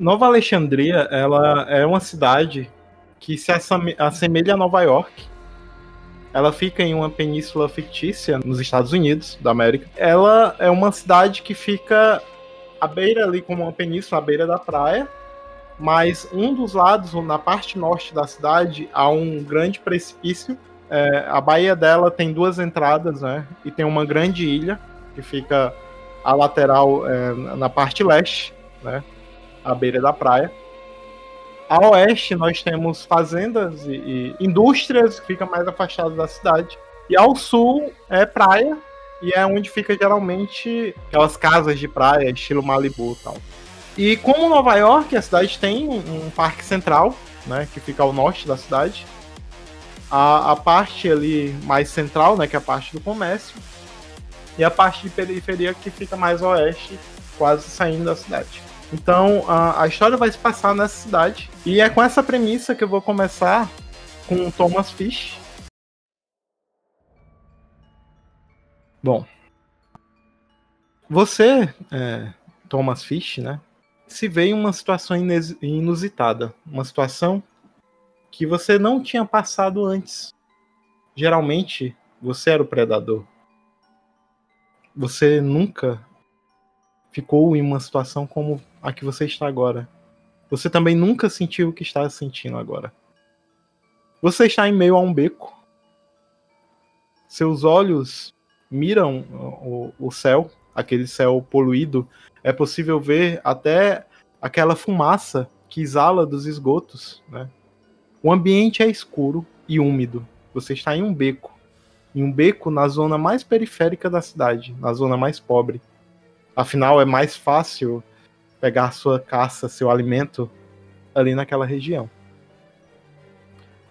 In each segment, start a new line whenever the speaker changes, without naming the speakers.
Nova Alexandria, ela é uma cidade que se assemelha a Nova York. Ela fica em uma península fictícia nos Estados Unidos da América. Ela é uma cidade que fica à beira ali como uma península, à beira da praia, mas um dos lados, na parte norte da cidade, há um grande precipício. É, a baía dela tem duas entradas, né? E tem uma grande ilha que fica à lateral é, na parte leste, né? À beira da praia. A oeste nós temos fazendas e, e indústrias que ficam mais afastadas da cidade. E ao sul é praia e é onde fica geralmente aquelas casas de praia, estilo Malibu e tal. E como Nova York, a cidade tem um parque central, né, que fica ao norte da cidade. A, a parte ali mais central, né, que é a parte do comércio. E a parte de periferia que fica mais oeste, quase saindo da cidade. Então a, a história vai se passar nessa cidade. E é com essa premissa que eu vou começar com Thomas Fish. Bom, você, é, Thomas Fish, né, se vê em uma situação inusitada, uma situação que você não tinha passado antes. Geralmente, você era o predador. Você nunca ficou em uma situação como a que você está agora. Você também nunca sentiu o que está sentindo agora. Você está em meio a um beco. Seus olhos miram o, o céu, aquele céu poluído. É possível ver até aquela fumaça que exala dos esgotos. Né? O ambiente é escuro e úmido. Você está em um beco. Em um beco na zona mais periférica da cidade, na zona mais pobre. Afinal, é mais fácil pegar sua caça, seu alimento ali naquela região.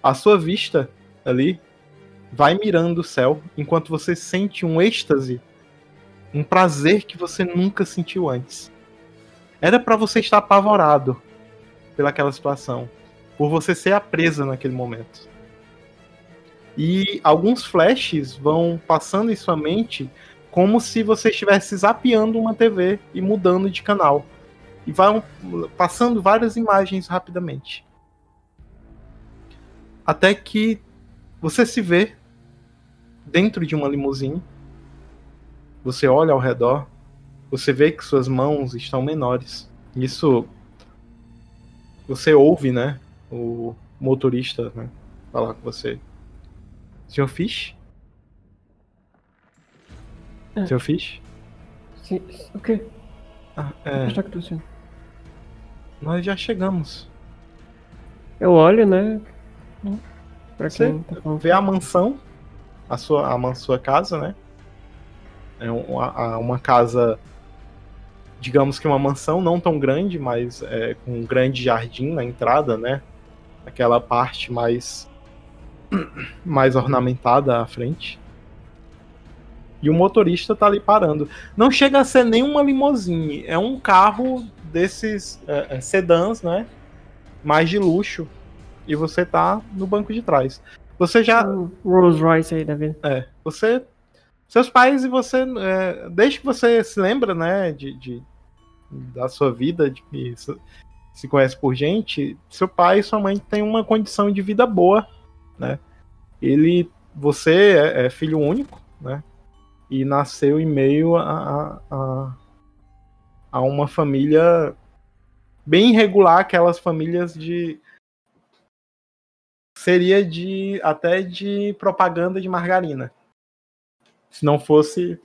A sua vista ali vai mirando o céu enquanto você sente um êxtase, um prazer que você nunca sentiu antes. Era para você estar apavorado pelaquela situação, por você ser a presa naquele momento. E alguns flashes vão passando em sua mente como se você estivesse zapeando uma TV e mudando de canal. E vão passando várias imagens rapidamente. Até que você se vê dentro de uma limusine. Você olha ao redor, você vê que suas mãos estão menores. Isso você ouve, né? O motorista né, falar com você. Senhor Fish? É. Seu fish?
Sim, o quê?
Ah, é...
O que está acontecendo?
Nós já chegamos.
Eu olho, né?
Pra Você quem tá vê a mansão, a sua, a sua casa, né? É uma, uma casa, digamos que uma mansão não tão grande, mas é, com um grande jardim na entrada, né? Aquela parte mais mais ornamentada à frente e o motorista tá ali parando. Não chega a ser nenhuma limousine, é um carro desses é, é, sedãs, né? Mais de luxo. E você tá no banco de trás. Você já.
O Rolls Royce aí da vida.
É. Você. Seus pais e você. É, desde que você se lembra, né? De, de da sua vida, de que se conhece por gente, seu pai e sua mãe têm uma condição de vida boa, né? Ele. Você é, é filho único, né? e nasceu em meio a, a, a uma família bem irregular, aquelas famílias de seria de até de propaganda de margarina. Se não fosse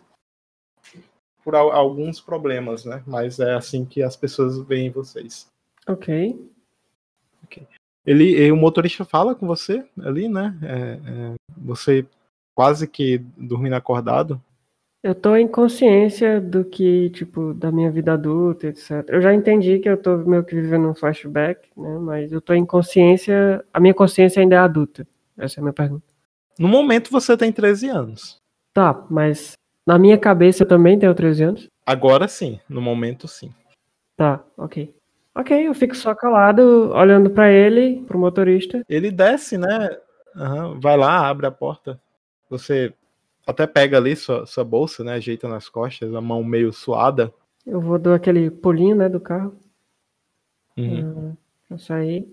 por alguns problemas, né? Mas é assim que as pessoas veem vocês.
Ok.
okay. Ele, o motorista fala com você ali, né? É, é, você quase que dormindo acordado.
Eu tô em consciência do que, tipo, da minha vida adulta, etc. Eu já entendi que eu tô meio que vivendo um flashback, né? Mas eu tô em consciência, a minha consciência ainda é adulta. Essa é a minha pergunta.
No momento você tem 13 anos.
Tá, mas na minha cabeça eu também tenho 13 anos?
Agora sim, no momento sim.
Tá, ok. Ok, eu fico só calado, olhando para ele, pro motorista.
Ele desce, né? Uhum, vai lá, abre a porta. Você até pega ali sua, sua bolsa, né? Ajeita nas costas, a mão meio suada.
Eu vou dar aquele pulinho, né, do carro.
Uhum.
Eu saí,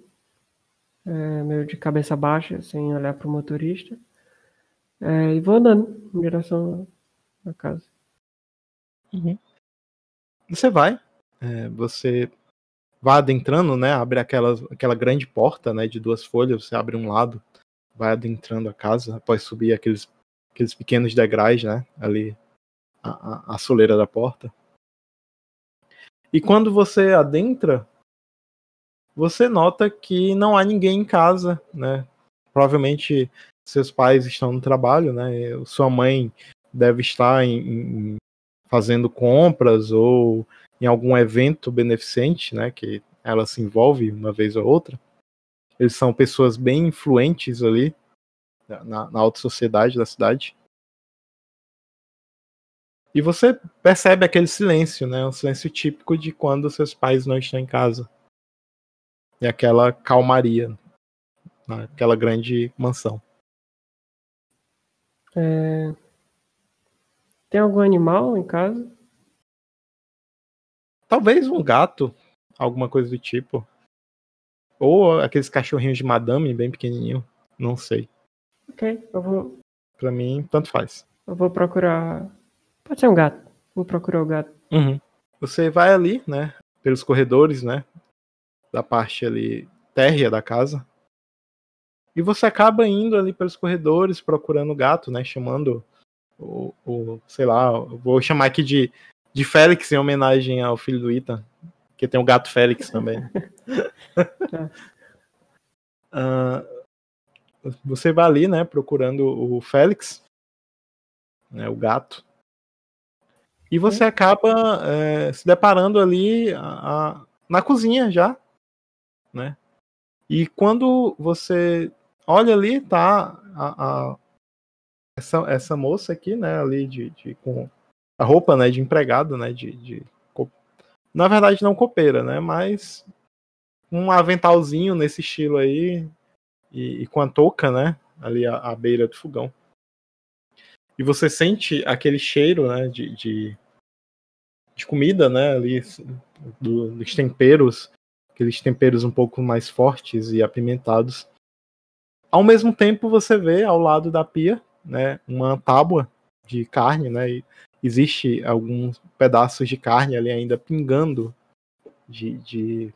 é, meio de cabeça baixa, sem olhar pro motorista. É, e vou andando em direção à casa.
Você vai, é, você vai adentrando, né? Abre aquela, aquela grande porta, né? De duas folhas, você abre um lado, vai adentrando a casa, após subir aqueles, aqueles pequenos degraus, né? Ali, a, a, a soleira da porta. E quando você adentra, você nota que não há ninguém em casa, né? Provavelmente seus pais estão no trabalho, né? Sua mãe deve estar em, em, fazendo compras ou em algum evento beneficente, né? Que ela se envolve uma vez ou outra. Eles são pessoas bem influentes ali na, na alta sociedade da cidade. E você percebe aquele silêncio, né? Um silêncio típico de quando seus pais não estão em casa. E aquela calmaria naquela grande mansão.
É... Tem algum animal em casa?
Talvez um gato, alguma coisa do tipo. Ou aqueles cachorrinhos de madame bem pequenininho, não sei.
Ok, eu vou.
Pra mim, tanto faz.
Eu vou procurar. Pode ser um gato. Vou procurar o gato.
Uhum. Você vai ali, né? Pelos corredores, né? Da parte ali térrea da casa. E você acaba indo ali pelos corredores procurando o gato, né? Chamando o, o sei lá, vou chamar aqui de, de Félix em homenagem ao filho do Ethan, que tem o gato Félix também. uh, você vai ali, né, procurando o Félix, né, o gato, e você acaba é, se deparando ali a, a, na cozinha já, né? E quando você olha ali, tá a, a, essa, essa moça aqui, né, ali de, de, com a roupa, né, de empregado, né, de, de na verdade não copeira, né, mas um aventalzinho nesse estilo aí e, e com a touca, né, ali à, à, beira do fogão. E você sente aquele cheiro, né, de, de, de comida, né, ali do, dos temperos, aqueles temperos um pouco mais fortes e apimentados. Ao mesmo tempo você vê ao lado da pia né, uma tábua de carne, né, e existe alguns pedaços de carne ali ainda pingando de, de,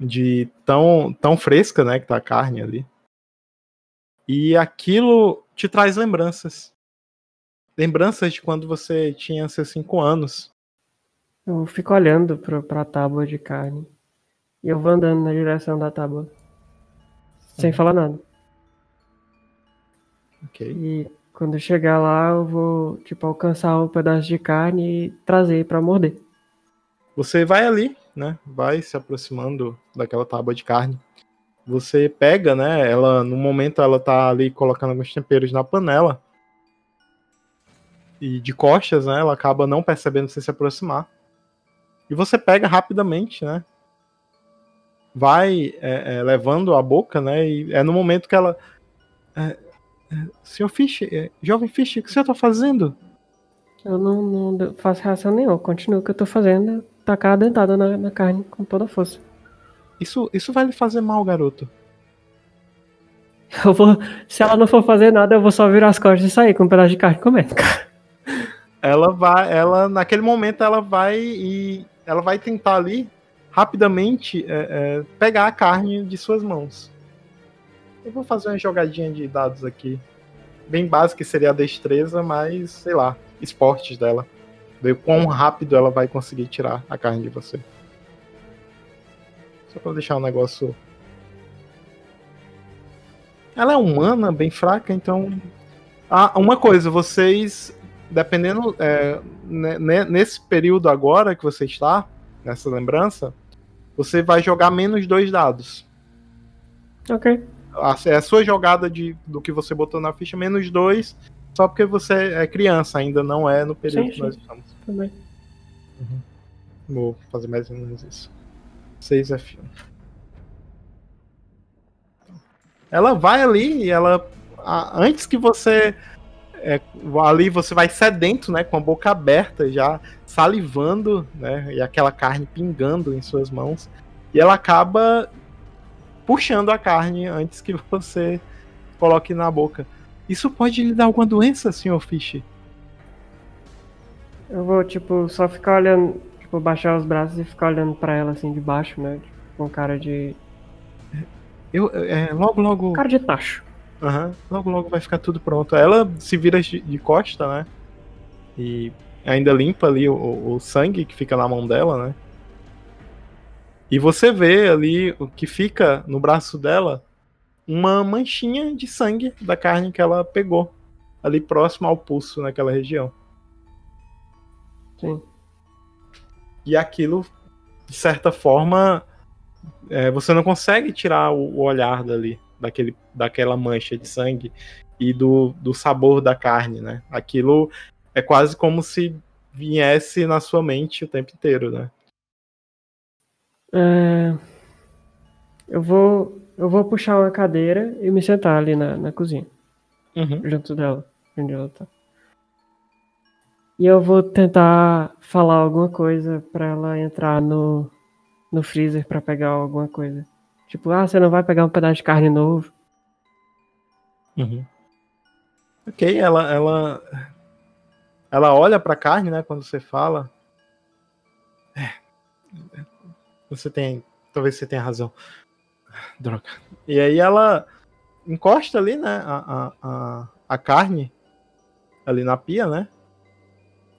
de tão, tão fresca, né, que tá a carne ali. E aquilo te traz lembranças. Lembranças de quando você tinha seus cinco anos.
Eu fico olhando pra, pra tábua de carne. E eu vou andando na direção da tábua. Sem falar nada.
Ok.
E quando eu chegar lá, eu vou, tipo, alcançar o um pedaço de carne e trazer para morder.
Você vai ali, né? Vai se aproximando daquela tábua de carne. Você pega, né? Ela, no momento, ela tá ali colocando alguns temperos na panela. E de costas, né? Ela acaba não percebendo você se aproximar. E você pega rapidamente, né? Vai é, é, levando a boca, né? E é no momento que ela. É, Senhor Fish, é, jovem Fish, o que você tá fazendo?
Eu não, não faço reação nenhuma, continuo o que eu tô fazendo, tacar a dentada na, na carne com toda a força.
Isso, isso vai lhe fazer mal, garoto.
Eu vou. Se ela não for fazer nada, eu vou só virar as costas e sair com um pedaço de carne comendo, cara.
Ela vai. Ela, naquele momento, ela vai e. Ela vai tentar ali, rapidamente, é, é, pegar a carne de suas mãos. Eu vou fazer uma jogadinha de dados aqui. Bem básica, seria a destreza, mas, sei lá, esportes dela. Ver quão rápido ela vai conseguir tirar a carne de você. Só pra deixar o negócio. Ela é humana, bem fraca, então. Ah, uma coisa, vocês. Dependendo. É, nesse período agora que você está, nessa lembrança, você vai jogar menos dois dados.
Ok
a, é a sua jogada de, do que você botou na ficha menos dois, só porque você é criança, ainda não é no período sim, que nós estamos.
Também.
Uhum. Vou fazer mais ou menos isso. 6 F1. Ela vai ali e ela. A, antes que você é, ali você vai sedento, né, com a boca aberta, já salivando, né, e aquela carne pingando em suas mãos, e ela acaba puxando a carne antes que você coloque na boca. Isso pode lhe dar alguma doença, Sr. Fish?
Eu vou, tipo, só ficar olhando, tipo, baixar os braços e ficar olhando para ela assim de baixo, né, tipo, com cara de
eu, é, logo, logo.
Cara de tacho.
Uhum, logo, logo vai ficar tudo pronto. Ela se vira de, de costa, né? E ainda limpa ali o, o, sangue que fica na mão dela, né? E você vê ali o que fica no braço dela uma manchinha de sangue da carne que ela pegou ali próximo ao pulso naquela região.
Sim.
E aquilo, de certa forma, é, você não consegue tirar o, o, olhar dali, daquele, daquela mancha de sangue e do, do sabor da carne, né? Aquilo é quase como se viesse na sua mente o tempo inteiro, né?
É... Eu vou eu vou puxar uma cadeira e me sentar ali na, na cozinha,
uhum.
junto dela, onde ela tá. E eu vou tentar falar alguma coisa para ela entrar no no freezer para pegar alguma coisa. Tipo, ah, você não vai pegar um pedaço de carne novo.
Uhum. Ok, ela, ela, ela olha pra carne, né, quando você fala. É, você tem, talvez você tenha razão. Droga. E aí ela encosta ali, né, a, a, a carne ali na pia, né,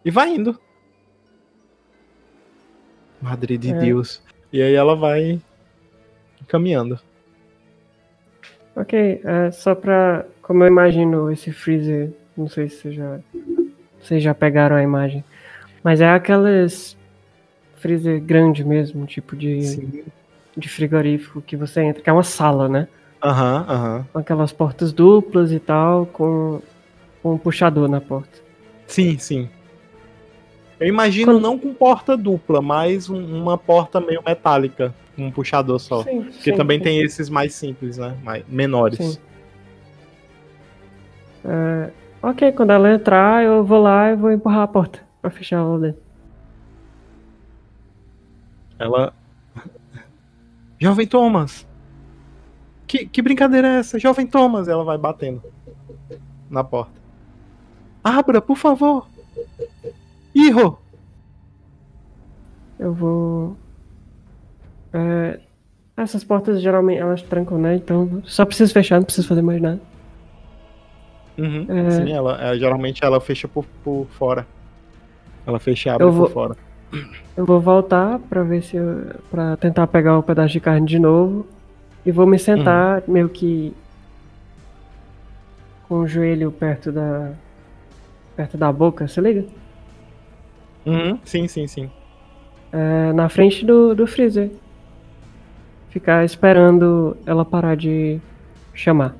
e vai indo. Madre de é. Deus. E aí ela vai caminhando.
Ok, é, só pra. Como eu imagino esse freezer, não sei se vocês já, vocês já pegaram a imagem, mas é aquelas freezer grande mesmo, tipo de, de frigorífico que você entra, que é uma sala, né?
Aham, uhum, aham. Uhum.
Com aquelas portas duplas e tal, com, com um puxador na porta.
Sim, sim. Eu imagino Quando... não com porta dupla, mas um, uma porta meio metálica, com um puxador só. Sim, Porque sim, também sim. tem esses mais simples, né? Mais, menores.
É, ok, quando ela entrar, eu vou lá e vou empurrar a porta pra fechar ela dentro.
Ela. Jovem Thomas! Que, que brincadeira é essa? Jovem Thomas! Ela vai batendo na porta. Abra, por favor! Irro!
Eu vou. É... Essas portas geralmente elas trancam, né? Então só preciso fechar, não preciso fazer mais nada.
Uhum. É... Sim, ela, é, geralmente ela fecha por, por fora. Ela fecha e abre vou... por fora.
Eu vou voltar para ver se eu... para tentar pegar o pedaço de carne de novo e vou me sentar uhum. meio que com o joelho perto da perto da boca, se liga?
Uhum. Sim, sim, sim.
É, na frente do, do freezer. Ficar esperando ela parar de chamar.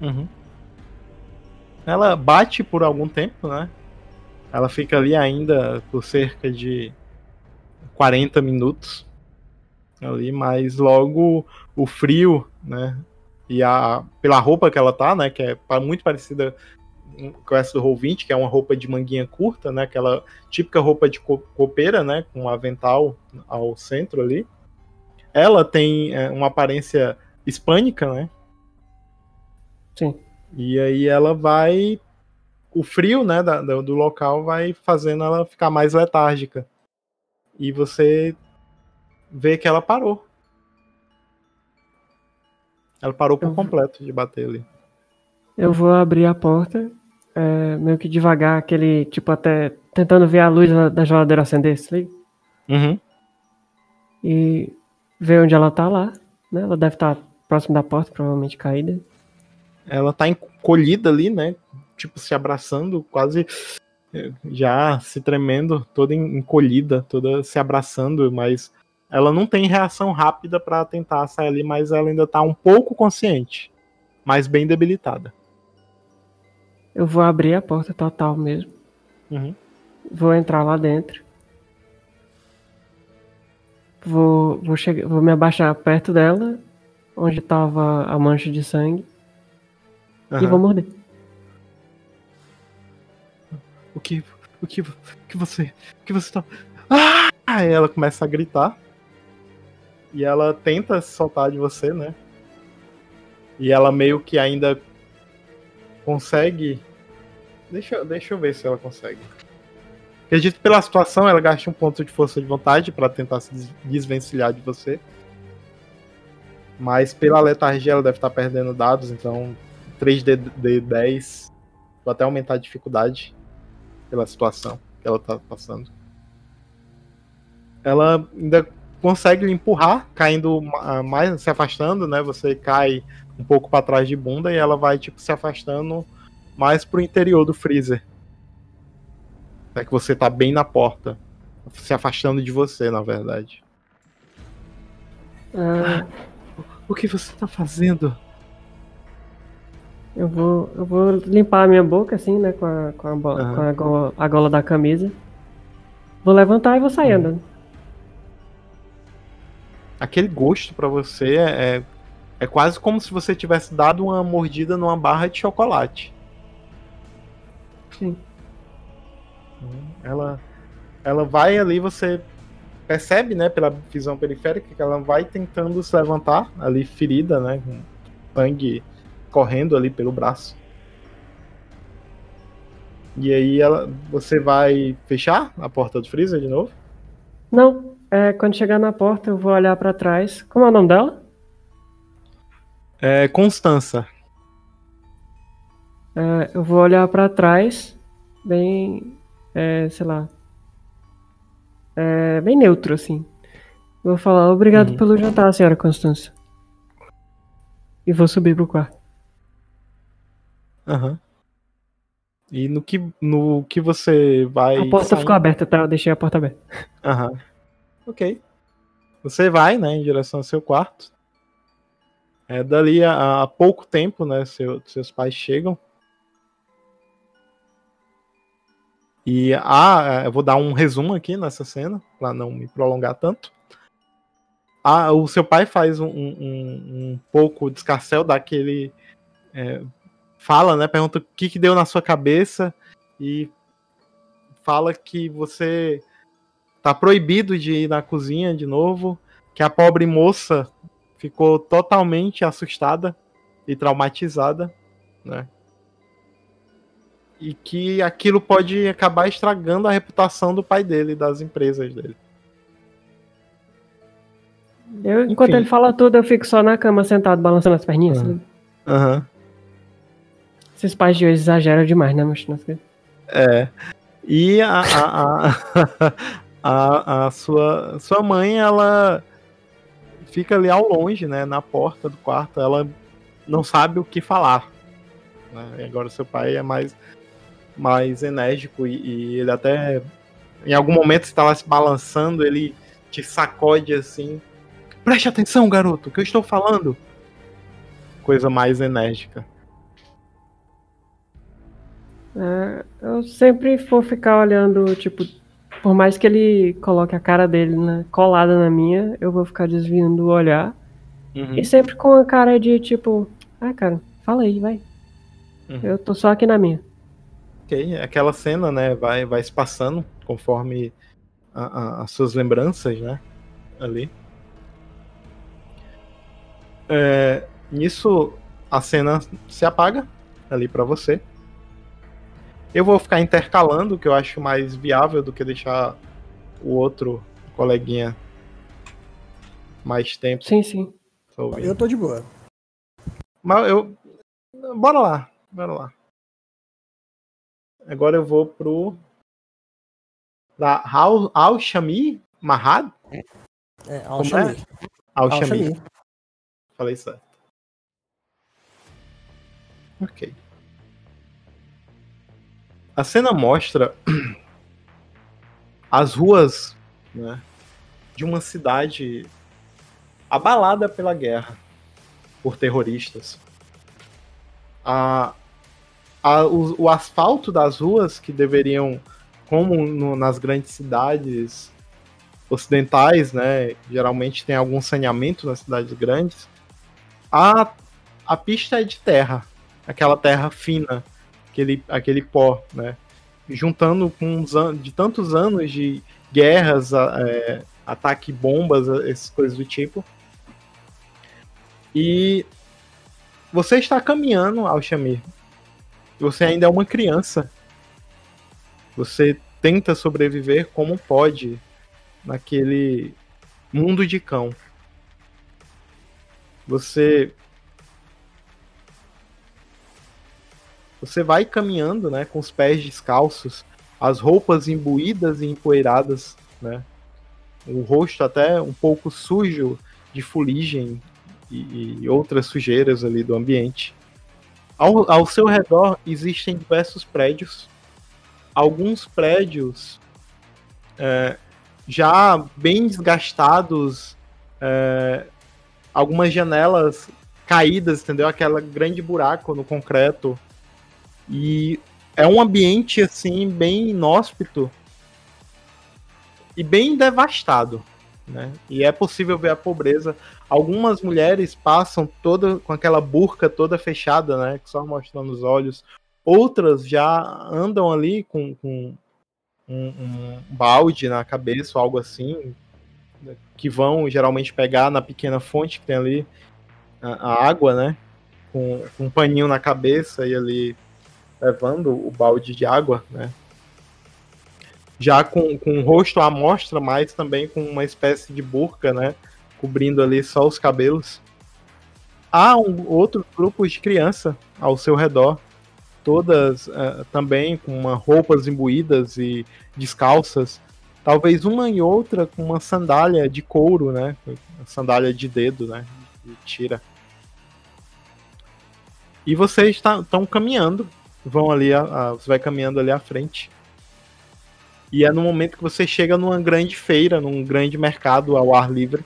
Uhum. Ela bate por algum tempo, né? Ela fica ali ainda por cerca de 40 minutos ali, mas logo o frio, né? E a pela roupa que ela tá, né, que é muito parecida com essa do Roll20, que é uma roupa de manguinha curta, né? Aquela típica roupa de copeira, né? Com um avental ao centro ali. Ela tem é, uma aparência hispânica, né?
Sim.
E aí ela vai. O frio, né, da, do local vai fazendo ela ficar mais letárgica. E você vê que ela parou. Ela parou por completo de bater ali.
Eu vou abrir a porta é, meio que devagar, aquele, tipo, até tentando ver a luz da, geladeira acender, se liga?
Uhum.
E ver onde ela tá lá, né? Ela deve estar tá próximo da porta, provavelmente caída.
Ela tá encolhida ali, né? Tipo, se abraçando, quase é, já se tremendo, toda encolhida, toda se abraçando, mas ela não tem reação rápida para tentar sair ali, mas ela ainda tá um pouco consciente, mas bem debilitada.
Eu vou abrir a porta total mesmo.
Uhum.
Vou entrar lá dentro. Vou, vou, chegar, vou me abaixar perto dela, onde estava a mancha de sangue. Uhum. E vou morder.
O que. O que. O que você. O que você tá. Ah! Aí ela começa a gritar. E ela tenta se soltar de você, né? E ela meio que ainda consegue. Deixa, deixa eu ver se ela consegue. Acredito que pela situação ela gaste um ponto de força de vontade para tentar se desvencilhar de você. Mas pela letargia ela deve estar perdendo dados, então 3D10. Vou até aumentar a dificuldade pela situação que ela tá passando. Ela ainda consegue lhe empurrar, caindo mais, se afastando, né? Você cai um pouco para trás de bunda e ela vai tipo se afastando mais pro interior do freezer. É que você tá bem na porta, se afastando de você, na verdade.
Ah,
o que você tá fazendo?
Eu vou, eu vou limpar a minha boca assim, né, com a, com a, uhum. com a, gola, a gola da camisa. Vou levantar e vou sair uhum. andando.
Aquele gosto para você é, é, é quase como se você tivesse dado uma mordida numa barra de chocolate.
Sim.
Ela, ela vai ali, você percebe, né, pela visão periférica, que ela vai tentando se levantar ali ferida, né, com sangue correndo ali pelo braço. E aí ela, você vai fechar a porta do freezer de novo?
Não. É, quando chegar na porta, eu vou olhar para trás. Como é o nome dela?
É Constança.
É, eu vou olhar para trás, bem, é, sei lá, é, bem neutro assim. Vou falar obrigado uhum. pelo jantar, senhora Constança. E vou subir pro quarto.
Aham. Uhum. E no que, no que você vai.
A porta ficou aberta, tá? Eu deixei a porta aberta.
Aham. Uhum. Ok. Você vai, né, em direção ao seu quarto. É, dali a, a pouco tempo, né, seu, seus pais chegam. E ah, eu vou dar um resumo aqui nessa cena, para não me prolongar tanto. Ah, o seu pai faz um, um, um pouco de escarcel daquele é, fala, né? Pergunta o que, que deu na sua cabeça e fala que você tá proibido de ir na cozinha de novo, que a pobre moça ficou totalmente assustada e traumatizada, né? E que aquilo pode acabar estragando a reputação do pai dele das empresas dele.
Eu, enquanto Enfim. ele fala tudo, eu fico só na cama sentado, balançando as perninhas.
Aham. Uhum.
Esses pais de hoje exageram demais, né, mas
É. E a, a, a, a, a, sua, sua mãe, ela fica ali ao longe, né, na porta do quarto, ela não sabe o que falar. Né? agora seu pai é mais, mais enérgico e, e ele até, em algum momento, está lá se balançando, ele te sacode assim. Preste atenção, garoto, que eu estou falando? Coisa mais enérgica.
É, eu sempre vou ficar olhando, tipo, por mais que ele coloque a cara dele né, colada na minha, eu vou ficar desviando o olhar. Uhum. E sempre com a cara de tipo, ah, cara, fala aí, vai. Uhum. Eu tô só aqui na minha.
Ok, aquela cena, né, vai, vai se passando conforme a, a, as suas lembranças, né, ali. É, nisso, a cena se apaga ali para você. Eu vou ficar intercalando, que eu acho mais viável do que deixar o outro coleguinha mais tempo.
Sim, sim.
Eu tô de boa.
Mas eu. Bora lá, bora lá. Agora eu vou pro. Da Al-Shami Mahad?
É, Al-Shami.
É? Al-Shami. Falei certo. Ok. A cena mostra as ruas né, de uma cidade abalada pela guerra por terroristas. A, a, o, o, asfalto das ruas que deveriam, como no, nas grandes cidades ocidentais, né, geralmente tem algum saneamento nas cidades grandes, a, a pista é de terra, aquela terra fina aquele, aquele pó, né? juntando com de tantos anos de guerras, é, ataque bombas, essas coisas do tipo. E você está caminhando, Alshamir. Você ainda é uma criança. Você tenta sobreviver como pode naquele mundo de cão. Você você vai caminhando, né, com os pés descalços, as roupas imbuídas e empoeiradas, né? O rosto até um pouco sujo de fuligem e, e outras sujeiras ali do ambiente. Ao, ao seu redor existem diversos prédios. Alguns prédios é, já bem desgastados, é, algumas janelas caídas, entendeu? Aquela grande buraco no concreto. E é um ambiente assim bem inóspito e bem devastado. Né? E é possível ver a pobreza. Algumas mulheres passam toda com aquela burca toda fechada, né? Que só mostrando os olhos. Outras já andam ali com, com um, um, balde na cabeça ou algo assim, que vão geralmente pegar na pequena fonte que tem ali a, a água, né? Com, com um paninho na cabeça e ali levando o balde de água, né? já com, com o rosto à mostra, mas também com uma espécie de burca, né? Cobrindo ali só os cabelos. Há um, outros grupos de criança ao seu redor, todas uh, também com uma, roupas imbuídas e descalças. Talvez uma e outra com uma sandália de couro, né? Sandália de dedo, né? De tira. E vocês estão tá, caminhando, vão ali, a, a, você vai caminhando ali à frente e é no momento que você chega numa grande feira, num grande mercado ao ar livre.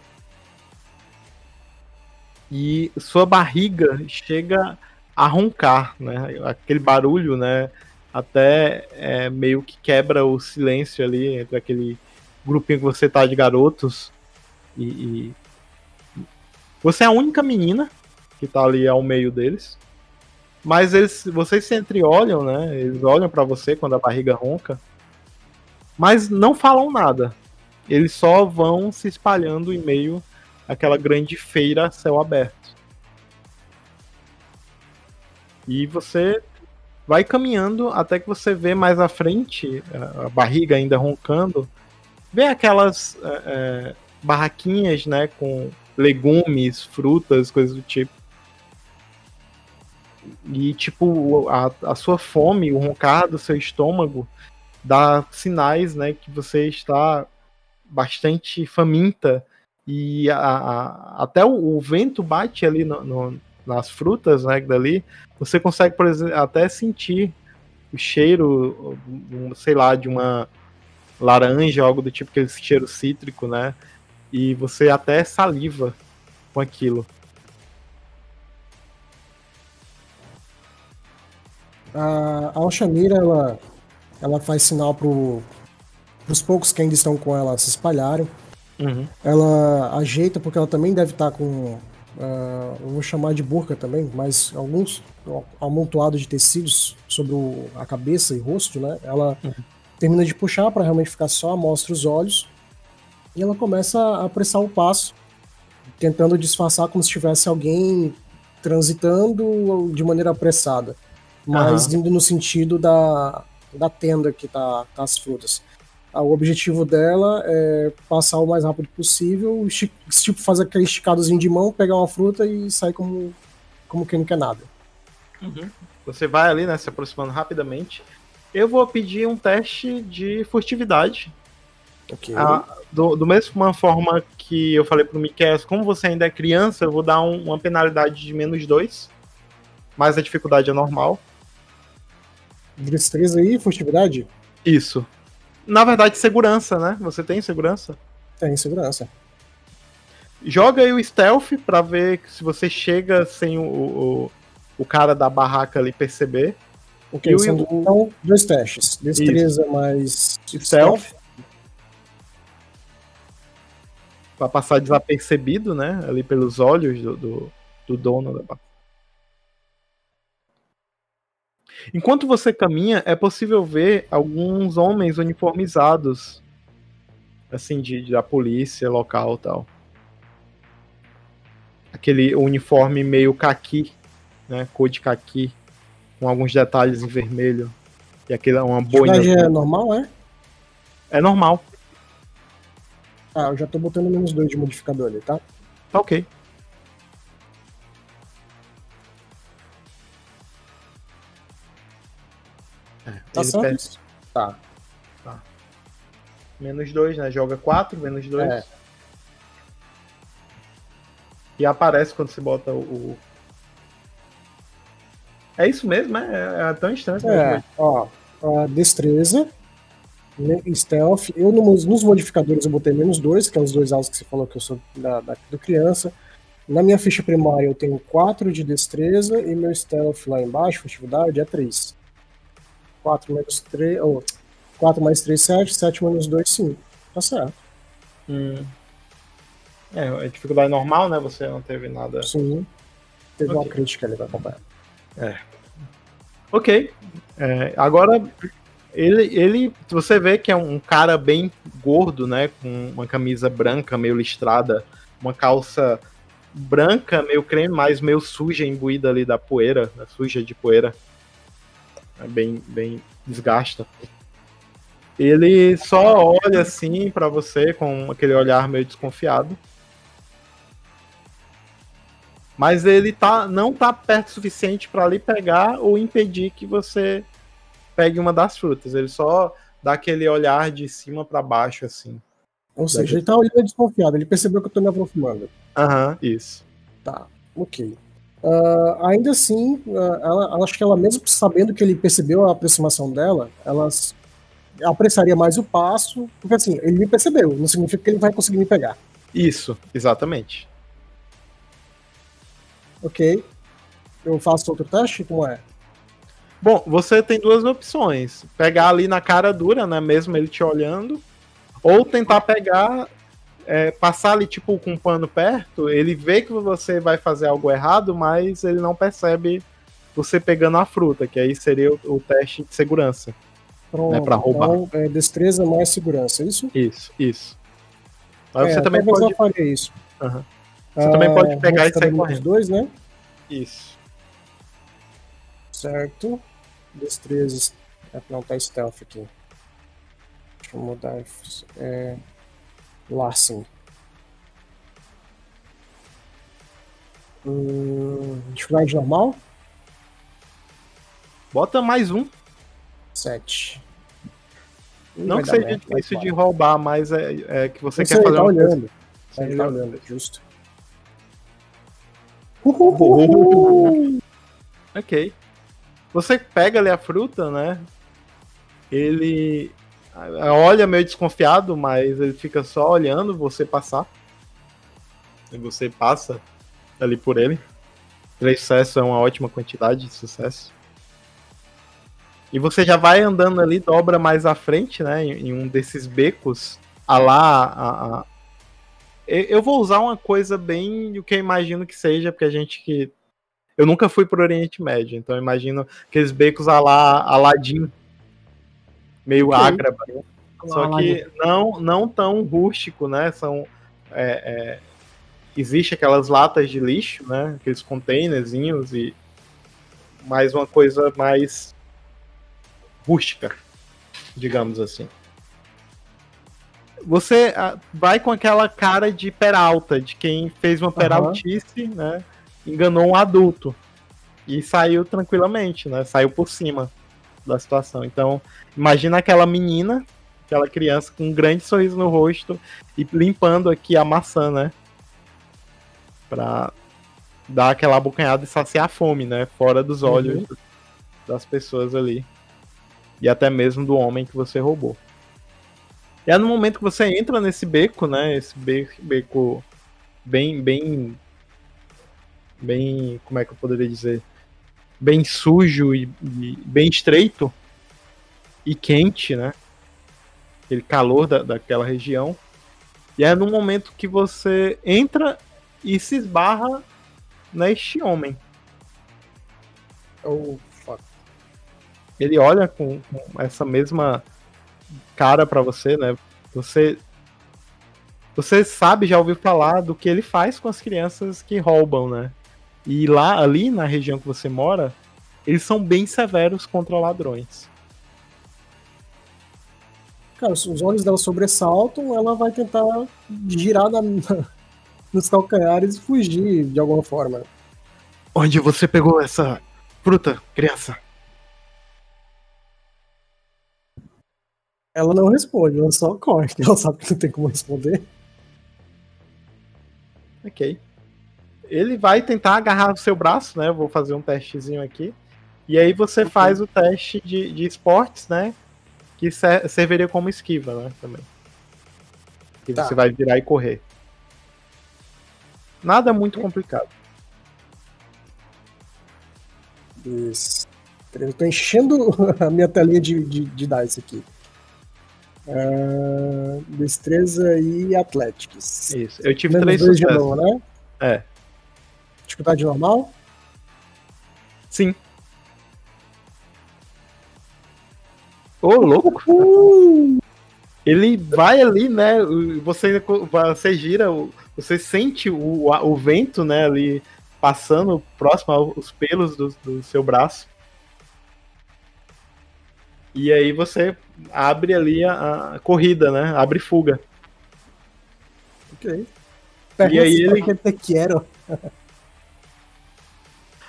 E sua barriga chega a roncar, né? Aquele barulho, né? Até é, meio que quebra o silêncio ali entre aquele grupinho que você tá de garotos. E, e... você é a única menina que tá ali ao meio deles. Mas eles, vocês se entreolham, né? Eles olham para você quando a barriga ronca mas não falam nada. Eles só vão se espalhando em meio àquela grande feira céu aberto. E você vai caminhando até que você vê mais à frente, a barriga ainda roncando, vê aquelas é, é, barraquinhas, né, com legumes, frutas, coisas do tipo. E, tipo, a, a sua fome, o roncar do seu estômago dá sinais, né, que você está bastante faminta. E a, a, até o, o, vento bate ali no, no, nas frutas, né, dali, você consegue, por exemplo, até sentir o cheiro, sei lá, de uma laranja, algo do tipo, aquele cheiro cítrico, né, e você até saliva com aquilo.
A Alxamira, ela ela faz sinal para os poucos que ainda estão com ela se espalharem. Uhum. Ela ajeita, porque ela também deve estar com. Uh, eu vou chamar de burca também, mas alguns amontoados de tecidos sobre o, a cabeça e rosto, né? Ela uhum. termina de puxar para realmente ficar só, mostra os olhos. E ela começa a apressar o passo, tentando disfarçar como se tivesse alguém transitando de maneira apressada, mas uhum. indo no sentido da, da tenda que tá, tá as frutas. Ah, o objetivo dela é passar o mais rápido possível, tipo fazer aquele esticadozinho de mão, pegar uma fruta e sair como, como quem não quer nada.
Uhum. Você vai ali, né, se aproximando rapidamente. Eu vou pedir um teste de furtividade.
Ok.
Ah, do, do mesma forma que eu falei pro Miquel, como você ainda é criança, eu vou dar um, uma penalidade de menos dois. Mas a dificuldade é normal.
Destreza e furtividade?
Isso. Na verdade, segurança, né? Você tem segurança?
Tem segurança.
Joga aí o stealth pra ver se você chega sem o, o, o cara da barraca ali perceber.
Ok, e são o... então, dois testes. Destreza Isso. mais
stealth. stealth. Pra passar desapercebido, né? Ali pelos olhos do, do, do dono da barraca. Enquanto você caminha, é possível ver alguns homens uniformizados, assim, de, da polícia local tal. Aquele uniforme meio caqui, né? Cor de caqui, com alguns detalhes em vermelho. E aquele, uma boina.
é normal, é?
É normal.
Ah, eu já tô botando menos dois de modificador ali, tá?
Tá ok.
É, tá? Perde...
Tá. tá. Menos dois, né? Joga quatro, menos dois. É. E aparece quando você bota o. É isso mesmo, é, é tão estranho.
É, ó, a destreza, stealth. Eu nos, nos, modificadores eu botei menos dois, que é os dois altos que você falou que eu sou da, da, do criança. Na minha ficha primária eu tenho 4 de destreza e meu stealth lá embaixo, furtividade, é 3. 4 menos 3. Oh, 4 mais 3, 7, 7 menos 2, 5. Tá certo.
Hum. É, a dificuldade normal, né? Você não teve nada.
Sim. Teve okay. uma crítica ali pra acompanhar.
É. Ok. É, agora, ele, ele, você vê que é um cara bem gordo, né? Com uma camisa branca, meio listrada, uma calça branca, meio creme, mas meio suja, imbuída ali da poeira, né, suja de poeira. É bem, bem desgasta. Ele só olha assim para você com aquele olhar meio desconfiado. Mas ele tá, não tá perto o suficiente para ali pegar ou impedir que você pegue uma das frutas. Ele só dá aquele olhar de cima para baixo, assim.
Ou seja, ele tá olhando desconfiado, ele percebeu que eu tô me aproximando.
Aham, isso.
Tá, ok. Uh, ainda assim, uh, ela, acho que ela mesmo sabendo que ele percebeu a aproximação dela, ela apressaria mais o passo, porque assim, ele me percebeu, não significa que ele vai conseguir me pegar.
Isso, exatamente.
Ok. Eu faço outro teste? Como é?
Bom, você tem duas opções. Pegar ali na cara dura, né? Mesmo ele te olhando. Ou tentar pegar, é, passar ali, tipo, com um pano perto. Ele vê que você vai fazer algo errado, mas ele não percebe você pegando a fruta, que aí seria o, o teste de segurança.
Pronto, né, pra roubar. Então, é destreza mais segurança, é isso?
Isso, isso.
Mas é, você também pode. Eu isso.
Uhum. Você também pode pegar e sair correndo.
dois, né?
Isso.
Certo. Destreza. É, não, tá stealth aqui. Deixa eu mudar. É. Larsen. Hum, dificuldade normal?
Bota mais um.
Sete.
Não que seja difícil de roubar, mas é, é que você,
você
quer fazer
tá
uma
olhando. Você tá olhando, justo.
Uhul. Ok. Você pega ali a fruta, né? Ele olha meio desconfiado, mas ele fica só olhando você passar. E você passa ali por ele. Três sucessos é uma ótima quantidade de sucesso. E você já vai andando ali, dobra mais à frente, né? Em, um desses becos. A lá. A, a... Eu vou usar uma coisa bem o que eu imagino que seja, porque a gente que eu nunca fui pro Oriente Médio, então imagino aqueles becos a lá Aladim, meio okay. ágraba. Né? Só que não, não tão rústico, né? São. É, é, existe aquelas latas de lixo, né? Aqueles containerzinhos e mais uma coisa mais rústica, digamos assim. Você ah, vai com aquela cara de peralta, de quem fez uma peraltice, uhum. né? enganou um adulto e saiu tranquilamente, né? Saiu por cima da situação. Então, imagina aquela menina, aquela criança com um grande sorriso no rosto e limpando aqui a maçã, né? Pra dar aquela abocanhada e saciar a fome, né? Fora dos uhum. olhos uhum. das pessoas ali. E até mesmo do homem que você roubou. E é no momento que você entra nesse beco, né? Esse beco bem, bem bem, como é que eu poderia dizer, bem sujo e, e bem estreito e quente, né? Aquele calor da, daquela região. E é no momento que você entra e se esbarra neste homem.
Oh, fuck.
ele olha com, com essa mesma cara para você, né? Você você sabe, já ouviu falar do que ele faz com as crianças que roubam, né? E lá, ali na região que você mora, eles são bem severos contra ladrões.
Cara, se os olhos dela sobressaltam, ela vai tentar girar na, na, nos calcanhares e fugir de alguma forma.
Onde você pegou essa fruta, criança?
Ela não responde, ela só corre, ela sabe que não tem como responder.
Ok. Ele vai tentar agarrar o seu braço, né? Eu vou fazer um testezinho aqui. E aí você faz o teste de, de esportes, né? Que ser, serviria como esquiva, né? Também. Que tá. você vai virar e correr. Nada muito complicado.
Isso. Eu tô enchendo a minha telinha de, de, de dice aqui. Uh, destreza e Athletics.
Isso. Eu tive Menos três sucessos. De novo,
né?
É.
Dificuldade normal?
Sim. Ô, oh, louco! Uh! Ele vai ali, né? Você, você gira, você sente o, o vento, né? Ali passando próximo aos pelos do, do seu braço. E aí você abre ali a, a corrida, né? Abre fuga.
Ok.
e aí ele.
Que te quero.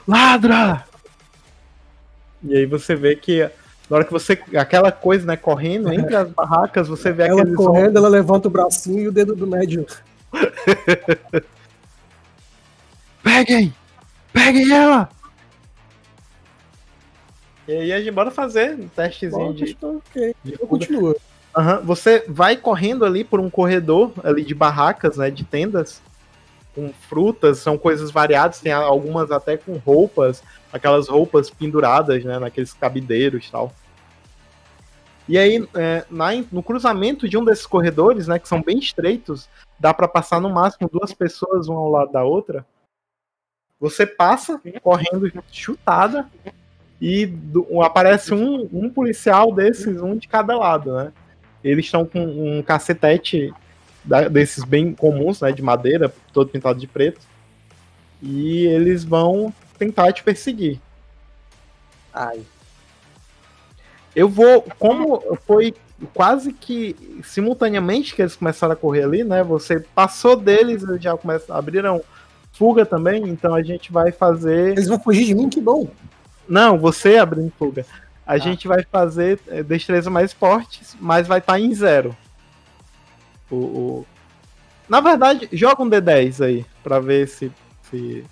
Ladra! E aí você vê que na hora que você. Aquela coisa, né, correndo entre as barracas, você vê
ela correndo, ela levanta o bracinho e o dedo do médio.
Peguem! Peguem ela! E aí a gente bora fazer um testezinho Bom, de.
Ok, de eu continuo.
Uhum. Você vai correndo ali por um corredor ali de barracas, né? De tendas. Com frutas, são coisas variadas, tem algumas até com roupas, aquelas roupas penduradas, né? Naqueles cabideiros e tal. E aí, é, na, no cruzamento de um desses corredores, né, que são bem estreitos, dá para passar no máximo duas pessoas uma ao lado da outra. Você passa correndo chutada e do, aparece um, um policial desses, um de cada lado, né? Eles estão com um cacetete da, desses bem comuns, né, de madeira, todo pintado de preto. E eles vão tentar te perseguir.
Ai.
Eu vou, como foi quase que simultaneamente que eles começaram a correr ali, né? Você passou deles, eles já começam, abriram fuga também, então a gente vai fazer.
Eles vão fugir de mim, que bom.
Não, você abrindo fuga. A ah. gente vai fazer é, destreza mais fortes, mas vai estar tá em zero. O, o, Na verdade, joga um D10 aí, pra ver se. se...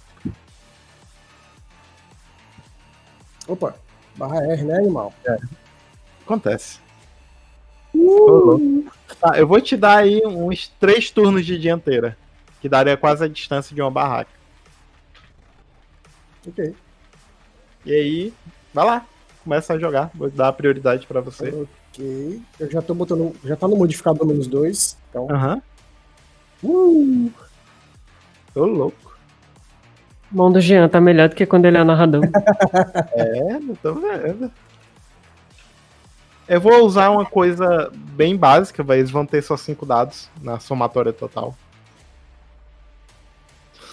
Opa, barra R, né, animal?
É. Acontece. Uh! Tá, eu vou te dar aí uns três turnos de dianteira, que daria quase a distância de uma barraca.
Ok.
E aí, vai lá, começa a jogar. Vou dar prioridade para você.
Ok. Eu já tô botando. Já tá no modificador menos dois. Então.
Aham. Uhum. Uh! Tô louco.
Mão do Jean tá melhor do que quando ele é narrador.
é, não tô vendo. Eu vou usar uma coisa bem básica, vai. Eles vão ter só cinco dados na somatória total.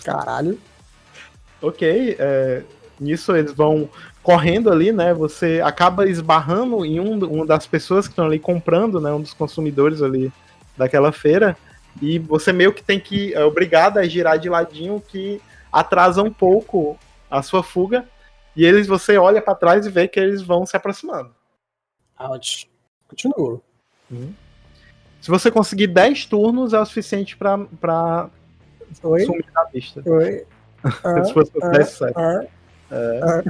Caralho.
Ok, é, Nisso eles vão correndo ali, né? Você acaba esbarrando em um, uma das pessoas que estão ali comprando, né? Um dos consumidores ali daquela feira. E você meio que tem que é obrigado a girar de ladinho que atrasa um pouco a sua fuga. E eles você olha para trás e vê que eles vão se aproximando.
Ouch. Continua.
Hum. Se você conseguir 10 turnos, é o suficiente para
sumir
da vista.
Oi.
Se fosse ah, 10 ah, é.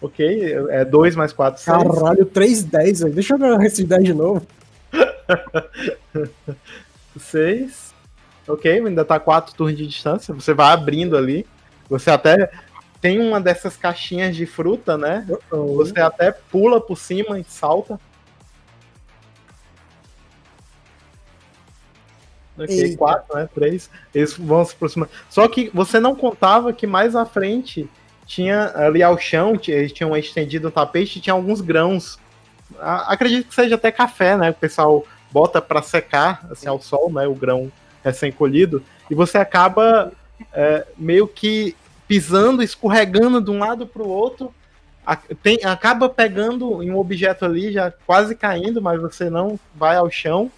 Ok, é 2 mais 4,
6. Caralho, 3, 10, velho. Deixa eu ver esses 10 de novo.
6. Ok, ainda tá 4 turnos de distância. Você vai abrindo ali. Você até tem uma dessas caixinhas de fruta, né? Uh -oh. Você até pula por cima e salta. Ok, 4, né? 3. Eles vão se aproximar. Só que você não contava que mais à frente tinha ali ao chão, eles tinham estendido o tapete tinha alguns grãos. Acredito que seja até café, né? O pessoal bota para secar assim ao sol, né? O grão recém-colhido. E você acaba é, meio que pisando, escorregando de um lado para o outro. Tem, acaba pegando em um objeto ali, já quase caindo, mas você não vai ao chão.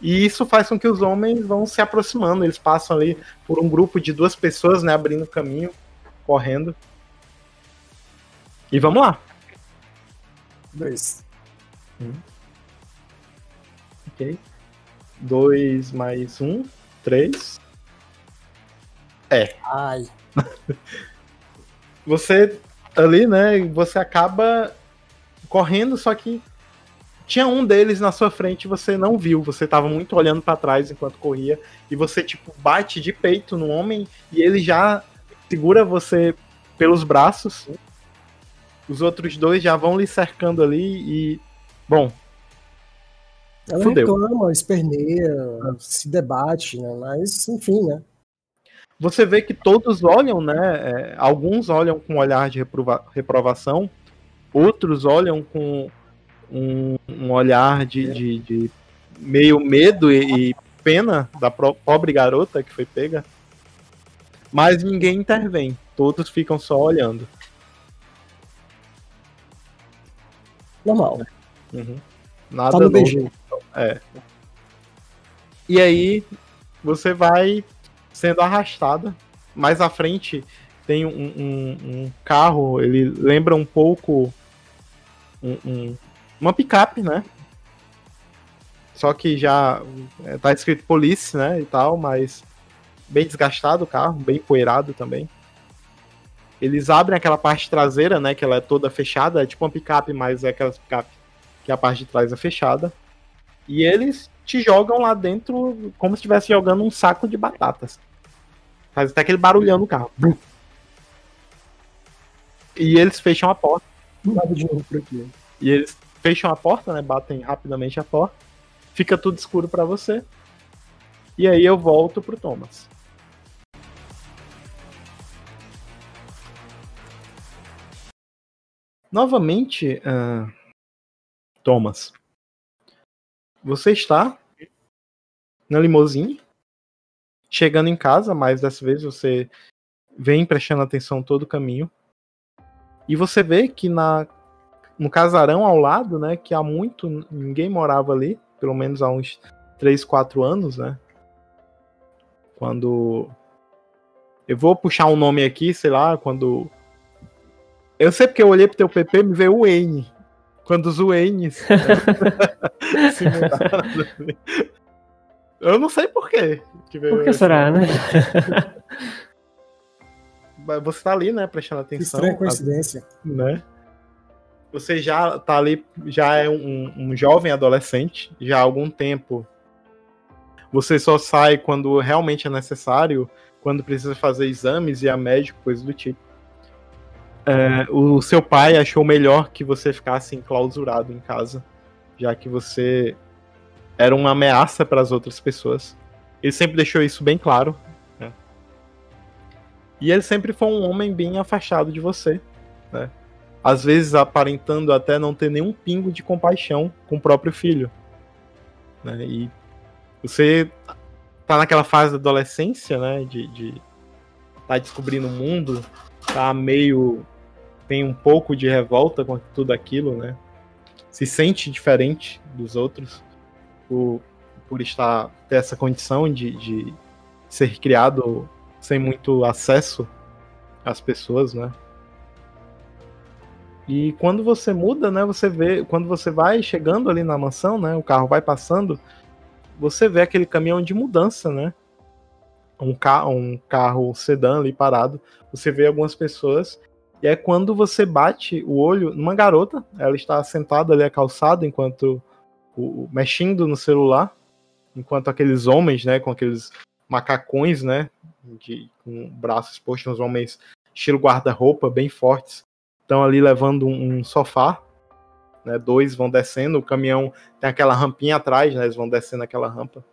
E isso faz com que os homens vão se aproximando. Eles passam ali por um grupo de duas pessoas, né? Abrindo caminho correndo. E vamos lá.
Dois.
Hum. Ok. Dois mais um. Três. É.
Ai.
você ali, né? Você acaba correndo, só que tinha um deles na sua frente e você não viu. Você tava muito olhando para trás enquanto corria. E você, tipo, bate de peito no homem e ele já segura você pelos braços. Os outros dois já vão lhe cercando ali e. Bom.
Ela fudeu. reclama, esperneia, se debate, né? Mas, enfim, né?
Você vê que todos olham, né? É, alguns olham com um olhar de reprova reprovação, outros olham com um, um olhar de, de, de, meio medo e, e pena da pobre garota que foi pega. Mas ninguém intervém. Todos ficam só olhando.
Normal.
Uhum. Nada tá no novo. É. E aí você vai sendo arrastada. Mais à frente tem um, um, um carro, ele lembra um pouco um, uma picape, né? Só que já é, tá escrito police, né? E tal, mas bem desgastado o carro, bem poeirado também. Eles abrem aquela parte traseira, né, que ela é toda fechada, é tipo uma picape, mas é aquela picape que a parte de trás é fechada. E eles te jogam lá dentro como se estivesse jogando um saco de batatas. Faz até aquele barulhão no carro. E eles fecham a porta.
Nada de novo por aqui.
E eles fecham a porta, né? Batem rapidamente a porta. Fica tudo escuro para você. E aí eu volto pro Thomas. Novamente, uh, Thomas, você está na limousine, chegando em casa, mas dessa vez você vem prestando atenção todo o caminho. E você vê que na, no casarão ao lado, né, que há muito ninguém morava ali, pelo menos há uns 3, 4 anos, né? Quando. Eu vou puxar um nome aqui, sei lá, quando eu sei porque eu olhei pro teu PP me veio o N. Quando os Waynes se mudaram. Eu não sei porquê.
Por que será, né?
Você tá ali, né, prestando atenção.
Estranha coincidência.
Né? Você já tá ali, já é um, um jovem adolescente, já há algum tempo. Você só sai quando realmente é necessário, quando precisa fazer exames e a médico, coisa do tipo é, o seu pai achou melhor que você ficasse enclausurado em casa, já que você era uma ameaça para as outras pessoas. Ele sempre deixou isso bem claro. Né? E ele sempre foi um homem bem afastado de você. Né? Às vezes aparentando até não ter nenhum pingo de compaixão com o próprio filho. Né? E você tá naquela fase da adolescência, né? De, de tá descobrindo o mundo, tá meio tem um pouco de revolta com tudo aquilo, né? Se sente diferente dos outros por, por estar ter essa condição de, de ser criado sem muito acesso às pessoas, né? E quando você muda, né, você vê, quando você vai chegando ali na mansão, né, o carro vai passando, você vê aquele caminhão de mudança, né? Um, ca um carro sedã ali parado. Você vê algumas pessoas e é quando você bate o olho numa garota, ela está sentada ali a calçada enquanto o, mexendo no celular, enquanto aqueles homens, né, com aqueles macacões, né, de, com braços expostos, uns homens estilo guarda-roupa, bem fortes, estão ali levando um, um sofá, né, dois vão descendo, o caminhão tem aquela rampinha atrás, né, eles vão descendo aquela rampa,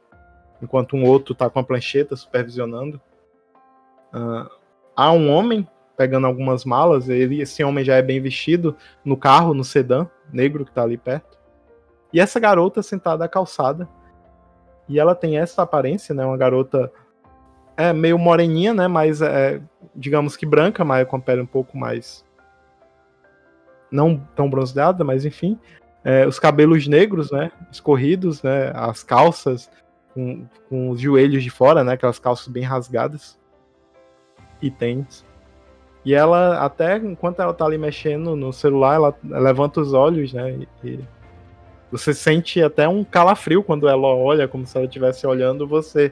enquanto um outro está com a plancheta supervisionando. Uh, há um homem pegando algumas malas. Ele, esse homem já é bem vestido no carro, no sedã negro que tá ali perto. E essa garota sentada à calçada. E ela tem essa aparência, né? Uma garota é meio moreninha, né? Mas é, digamos que branca, mas com a pele um pouco mais não tão bronzeada, mas enfim. É, os cabelos negros, né? Escorridos, né? As calças com, com os joelhos de fora, né? Aquelas calças bem rasgadas. E tênis. E ela, até enquanto ela tá ali mexendo no celular, ela, levanta os olhos, né? E, você sente até um calafrio quando ela olha, como se ela estivesse olhando você.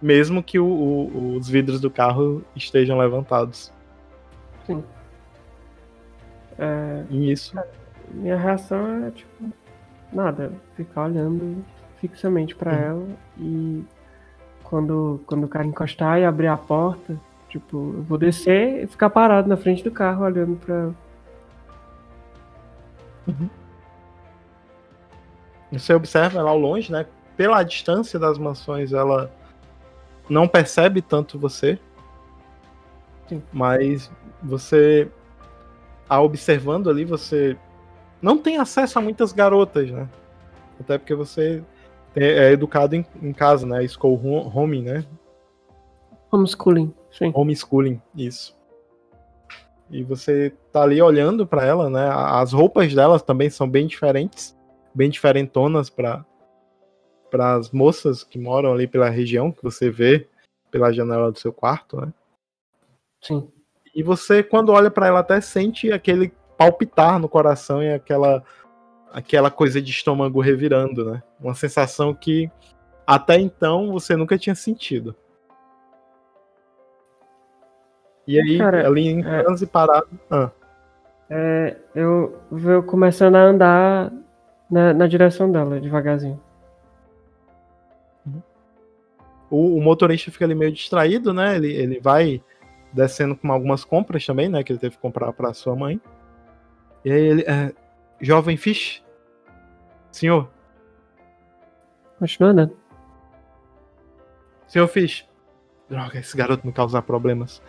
Mesmo que o, o, os vidros do carro estejam levantados.
Sim. É,
e isso.
Minha reação é, tipo, nada. Ficar olhando fixamente para ela e quando, quando o cara encostar e abrir a porta, Tipo, eu vou descer e ficar parado na frente do carro olhando pra.
Uhum. Você observa ela ao longe, né? Pela distância das mansões, ela não percebe tanto você. Sim. Mas você, a observando ali, você não tem acesso a muitas garotas, né? Até porque você é educado em, em casa, né? School home, né?
Homeschooling. Sim.
Homeschooling, isso. E você tá ali olhando para ela, né? As roupas delas também são bem diferentes, bem diferentonas para para as moças que moram ali pela região que você vê pela janela do seu quarto, né?
Sim.
E você quando olha para ela até sente aquele palpitar no coração e aquela aquela coisa de estômago revirando, né? Uma sensação que até então você nunca tinha sentido. E aí, Cara, ali em é, transe parado. Ah.
É, eu vou começando a andar na, na direção dela, devagarzinho.
O, o, motorista fica ali meio distraído, né? Ele, ele vai descendo com algumas compras também, né? Que ele teve que comprar para sua mãe. E aí ele. É, Jovem Fish? Senhor?
Continua andando.
Senhor Fish. Droga, esse garoto não causa problemas.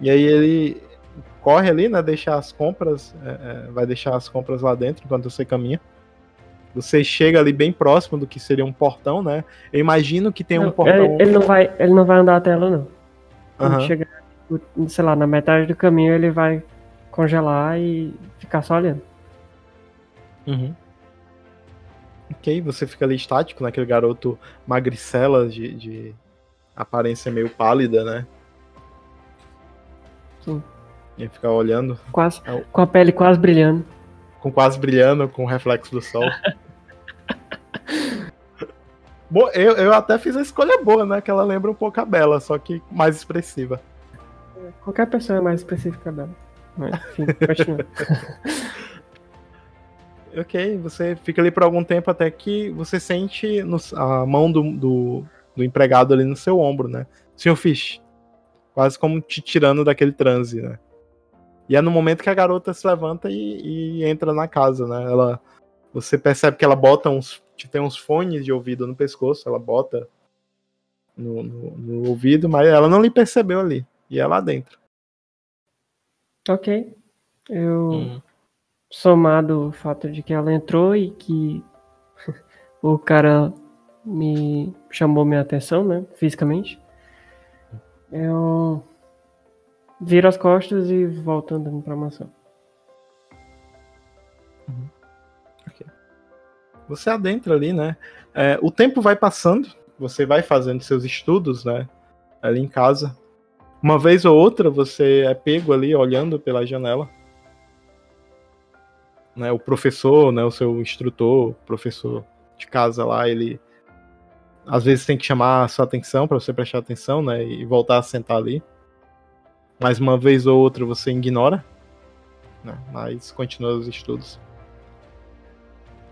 E aí ele corre ali, né? Deixa as compras, é, é, vai deixar as compras lá dentro enquanto você caminha. Você chega ali bem próximo do que seria um portão, né? Eu imagino que tem
não,
um portão.
Ele, ele, não vai, ele não vai andar até ela, não. Quando uhum. chegar, sei lá, na metade do caminho ele vai congelar e ficar só olhando.
Uhum. Ok, você fica ali estático, naquele né? garoto magricela de, de aparência meio pálida, né? E ficar olhando.
Quase, é com a pele quase brilhando.
Com quase brilhando, com o reflexo do sol. Eu, eu até fiz a escolha boa, né? Que ela lembra um pouco a Bela, só que mais expressiva.
Qualquer pessoa é mais específica que a Bela. Mas, enfim, continua.
ok, você fica ali por algum tempo até que você sente no, a mão do, do, do, empregado ali no seu ombro, né? Senhor Fish, quase como te tirando daquele transe, né? E é no momento que a garota se levanta e, e entra na casa, né? Ela, você percebe que ela bota uns, tem uns fones de ouvido no pescoço, ela bota no, no, no ouvido, mas ela não lhe percebeu ali. E é lá dentro.
Ok. Eu, hum. somado o fato de que ela entrou e que o cara me chamou minha atenção, né, fisicamente, eu viro as costas e volto andando pra mansão.
Uhum. Okay. Você adentra ali, né? É, o tempo vai passando, você vai fazendo seus estudos, né? Ali em casa. Uma vez ou outra você é pego ali olhando pela janela. Né, o professor, né, o seu instrutor, professor de casa lá, ele às vezes tem que chamar a sua atenção para você prestar atenção, né? E voltar a sentar ali. Mais uma vez ou outra você ignora, né? Mas continua os estudos.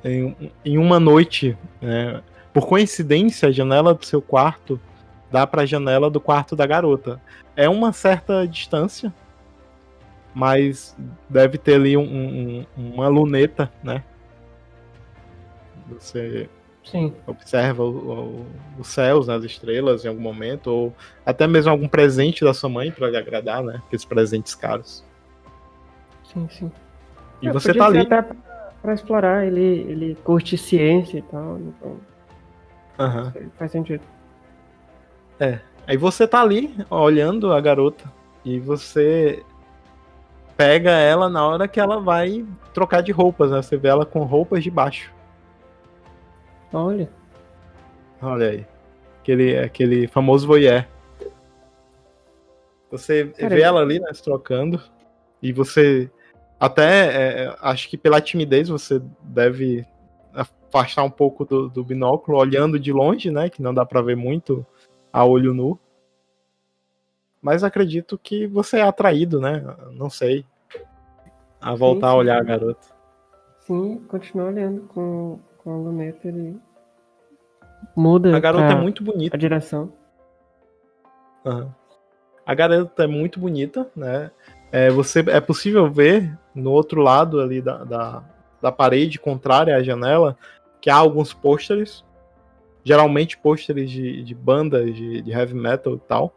Em, em uma noite, né, por coincidência, a janela do seu quarto dá para a janela do quarto da garota. É uma certa distância, mas deve ter ali um, um, uma luneta, né? Você
Sim.
Observa o, o, os céus, né, as estrelas em algum momento, ou até mesmo algum presente da sua mãe para lhe agradar, né? Aqueles presentes caros.
Sim, sim.
E você tá ali.
Até pra explorar, ele, ele curte ciência e tal, então.
Uhum.
Faz sentido.
É. Aí você tá ali olhando a garota e você pega ela na hora que ela vai trocar de roupas, né? Você vê ela com roupas de baixo.
Olha.
Olha aí. Aquele, aquele famoso voyeur. Você Cara, vê ela ali, né, se trocando. E você. Até é, é, acho que pela timidez você deve afastar um pouco do, do, binóculo, olhando de longe, né? Que não dá para ver muito a olho nu. Mas acredito que você é atraído, né? Não sei. A voltar sim, sim. a olhar a garota.
Sim, continua olhando com, com a luneta ele muda.
A garota é muito bonita.
A direção.
Uhum. A garota é muito bonita, né? É, você, é possível ver no outro lado ali da, da, da parede contrária à janela que há alguns pôsteres, geralmente pôsteres de, de bandas de, de heavy metal e tal.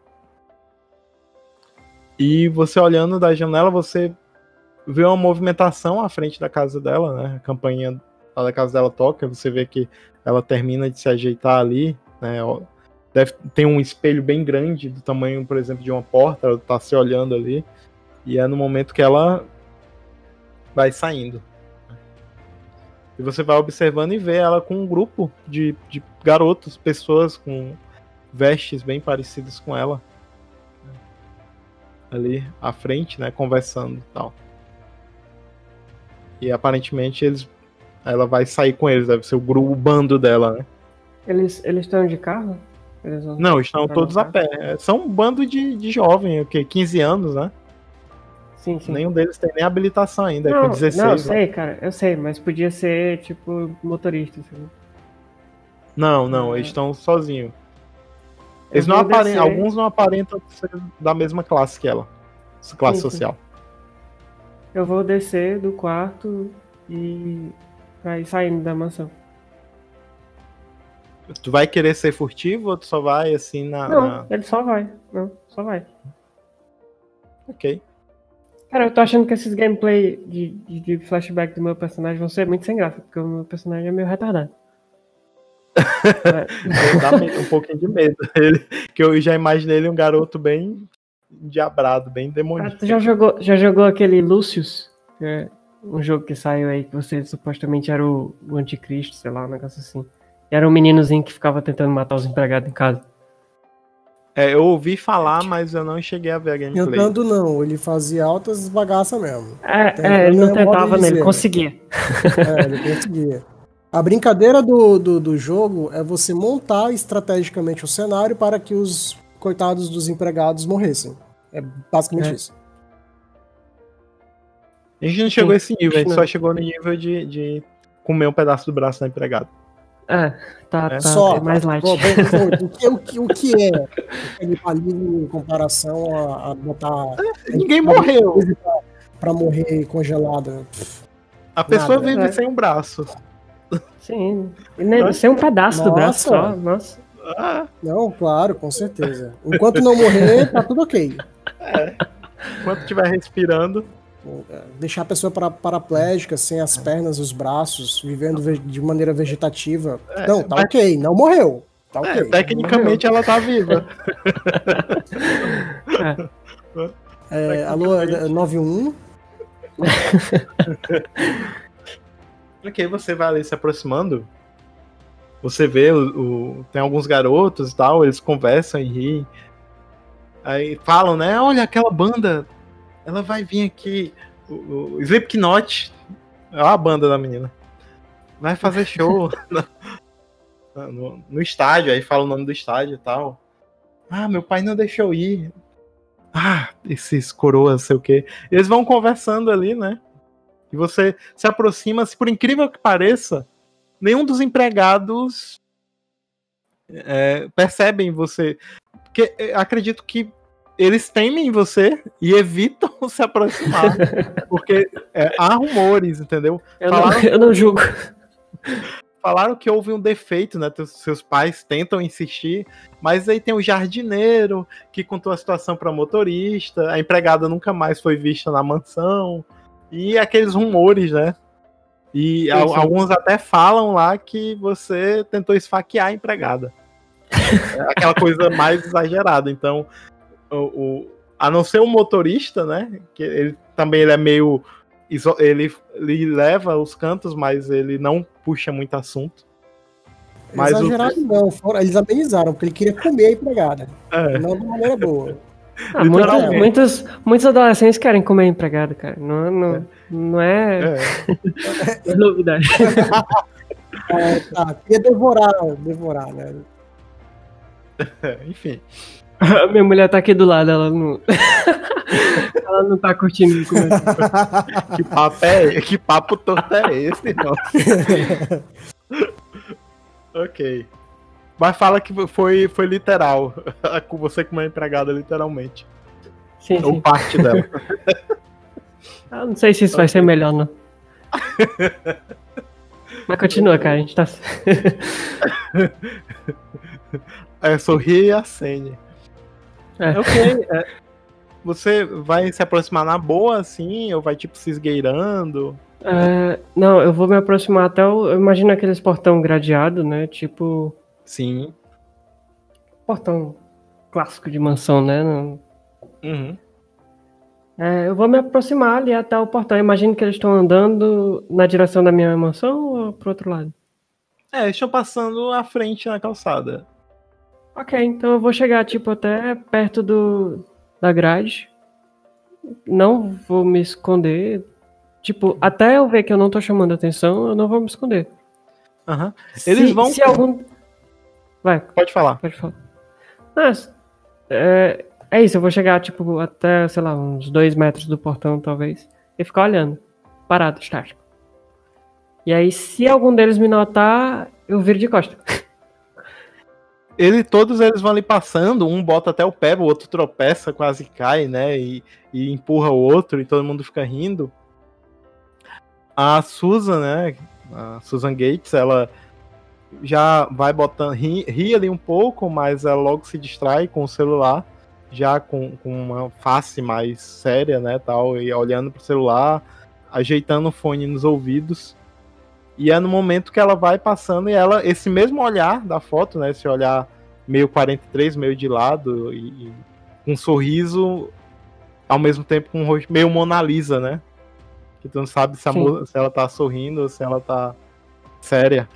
E você olhando da janela, você vê uma movimentação à frente da casa dela, né? A campainha da casa dela toca, você vê que ela termina de se ajeitar ali, né? Deve, tem um espelho bem grande, do tamanho, por exemplo, de uma porta, ela tá se olhando ali. E é no momento que ela vai saindo. E você vai observando e vê ela com um grupo de, de garotos, pessoas com vestes bem parecidas com ela. Ali à frente, né? Conversando e tal. E aparentemente eles. Ela vai sair com eles, deve ser o grupo, o bando dela, né?
Eles estão de carro?
Não, estão todos a pé. É, são um bando de, de jovem, o quê? 15 anos, né?
Sim, sim.
Nenhum deles tem nem habilitação ainda,
não,
com 16.
Não, eu sei, cara, eu sei, mas podia ser, tipo, motorista. Assim.
Não, não, eles estão sozinhos. Eles não aparentam, alguns não aparentam ser da mesma classe que ela. Classe sim, social. Sim.
Eu vou descer do quarto e vai saindo da mansão.
Tu vai querer ser furtivo ou tu só vai assim na.
Não,
na...
ele só vai. Não, só vai.
Ok.
Cara, eu tô achando que esses gameplay de, de, de flashback do meu personagem vão ser muito sem graça, porque o meu personagem é meio retardado.
Dá um pouquinho de medo. Ele, que eu já imaginei ele um garoto bem diabrado, bem demoníaco.
Ah, tu já jogou, já jogou aquele Lucius? É um jogo que saiu aí que você supostamente era o, o anticristo, sei lá, um negócio assim. E era um meninozinho que ficava tentando matar os empregados em casa.
É, eu ouvi falar, mas eu não cheguei a ver a gameplay.
Tentando não, ele fazia altas bagaças mesmo.
É, é ele não tentava, né? Ele conseguia.
É, ele conseguia. A brincadeira do, do, do, jogo é você montar estrategicamente o cenário para que os coitados dos empregados morressem. É basicamente é. isso.
A gente não chegou Sim, a esse nível, a gente só chegou no nível de, de comer um pedaço do braço da empregada.
É, tá, é. tá
Só,
mais light.
Bom, bom, o, que, o, que, o que é canibalismo em comparação a, a botar.
É, ninguém morreu.
Pra, pra, morrer congelada.
A pessoa Nada. vive é. sem um braço.
Sim. E sem um pedaço Nossa. do braço só. Nossa.
Ah. Não, claro, com certeza. Enquanto não morrer, tá tudo ok.
É. Enquanto estiver respirando.
Deixar a pessoa para, paraplégica, sem as pernas e os braços, vivendo de maneira vegetativa. É, não, tá mas... ok, não morreu. Tá
é, tecnicamente ela tá viva.
é. alô, 91.
ok, você vai ali se aproximando. Você vê, o, o, tem alguns garotos e tal, eles conversam e riem. Aí falam, né? Olha, aquela banda ela vai vir aqui, o, o Slipknot, é a banda da menina, vai fazer show no, no, no, estádio, aí fala o nome do estádio e tal. Ah, meu pai não deixou ir. Ah, esses coroas, sei o quê. Eles vão conversando ali, né? E você se aproxima, se por incrível que pareça, nenhum dos empregados é, percebem você. Porque é, acredito que eles temem você e evitam se aproximar. porque é, há rumores, entendeu?
Eu, Falaram... não, eu não julgo.
falaram que houve um defeito, né? Seus pais tentam insistir, mas aí tem o jardineiro que contou a situação para motorista, a empregada nunca mais foi vista na mansão e aqueles rumores, né? E sim, sim. alguns até falam lá que você tentou esfaquear a empregada. é aquela coisa mais exagerada. Então, o, o, a não ser o motorista, né? Que ele também ele é meio ele, ele leva os cantos, mas ele não puxa muito assunto.
Mas Exagerado o... não, fora, eles amenizaram, porque ele queria comer a empregada. É. Não de maneira boa.
Ah, muitos, muitos, muitos adolescentes querem comer empregado, cara. Não, não é. Não é, é. é novidade.
É, tá, queria devorar, devorar, né?
Enfim.
A minha mulher tá aqui do lado, ela não. ela não tá curtindo
que papo é Que papo torto é esse, nossa? ok. Mas fala que foi, foi literal. Com você como é empregada, literalmente.
Sim,
Ou
sim.
parte dela.
Eu não sei se isso okay. vai ser melhor, não. Mas continua, cara. A gente tá.
é, sorri e acene. É. Ok. É, você vai se aproximar na boa, assim, ou vai, tipo, se esgueirando?
É, não, eu vou me aproximar até o. Eu imagino aqueles portão gradeado, né? Tipo.
Sim.
Portão clássico de mansão, né?
Uhum.
É, eu vou me aproximar ali até o portão. Eu imagino que eles estão andando na direção da minha mansão ou pro outro lado?
É, estão passando à frente na calçada.
Ok, então eu vou chegar, tipo, até perto do, da grade. Não vou me esconder. Tipo, até eu ver que eu não tô chamando atenção, eu não vou me esconder.
Uhum. Eles se, vão.
Se algum. Vai.
Pode falar.
Pode falar. Mas, é, é isso, eu vou chegar, tipo, até, sei lá, uns dois metros do portão, talvez. E ficar olhando. Parado, estático. E aí, se algum deles me notar, eu viro de costa.
ele, todos eles vão ali passando, um bota até o pé, o outro tropeça, quase cai, né? E, e empurra o outro e todo mundo fica rindo. A Susan, né? A Susan Gates, ela já vai botando, ri, ri, ali um pouco, mas ela logo se distrai com o celular, já com, com uma face mais séria, né, tal, e olhando pro celular, ajeitando o fone nos ouvidos. E é no momento que ela vai passando e ela, esse mesmo olhar da foto, né? Esse olhar meio 43, meio de lado, e, e um sorriso ao mesmo tempo com um rosto meio Mona Lisa, né? Que tu não sabe se, a, se ela tá sorrindo ou se ela tá séria.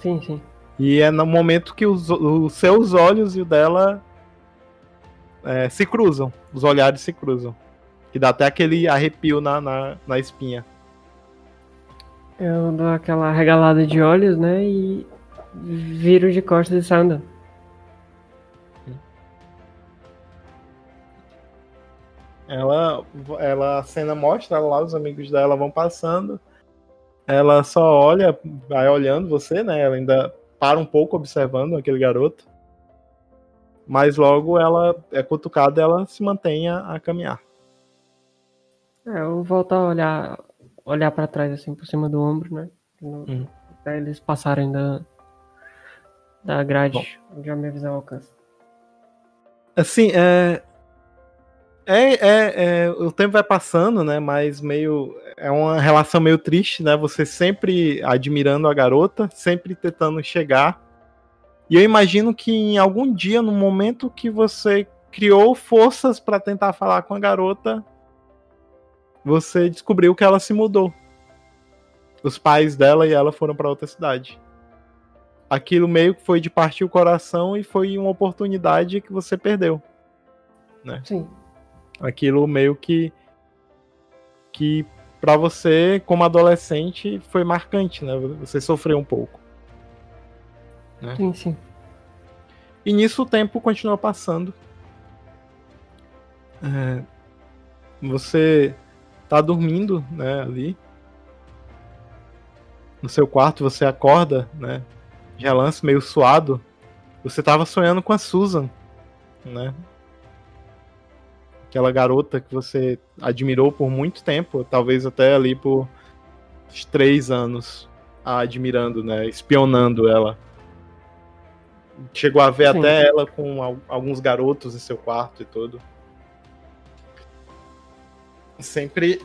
Sim, sim.
E é no momento que os, os seus olhos e o dela é, se cruzam. Os olhares se cruzam. Que dá até aquele arrepio na, na, na espinha.
Eu dou aquela regalada de olhos, né? E viro de costas e saio andando.
Ela, ela, a cena mostra lá, os amigos dela vão passando. Ela só olha, vai olhando você, né? Ela ainda para um pouco observando aquele garoto. Mas logo ela é cutucada ela se mantém a, a caminhar.
É, eu volto a olhar olhar para trás, assim, por cima do ombro, né?
Uhum.
Até eles passarem da, da grade Bom. onde a minha visão alcança.
Assim, é... É, é, é, o tempo vai passando, né? Mas meio é uma relação meio triste, né? Você sempre admirando a garota, sempre tentando chegar. E eu imagino que em algum dia, no momento que você criou forças para tentar falar com a garota, você descobriu que ela se mudou. Os pais dela e ela foram para outra cidade. Aquilo meio que foi de partir o coração e foi uma oportunidade que você perdeu. Né?
Sim.
Aquilo meio que que para você como adolescente foi marcante, né? Você sofreu um pouco.
Né? Sim, sim.
E nisso o tempo continua passando. É, você tá dormindo, né, ali. No seu quarto você acorda, né? Já lança meio suado. Você tava sonhando com a Susan, né? Aquela garota que você admirou por muito tempo, talvez até ali por três anos. admirando, né? Espionando ela. Chegou a ver Sim. até ela com alguns garotos em seu quarto e tudo. Sempre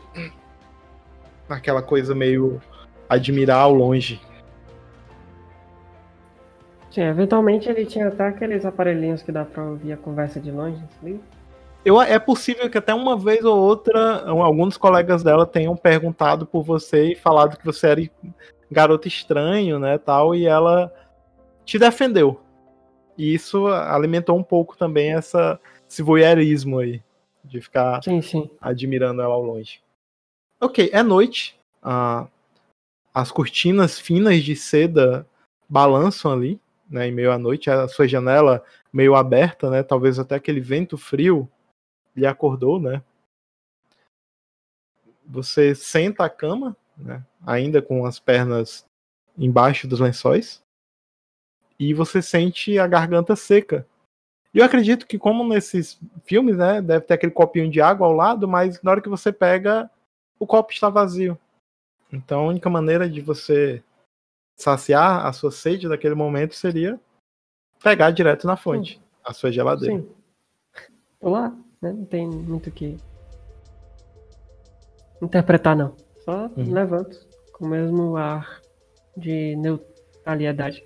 aquela coisa meio admirar ao longe.
Sim, eventualmente ele tinha até aqueles aparelhinhos que dá pra ouvir a conversa de longe, assim.
Eu, é possível que até uma vez ou outra alguns colegas dela tenham perguntado por você e falado que você era garoto estranho, né, tal, e ela te defendeu. E isso alimentou um pouco também essa, esse voyeurismo aí, de ficar
sim, sim.
admirando ela ao longe. Ok, é noite. Ah, as cortinas finas de seda balançam ali, né, em meio à noite. A sua janela meio aberta, né, talvez até aquele vento frio lhe acordou, né? Você senta a cama, né? Ainda com as pernas embaixo dos lençóis. E você sente a garganta seca. E eu acredito que, como nesses filmes, né? Deve ter aquele copinho de água ao lado, mas na hora que você pega, o copo está vazio. Então a única maneira de você saciar a sua sede naquele momento seria pegar direto na fonte, Sim. a sua geladeira. Sim.
Olá né? Não tem muito o que interpretar, não. Só uhum. levanto com o mesmo ar de neutralidade.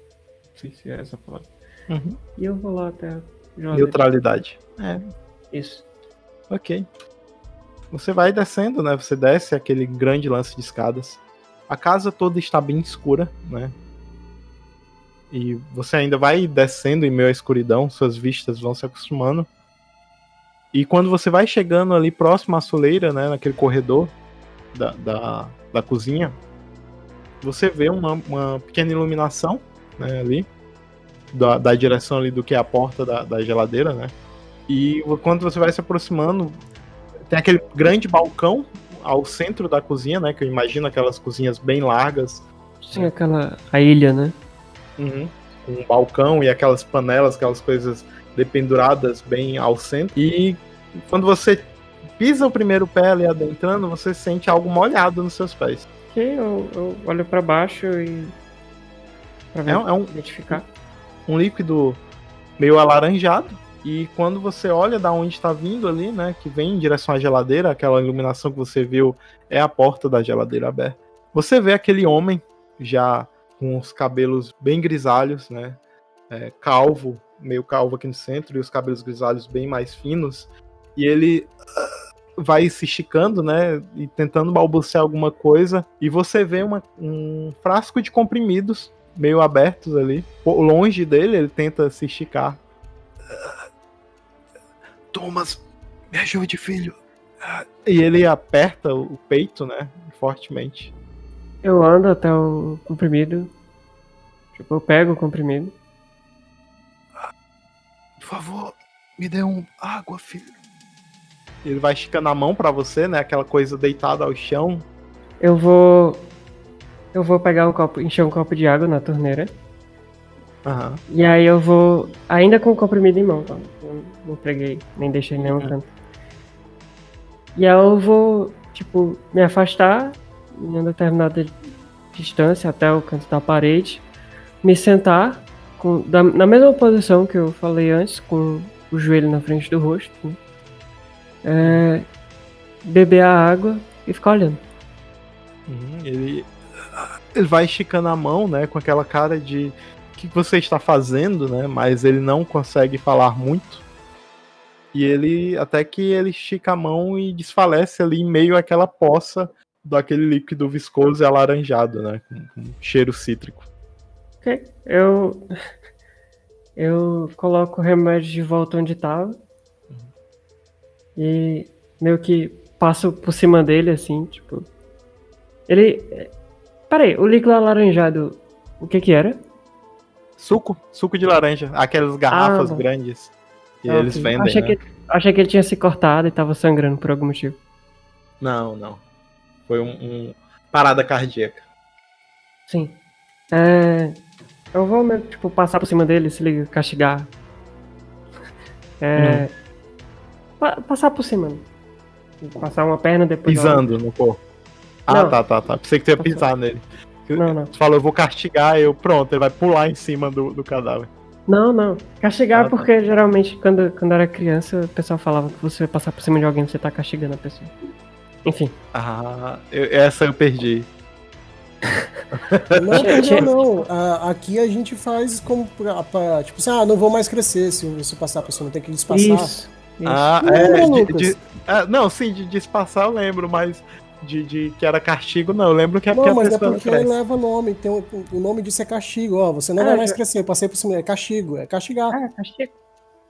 Não sei se é essa palavra. Uhum. E eu vou lá até
Neutralidade.
É. Isso.
Ok. Você vai descendo, né? Você desce aquele grande lance de escadas. A casa toda está bem escura, né? E você ainda vai descendo em meio à escuridão, suas vistas vão se acostumando. E quando você vai chegando ali próximo à soleira, né, naquele corredor da, da, da cozinha, você vê uma, uma pequena iluminação né, ali, da, da, direção ali do que é a porta da, da geladeira, né? E quando você vai se aproximando, tem aquele grande balcão ao centro da cozinha, né? Que eu imagino aquelas cozinhas bem largas.
Sim, aquela a ilha, né?
Uhum. Um balcão e aquelas panelas, aquelas coisas dependuradas bem ao centro. E quando você pisa o primeiro pé ali adentrando, você sente algo molhado nos seus pés.
Ok, eu, eu olho para baixo e. Pra ver, é, é um, identificar.
Um líquido meio alaranjado. E quando você olha da onde está vindo ali, né, que vem em direção à geladeira, aquela iluminação que você viu é a porta da geladeira aberta. Você vê aquele homem já com os cabelos bem grisalhos, né, é, calvo, meio calvo aqui no centro, e os cabelos grisalhos bem mais finos. E ele vai se esticando, né? E tentando balbuciar alguma coisa. E você vê uma, um frasco de comprimidos meio abertos ali. Longe dele, ele tenta se esticar. Thomas, me ajude, filho. E ele aperta o peito, né? Fortemente.
Eu ando até o comprimido. Tipo, eu pego o comprimido.
Por favor, me dê um água, filho. Ele vai esticando a mão para você, né? Aquela coisa deitada ao chão.
Eu vou. Eu vou pegar um copo, encher um copo de água na torneira.
Uhum.
E aí eu vou. Ainda com o comprimido em mão, tá? Eu não preguei, nem deixei nenhum uhum. canto. E aí eu vou, tipo, me afastar em uma determinada distância até o canto da parede, me sentar com, da, na mesma posição que eu falei antes, com o joelho na frente do rosto, né? é, beber a água e ficar olhando.
Uhum, ele, ele vai esticando a mão, né, com aquela cara de o que você está fazendo, né, mas ele não consegue falar muito. E ele, até que ele estica a mão e desfalece ali em meio àquela poça daquele líquido viscoso e alaranjado, né, com, cheiro cítrico.
Ok. Eu. Eu coloco o remédio de volta onde estava. E meio que passo por cima dele, assim, tipo. Ele. Peraí, o líquido alaranjado, o que que era?
Suco, suco de laranja. Aquelas garrafas ah, grandes que ah, eles vendem.
Achei,
né?
que, achei que ele tinha se cortado e tava sangrando por algum motivo.
Não, não. Foi um, um parada cardíaca.
Sim. É, eu vou, tipo, passar por cima dele, se ele castigar. É. Hum. Pa passar por cima. Passar uma perna depois.
Pisando no corpo. Ah, Não. tá, tá, tá. Pensei que tu ia pisar nele. Não, não. Você falou, eu vou castigar, eu pronto, ele vai pular em cima do, do cadáver.
Não, não. Castigar ah, tá. porque tá. geralmente quando, quando era criança o pessoal falava que você passar por cima de alguém você tá castigando a pessoa. Enfim.
Ah, eu, essa eu perdi.
Não, perdeu não. aqui a gente faz como pra, pra, tipo assim, ah, não vou mais crescer se você passar a pessoa, não tem que despassar. Isso.
Isso. Ah, não, é, de, de, ah, não, sim, de despassar eu lembro, mas de, de, que era castigo, não. Eu lembro que,
não, mas é porque ele leva nome. Tem o, o nome disso é castigo, ó. Você não é, vai mais crescer. Eu passei por cima. É castigo, é castigar. É, castigo.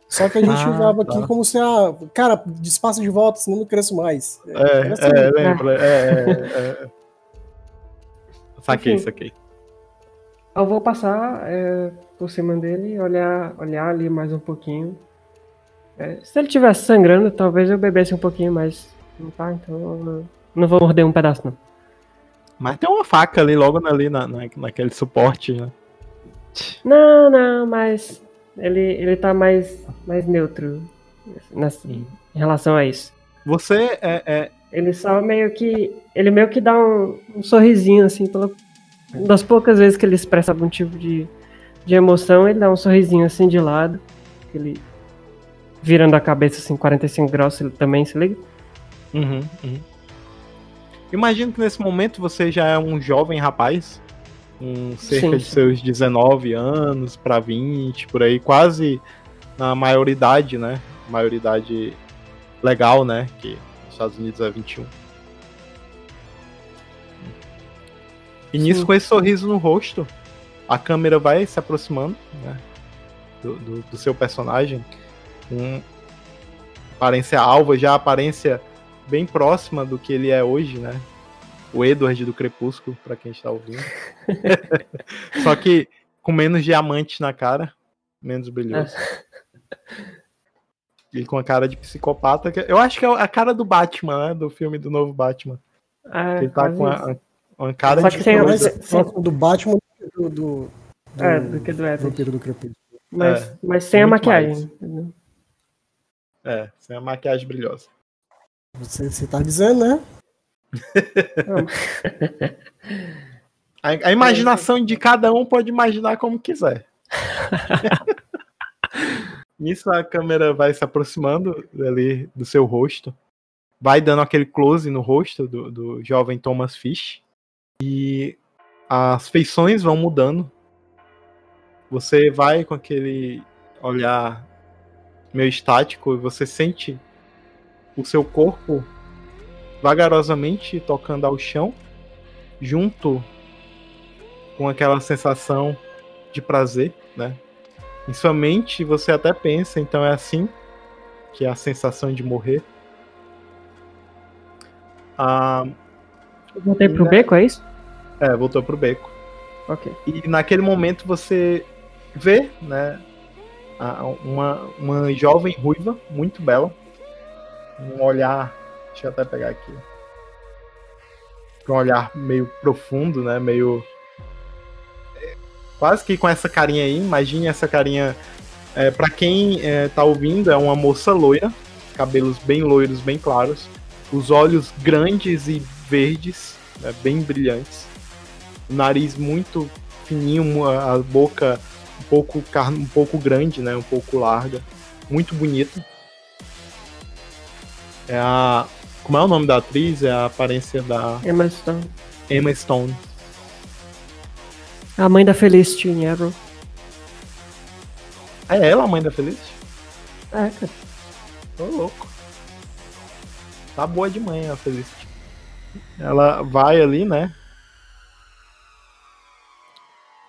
Só que a gente ah, usava tá. aqui como se, ah, cara, despaça de volta, senão não cresço mais.
É, é, assim. é lembro. É, é, é. Saquei, Enfim, saquei.
Eu vou passar é, por cima dele, olhar, olhar ali mais um pouquinho. É, se ele estivesse sangrando, talvez eu bebesse um pouquinho mais. Não tá, então não vou morder um pedaço, não.
Mas tem uma faca ali, logo ali na, na, naquele suporte, né?
Não, não, mas ele, ele tá mais, mais neutro nessa, em relação a isso.
Você é, é,
Ele só meio que. Ele meio que dá um, um sorrisinho, assim, pela, das poucas vezes que ele expressa algum tipo de, de emoção, ele dá um sorrisinho assim de lado. Ele virando a cabeça assim, 45 graus, ele também se liga.
Uhum, uhum. Imagino que nesse momento você já é um jovem rapaz, com cerca sim, de sim. seus 19 anos para 20, por aí, quase na maioridade, né? Maioridade legal, né? Que nos Estados Unidos é 21. E nisso, sim. com esse sorriso no rosto, a câmera vai se aproximando né, do, do, do seu personagem. Com aparência alva, já aparência bem próxima do que ele é hoje, né? O Edward do Crepúsculo, para quem está ouvindo. Só que com menos diamante na cara, menos brilhoso. e com a cara de psicopata. Eu acho que é a cara do Batman, né? Do filme do novo Batman. Ah, ele tá com a, uma cara Só
de. Tem mais próximo do Batman do, do,
do, é, do que do Edward.
do Crepúsculo.
Mas, é, mas sem a maquiagem.
É, sem a maquiagem brilhosa.
Você, você tá dizendo, né?
a, a, imaginação de cada um pode imaginar como quiser. Nisso a câmera vai se aproximando ali do seu rosto, vai dando aquele close no rosto do, do jovem Thomas Fish e as feições vão mudando. Você vai com aquele olhar meio estático e você sente o seu corpo vagarosamente tocando ao chão, junto com aquela sensação de prazer, né? Em sua mente você até pensa, então é assim que é a sensação de morrer.
Ah, Voltei pro beco, é isso?
É, voltou pro beco.
Ok.
E naquele momento você vê, né, uma, uma jovem ruiva, muito bela, um olhar. Deixa eu até pegar aqui. Um olhar meio profundo, né? Meio. É, quase que com essa carinha aí. Imagine essa carinha. É, para quem é, tá ouvindo, é uma moça loira, cabelos bem loiros, bem claros, os olhos grandes e verdes, né, bem brilhantes, o nariz muito fininho, a boca um pouco, um pouco grande, né, um pouco larga, muito bonita. É a. Como é o nome da atriz? É a aparência da.
Emma Stone.
Emma Stone.
A mãe da Felicity Arrow.
É ela a mãe da Felicity?
É, cara.
Tô louco. Tá boa de mãe a Felicity. Ela vai ali, né?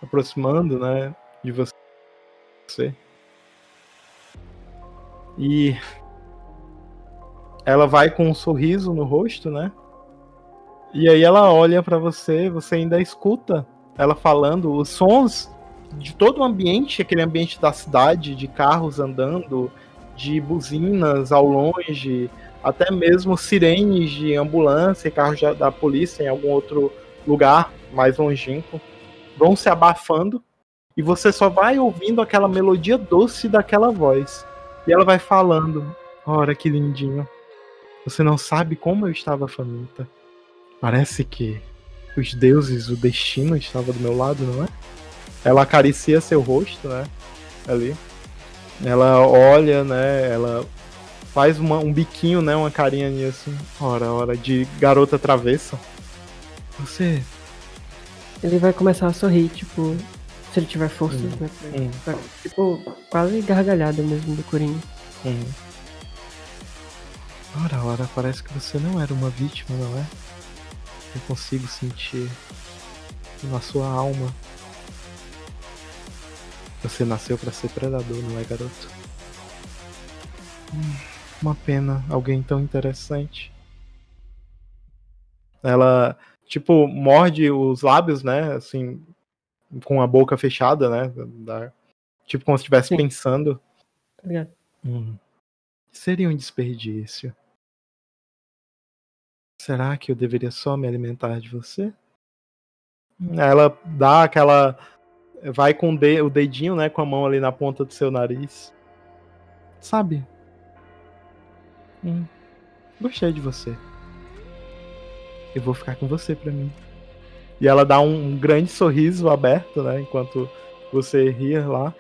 Aproximando, né? De você. E ela vai com um sorriso no rosto, né? E aí ela olha para você, você ainda escuta ela falando os sons de todo o ambiente, aquele ambiente da cidade, de carros andando, de buzinas ao longe, até mesmo sirenes de ambulância e carros da polícia em algum outro lugar mais longínquo, vão se abafando e você só vai ouvindo aquela melodia doce daquela voz. E ela vai falando: Ora, que lindinho. Você não sabe como eu estava faminta. Parece que os deuses, o destino estava do meu lado, não é? Ela acaricia seu rosto, né? Ali. Ela olha, né? Ela faz uma, um biquinho, né? Uma carinha assim. Hora, hora de garota travessa. Você.
Ele vai começar a sorrir, tipo. Se ele tiver força, hum. né? Hum. Tipo, quase gargalhada mesmo do Corinho. Hum.
Ora, ora, parece que você não era uma vítima, não é? Eu consigo sentir na sua alma. Você nasceu para ser predador, não é, garoto? Hum, uma pena, alguém tão interessante. Ela, tipo, morde os lábios, né? Assim, com a boca fechada, né? Da, tipo, como se estivesse pensando.
Obrigado.
Hum. Seria um desperdício. Será que eu deveria só me alimentar de você? Ela dá aquela. Vai com o dedinho, né? Com a mão ali na ponta do seu nariz. Sabe? Hum, gostei de você. Eu vou ficar com você pra mim. E ela dá um, um grande sorriso aberto, né? Enquanto você ria lá.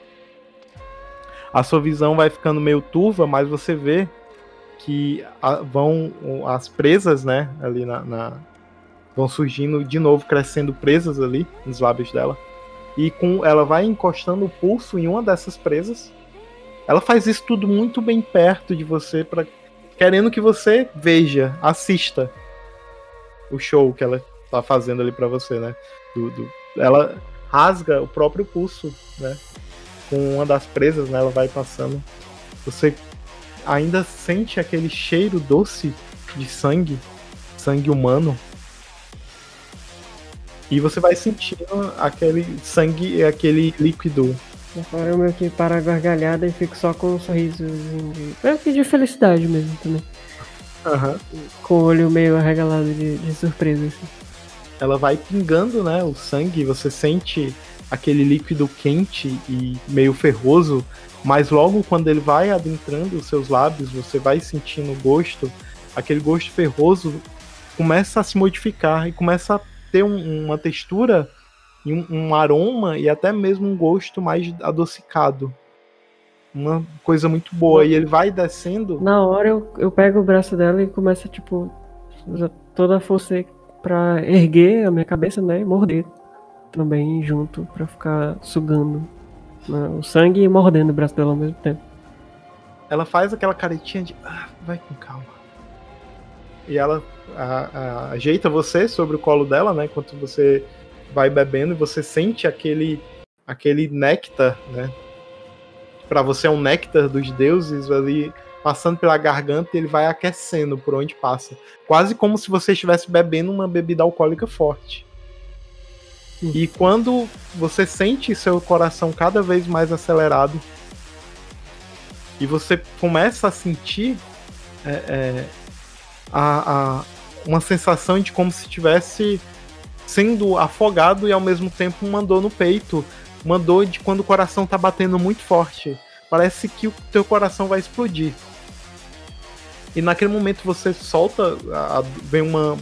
A sua visão vai ficando meio turva, mas você vê que a, vão as presas, né, ali na, na, vão surgindo de novo, crescendo presas ali nos lábios dela. E com ela vai encostando o pulso em uma dessas presas. Ela faz isso tudo muito bem perto de você para querendo que você veja, assista o show que ela tá fazendo ali para você, né? Do, do, ela rasga o próprio pulso, né? Com uma das presas, né? Ela vai passando. Você ainda sente aquele cheiro doce de sangue, sangue humano. E você vai sentindo aquele sangue, aquele líquido.
Agora eu meio que para a gargalhada e fico só com um sorrisozinho de. De felicidade mesmo também.
Uhum.
Com o olho meio arregalado de, de surpresa. Assim.
Ela vai pingando, né? O sangue, você sente aquele líquido quente e meio ferroso mas logo quando ele vai adentrando os seus lábios, você vai sentindo o gosto, aquele gosto ferroso começa a se modificar e começa a ter um, uma textura e um, um, aroma e até mesmo um gosto mais adocicado. Uma coisa muito boa. E ele vai descendo.
Na hora eu, eu pego o braço dela e começa, tipo, toda a força pra erguer a minha cabeça, né? E morder também junto, pra ficar sugando o sangue mordendo o braço dela ao mesmo tempo.
Ela faz aquela caretinha de. Ah, vai com calma. E ela a, a, ajeita você sobre o colo dela, né? Enquanto você vai bebendo e você sente aquele aquele néctar, né? Para você é um néctar dos deuses ali passando pela garganta e ele vai aquecendo por onde passa, quase como se você estivesse bebendo uma bebida alcoólica forte. E quando você sente seu coração cada vez mais acelerado e você começa a sentir é, é, a, a, uma sensação de como se estivesse sendo afogado e ao mesmo tempo uma dor no peito, uma dor de quando o coração está batendo muito forte. Parece que o teu coração vai explodir. E naquele momento você solta, a, vem uma,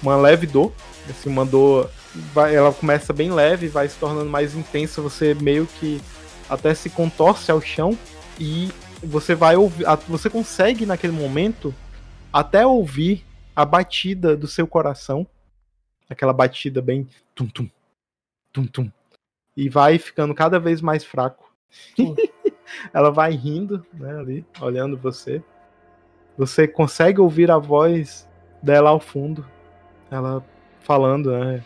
uma leve dor, assim, uma dor vai, ela começa bem leve, vai se tornando mais intensa, você meio que até se contorce ao chão e você vai ouvir, você consegue naquele momento até ouvir a batida do seu coração, aquela batida bem tum tum tum tum e vai ficando cada vez mais fraco. ela vai rindo, né, ali, olhando você. Você consegue ouvir a voz dela ao fundo. Ela falando, né?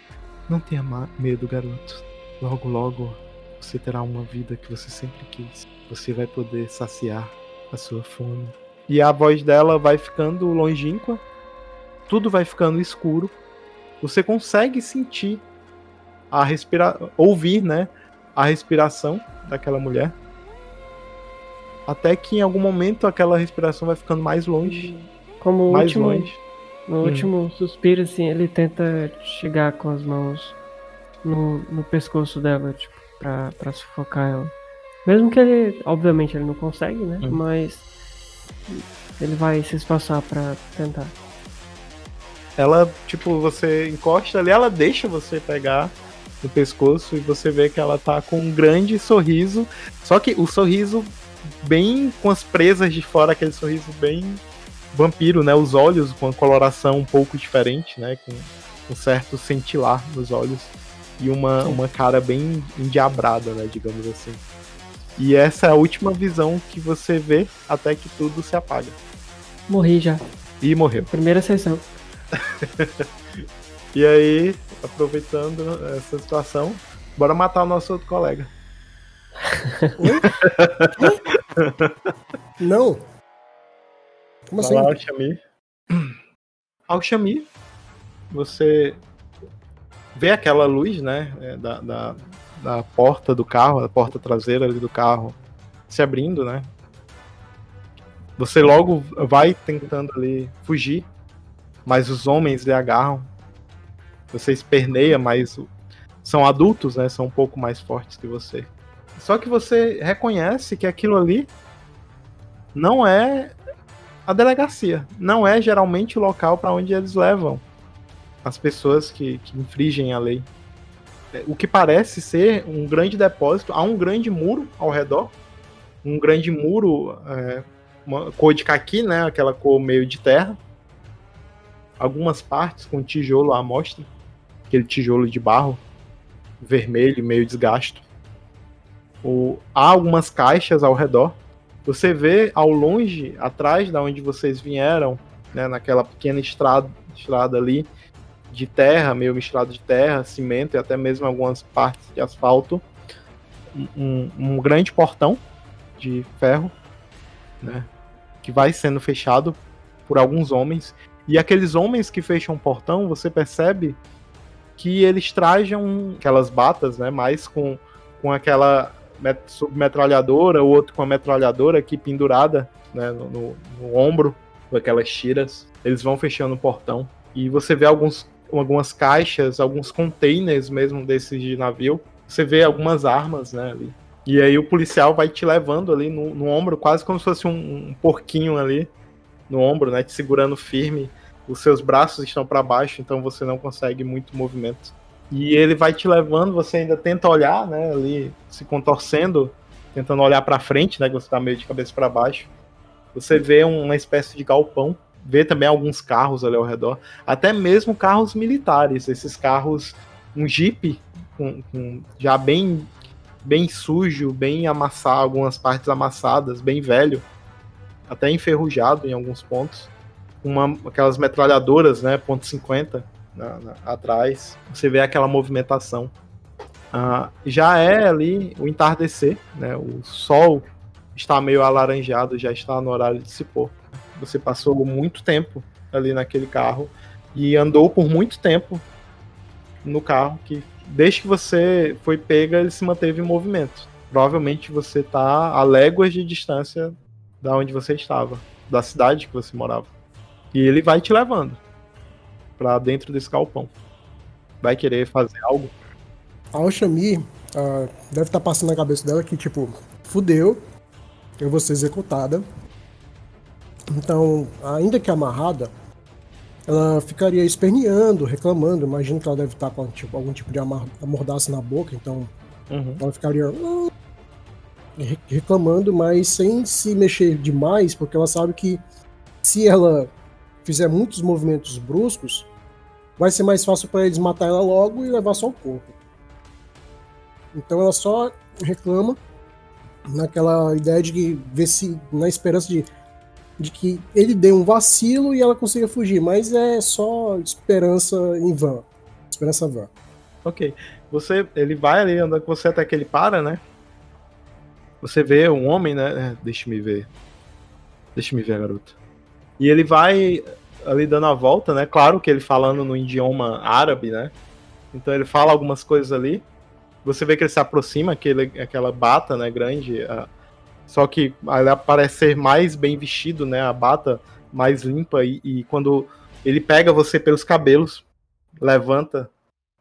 Não tenha medo, garoto. Logo, logo você terá uma vida que você sempre quis. Você vai poder saciar a sua fome. E a voz dela vai ficando longínqua, tudo vai ficando escuro. Você consegue sentir a respirar, ouvir, né, a respiração daquela mulher. Até que em algum momento aquela respiração vai ficando mais longe,
como
mais
último,
longe.
No hum. último suspiro, assim, ele tenta chegar com as mãos no, no pescoço dela, tipo, pra, pra sufocar ela. Mesmo que ele, obviamente, ele não consegue, né? Hum. Mas ele vai se esforçar pra tentar.
ela, tipo, você encosta ali, ela deixa você pegar no pescoço e você vê que ela tá com um grande sorriso. Só que o sorriso bem com as presas de fora, aquele sorriso bem vampiro, né? Os olhos com a coloração um pouco diferente, né? Com um certo cintilar nos olhos e uma, uma cara bem endiabrada, né? Digamos assim. E essa é a última visão que você vê até que tudo se apaga.
Morri já.
E morreu.
Primeira sessão.
e aí, aproveitando essa situação, bora matar o nosso outro colega.
Não. Como assim?
Alchemy. Alchemy, você vê aquela luz, né, é, da, da, da porta do carro, a porta traseira ali do carro se abrindo, né? Você logo vai tentando ali fugir, mas os homens lhe agarram. Você esperneia, mas são adultos, né? São um pouco mais fortes que você. Só que você reconhece que aquilo ali não é a delegacia. Não é geralmente o local para onde eles levam as pessoas que, que infringem a lei. É, o que parece ser um grande depósito, há um grande muro ao redor, um grande muro, é, uma cor de caqui, né, aquela cor meio de terra, algumas partes com tijolo à mostra, aquele tijolo de barro vermelho, meio desgasto. O, há algumas caixas ao redor. Você vê ao longe, atrás da onde vocês vieram, né, naquela pequena estrada, estrada ali, de terra, meio misturado de terra, cimento e até mesmo algumas partes de asfalto. Um, um grande portão de ferro, né, que vai sendo fechado por alguns homens. E aqueles homens que fecham o portão, você percebe que eles trajam aquelas batas, né, mais com, com aquela submetralhadora, o outro com a metralhadora aqui pendurada né, no, no, no ombro, com aquelas tiras. Eles vão fechando o portão. E você vê alguns algumas caixas, alguns containers mesmo desses de navio. Você vê algumas armas, né, ali. E aí o policial vai te levando ali no, no ombro, quase como se fosse um, um, porquinho ali no ombro, né, te segurando firme. Os seus braços estão para baixo, então você não consegue muito movimento. E ele vai te levando, você ainda tenta olhar, né, ali se contorcendo, tentando olhar para frente, né, que você tá meio de cabeça para baixo. Você vê uma espécie de galpão vê também alguns carros ali ao redor, até mesmo carros militares, esses carros, um Jeep com, com já bem bem sujo, bem amassado, algumas partes amassadas, bem velho, até enferrujado em alguns pontos, uma aquelas metralhadoras, né, ponto .50 na, na, atrás, você vê aquela movimentação. Ah, já é ali o entardecer, né, o sol está meio alaranjado, já está no horário de se pôr. Você passou muito tempo ali naquele carro e andou por muito tempo no carro que desde que você foi pega ele se manteve em movimento. Provavelmente você está a léguas de distância da onde você estava, da cidade que você morava. E ele vai te levando para dentro desse galpão. Vai querer fazer algo?
A Oshami uh, deve estar tá passando na cabeça dela que, tipo, fudeu, eu vou ser executada. Então, ainda que amarrada, ela ficaria esperneando, reclamando. Imagino que ela deve estar com tipo, algum tipo de amordaça na boca, então uhum. ela ficaria uh, reclamando, mas sem se mexer demais, porque ela sabe que se ela fizer muitos movimentos bruscos, vai ser mais fácil para eles matar ela logo e levar só o corpo. Então ela só reclama naquela ideia de ver se, na esperança de de que ele deu um vacilo e ela consiga fugir, mas é só esperança em vão. Esperança vã.
Ok. Você, ele vai ali andando com você até que ele para, né? Você vê um homem, né? É, deixa me ver. Deixa me ver, garoto. E ele vai ali dando a volta, né? Claro que ele falando no idioma árabe, né? Então ele fala algumas coisas ali. Você vê que ele se aproxima, aquele, aquela bata, né, grande, a, só que ela parece ser mais bem vestido, né? A bata mais limpa e, e quando ele pega você pelos cabelos, levanta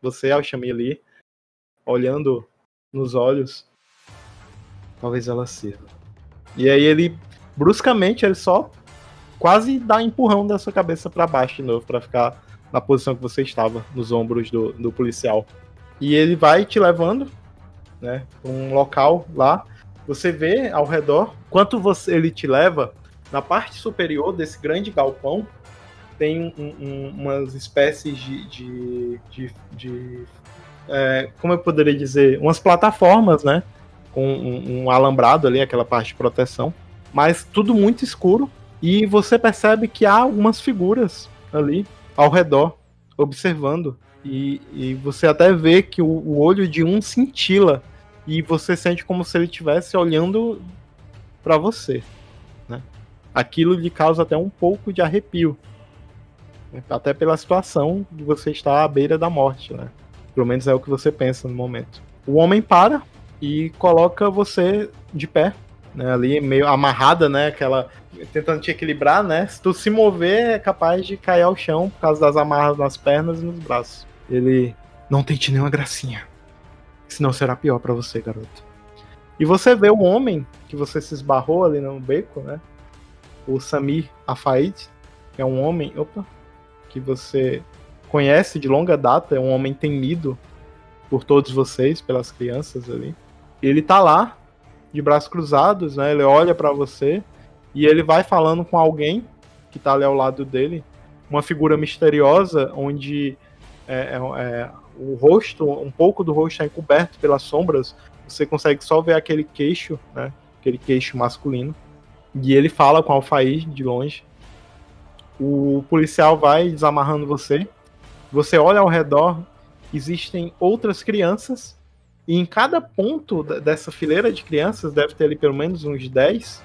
você ao ali, olhando nos olhos, talvez ela sirva. E aí ele bruscamente ele só quase dá empurrão da sua cabeça para baixo de novo para ficar na posição que você estava, nos ombros do, do policial. E ele vai te levando, né, para um local lá. Você vê ao redor, quanto você, ele te leva, na parte superior desse grande galpão, tem um, um, umas espécies de, de, de, de é, como eu poderia dizer, umas plataformas, né? Com um, um, alambrado ali, aquela parte de proteção. Mas tudo muito escuro. E você percebe que há algumas figuras ali ao redor, observando. E, e você até vê que o, o, olho de um cintila. E você sente como se ele estivesse olhando para você. Né? Aquilo lhe causa até um pouco de arrepio. Até pela situação de você estar à beira da morte, né? Pelo menos é o que você pensa no momento. O homem para e coloca você de pé, né? Ali meio amarrada, né? Aquela tentando te equilibrar, né? Se tu se mover, é capaz de cair ao chão por causa das amarras nas pernas e nos braços. Ele não tente nenhuma gracinha, senão será pior para você, garoto. E você vê o homem que você se esbarrou ali no beco, né? O Samir Afaid, que é um homem, opa, que você conhece de longa data, é um homem temido por todos vocês, pelas crianças ali. Ele tá lá, de braços cruzados, né? Ele olha para você e ele vai falando com alguém que tá ali ao lado dele, uma figura misteriosa, onde é, é, é, o rosto, um pouco do rosto é encoberto pelas sombras, você consegue só ver aquele queixo, né? Aquele queixo masculino. E ele fala com o Alfair de longe. O policial vai desamarrando você você olha ao redor, existem outras crianças, e em cada ponto dessa fileira de crianças deve ter ali pelo menos uns 10,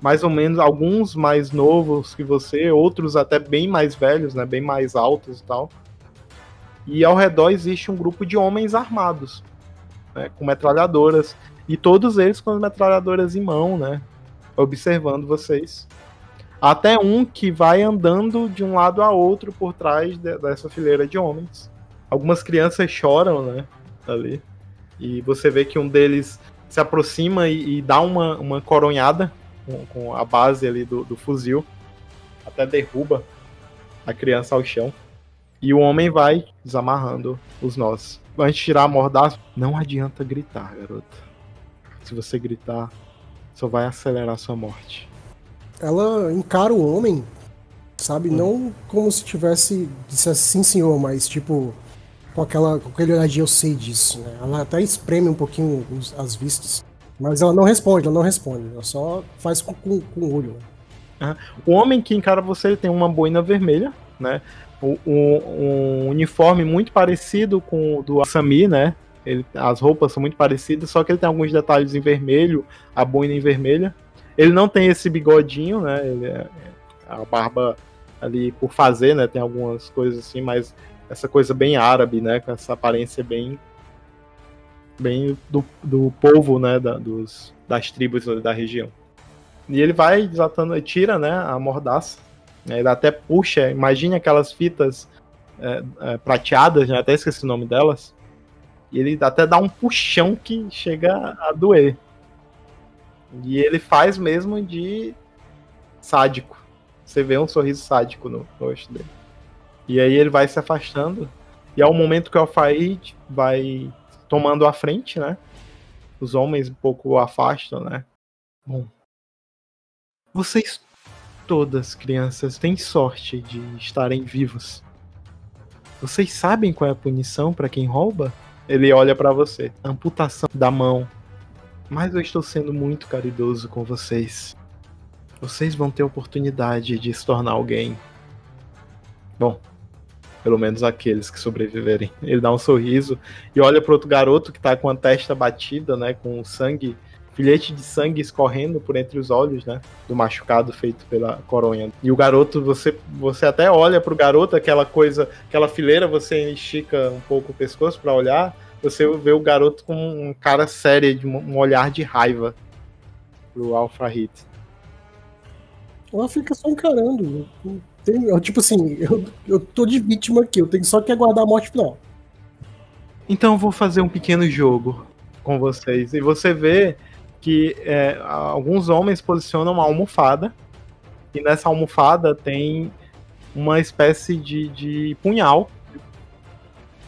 mais ou menos alguns mais novos que você, outros até bem mais velhos, né, bem mais altos e tal. E ao redor existe um grupo de homens armados, né, com metralhadoras, e todos eles com as metralhadoras em mão, né, observando vocês. Até um que vai andando de um lado a outro por trás de, dessa fileira de homens. Algumas crianças choram, né? Ali. E você vê que um deles se aproxima e, e dá uma, uma coronhada com, com a base ali do, do fuzil. Até derruba a criança ao chão. E o homem vai desamarrando os nós. Antes de tirar a mordaça, não adianta gritar, garota. Se você gritar, só vai acelerar a sua morte
ela encara o homem, sabe? Hum. Não como se tivesse dissesse sim, senhor, mas tipo com aquela com aquele olhadinho eu sei disso, né? Ela até espreme um pouquinho os, as vistas, mas ela não responde, ela não responde, ela só faz com, com, com o olho.
Né? O homem que encara você tem uma boina vermelha, né? O, um uniforme muito parecido com o do Asami, né? Ele, as roupas são muito parecidas, só que ele tem alguns detalhes em vermelho, a boina em vermelha. Ele não tem esse bigodinho, né? Ele é, a barba ali por fazer, né? Tem algumas coisas assim, mas essa coisa bem árabe, né? Com essa aparência bem bem do, do povo, né? Da, dos, das tribos da região. E ele vai desatando, tira, né? A mordaça. Né, ele até puxa, imagine aquelas fitas é, é, prateadas, né, até esqueci o nome delas. E ele até dá um puxão que chega a doer. E ele faz mesmo de sádico. Você vê um sorriso sádico no rosto dele. E aí ele vai se afastando. E ao momento que o Alfair vai tomando a frente, né? Os homens um pouco afastam, né? Bom. Vocês todas, crianças, têm sorte de estarem vivos. Vocês sabem qual é a punição para quem rouba? Ele olha para você. Amputação da mão, mas eu estou sendo muito caridoso com vocês. Vocês vão ter oportunidade de se tornar alguém. Bom, pelo menos aqueles que sobreviverem. Ele dá um sorriso e olha para outro garoto que está com a testa batida, né, com sangue, filhete de sangue escorrendo por entre os olhos, né, do machucado feito pela coronha. E o garoto, você você até olha para o garoto, aquela coisa, aquela fileira, você estica um pouco o pescoço para olhar você vê o garoto com um cara sério, de um olhar de raiva pro Alpha Hit.
Ela fica só encarando. Eu, tipo assim, eu, eu tô de vítima aqui, eu tenho só que aguardar a morte final.
Então eu vou fazer um pequeno jogo com vocês. E você vê que é, alguns homens posicionam uma almofada. E nessa almofada tem uma espécie de, de punhal.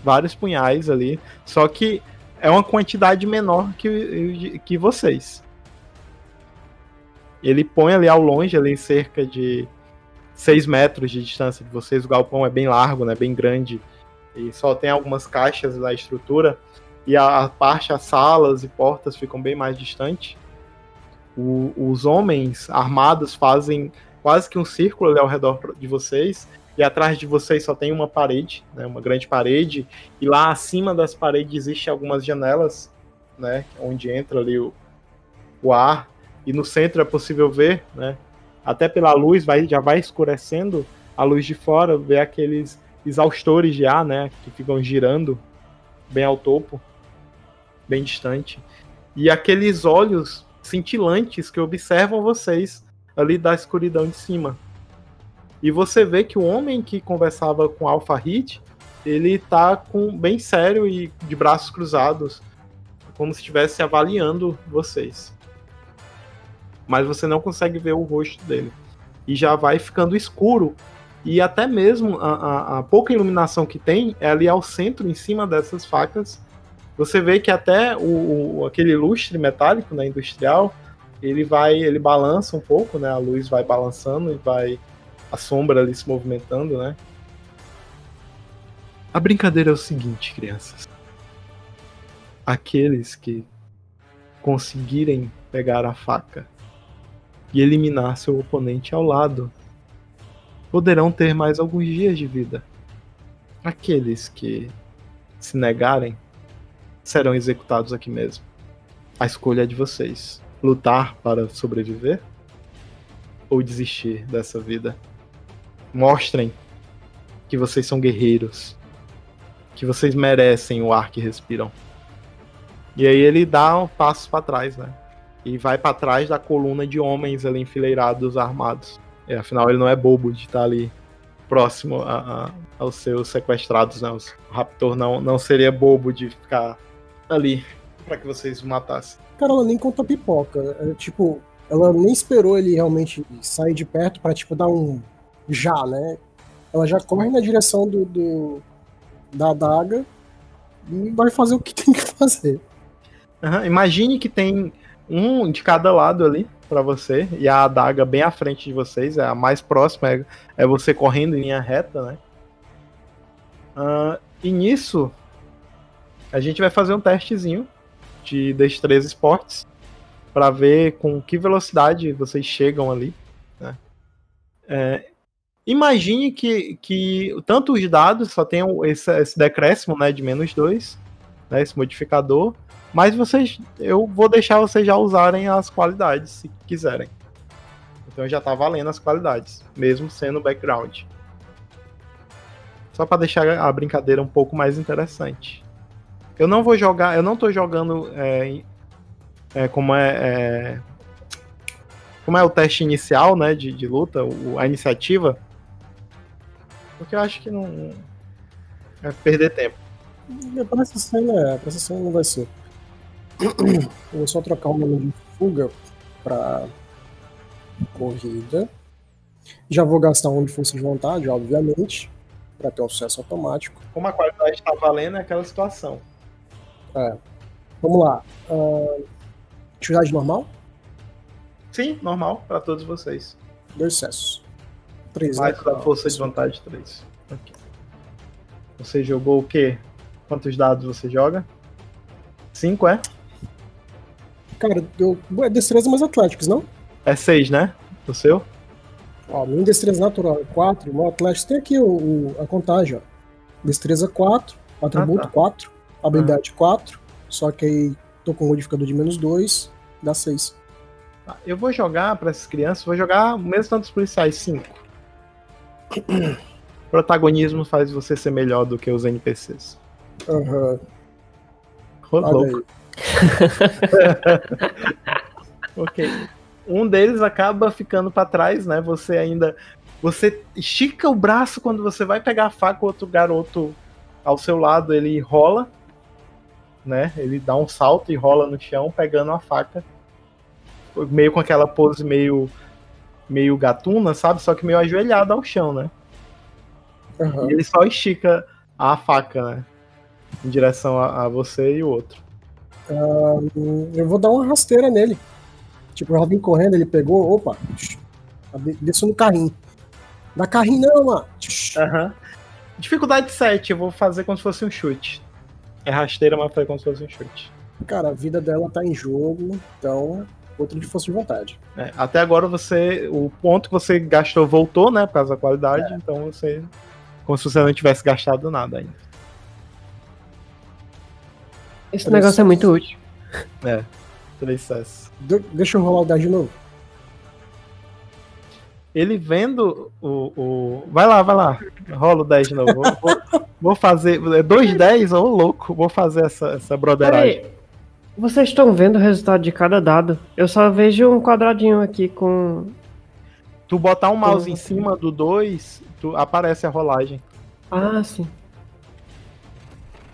Vários punhais ali. Só que é uma quantidade menor que, que vocês. Ele põe ali ao longe, ali cerca de 6 metros de distância de vocês. O galpão é bem largo, né? Bem grande. E só tem algumas caixas na estrutura. E a, a parte, as salas e portas ficam bem mais distantes. Os homens armados fazem quase que um círculo ali ao redor de vocês. E atrás de vocês só tem uma parede, né, uma grande parede. E lá acima das paredes existem algumas janelas, né, onde entra ali o, o ar. E no centro é possível ver, né, até pela luz, vai, já vai escurecendo a luz de fora, ver aqueles exaustores de ar, né, que ficam girando bem ao topo, bem distante. E aqueles olhos cintilantes que observam vocês ali da escuridão de cima. E você vê que o homem que conversava com Alpha Hit, ele tá com bem sério e de braços cruzados, como se estivesse avaliando vocês. Mas você não consegue ver o rosto dele. E já vai ficando escuro. E até mesmo a, a, a pouca iluminação que tem é ali ao centro, em cima dessas facas. Você vê que até o, o aquele lustre metálico, né, industrial, ele vai, ele balança um pouco, né? A luz vai balançando e vai a sombra ali se movimentando, né? A brincadeira é o seguinte, crianças. Aqueles que conseguirem pegar a faca e eliminar seu oponente ao lado poderão ter mais alguns dias de vida. Aqueles que se negarem serão executados aqui mesmo. A escolha é de vocês lutar para sobreviver ou desistir dessa vida. Mostrem que vocês são guerreiros, que vocês merecem o ar que respiram. E aí ele dá um passo para trás, né? E vai para trás da coluna de homens ali enfileirados armados. E, afinal, ele não é bobo de estar ali próximo a, a, aos seus sequestrados, né? O Raptor não, não seria bobo de ficar ali para que vocês o matassem.
Cara, ela nem conta pipoca. É, tipo, ela nem esperou ele realmente sair de perto para tipo, dar um já, né? Ela já corre na direção do, do da adaga e vai fazer o que tem que fazer.
Uhum. Imagine que tem um de cada lado ali para você e a adaga bem à frente de vocês, é a mais próxima, é, é você correndo em linha reta, né? Uh, e nisso, a gente vai fazer um testezinho de destreza esportes para ver com que velocidade vocês chegam ali. Né? É, imagine que, que tanto os dados só tenham esse, esse decréscimo né, de menos 2, né, esse modificador, mas vocês, eu vou deixar vocês já usarem as qualidades se quiserem. Então já tá valendo as qualidades, mesmo sendo background. Só para deixar a brincadeira um pouco mais interessante. Eu não vou jogar, eu não tô jogando é, é, como é, é, como é o teste inicial, né, de, de luta, o, a iniciativa, porque eu acho que não é perder tempo.
Para essa cena, para essa cena não vai ser. Eu vou só trocar o nome de fuga para corrida. Já vou gastar um de força de vontade, obviamente, para ter um sucesso automático.
Como a qualidade está valendo, é aquela situação.
É. Vamos lá. Uh, atividade normal?
Sim, normal para todos vocês.
Dois sucessos.
Três. Mais né? da força de vontade, três. Okay. Você jogou o quê? Quantos dados você joga? Cinco, é?
Cara, eu... é destreza mais atléticos, não?
É seis, né? O seu?
Ó, minha destreza natural é 4, meu atlético tem aqui o, o, a contagem, ó. Destreza 4, atributo ah, tá. 4 habilidade ah. 4, só que aí tô com um modificador de menos 2, dá 6.
Tá, eu vou jogar para essas crianças, vou jogar o mesmo tanto dos policiais, 5. Protagonismo faz você ser melhor do que os NPCs.
Aham.
Uhum. louco. ok. Um deles acaba ficando para trás, né? Você ainda. Você estica o braço quando você vai pegar a faca, o outro garoto ao seu lado ele rola né? Ele dá um salto e rola no chão, pegando a faca. Meio com aquela pose meio meio gatuna, sabe? Só que meio ajoelhado ao chão, né? Uhum. Ele só estica a faca, né? Em direção a, a você e o outro.
Uh, eu vou dar uma rasteira nele. Tipo, eu vim correndo, ele pegou, opa, desceu no carrinho. Na carrinho não, mano.
Uhum. Dificuldade 7, eu vou fazer como se fosse um chute. É rasteira, mas foi como se fosse um chute.
Cara, a vida dela tá em jogo, então outro de força de vontade.
É, até agora você. O ponto que você gastou voltou, né? Por causa da qualidade, é. então você. Como se você não tivesse gastado nada ainda.
Esse negócio é muito útil.
É. 3 sucesso.
De deixa eu rolar o 10 de novo.
Ele vendo o, o. Vai lá, vai lá. Rola o 10 de novo. Vou, vou, vou fazer. É dois 10, ô louco. Vou fazer essa, essa broderagem.
Vocês estão vendo o resultado de cada dado? Eu só vejo um quadradinho aqui com.
Tu botar um mouse em cima do 2, aparece a rolagem.
Ah, sim.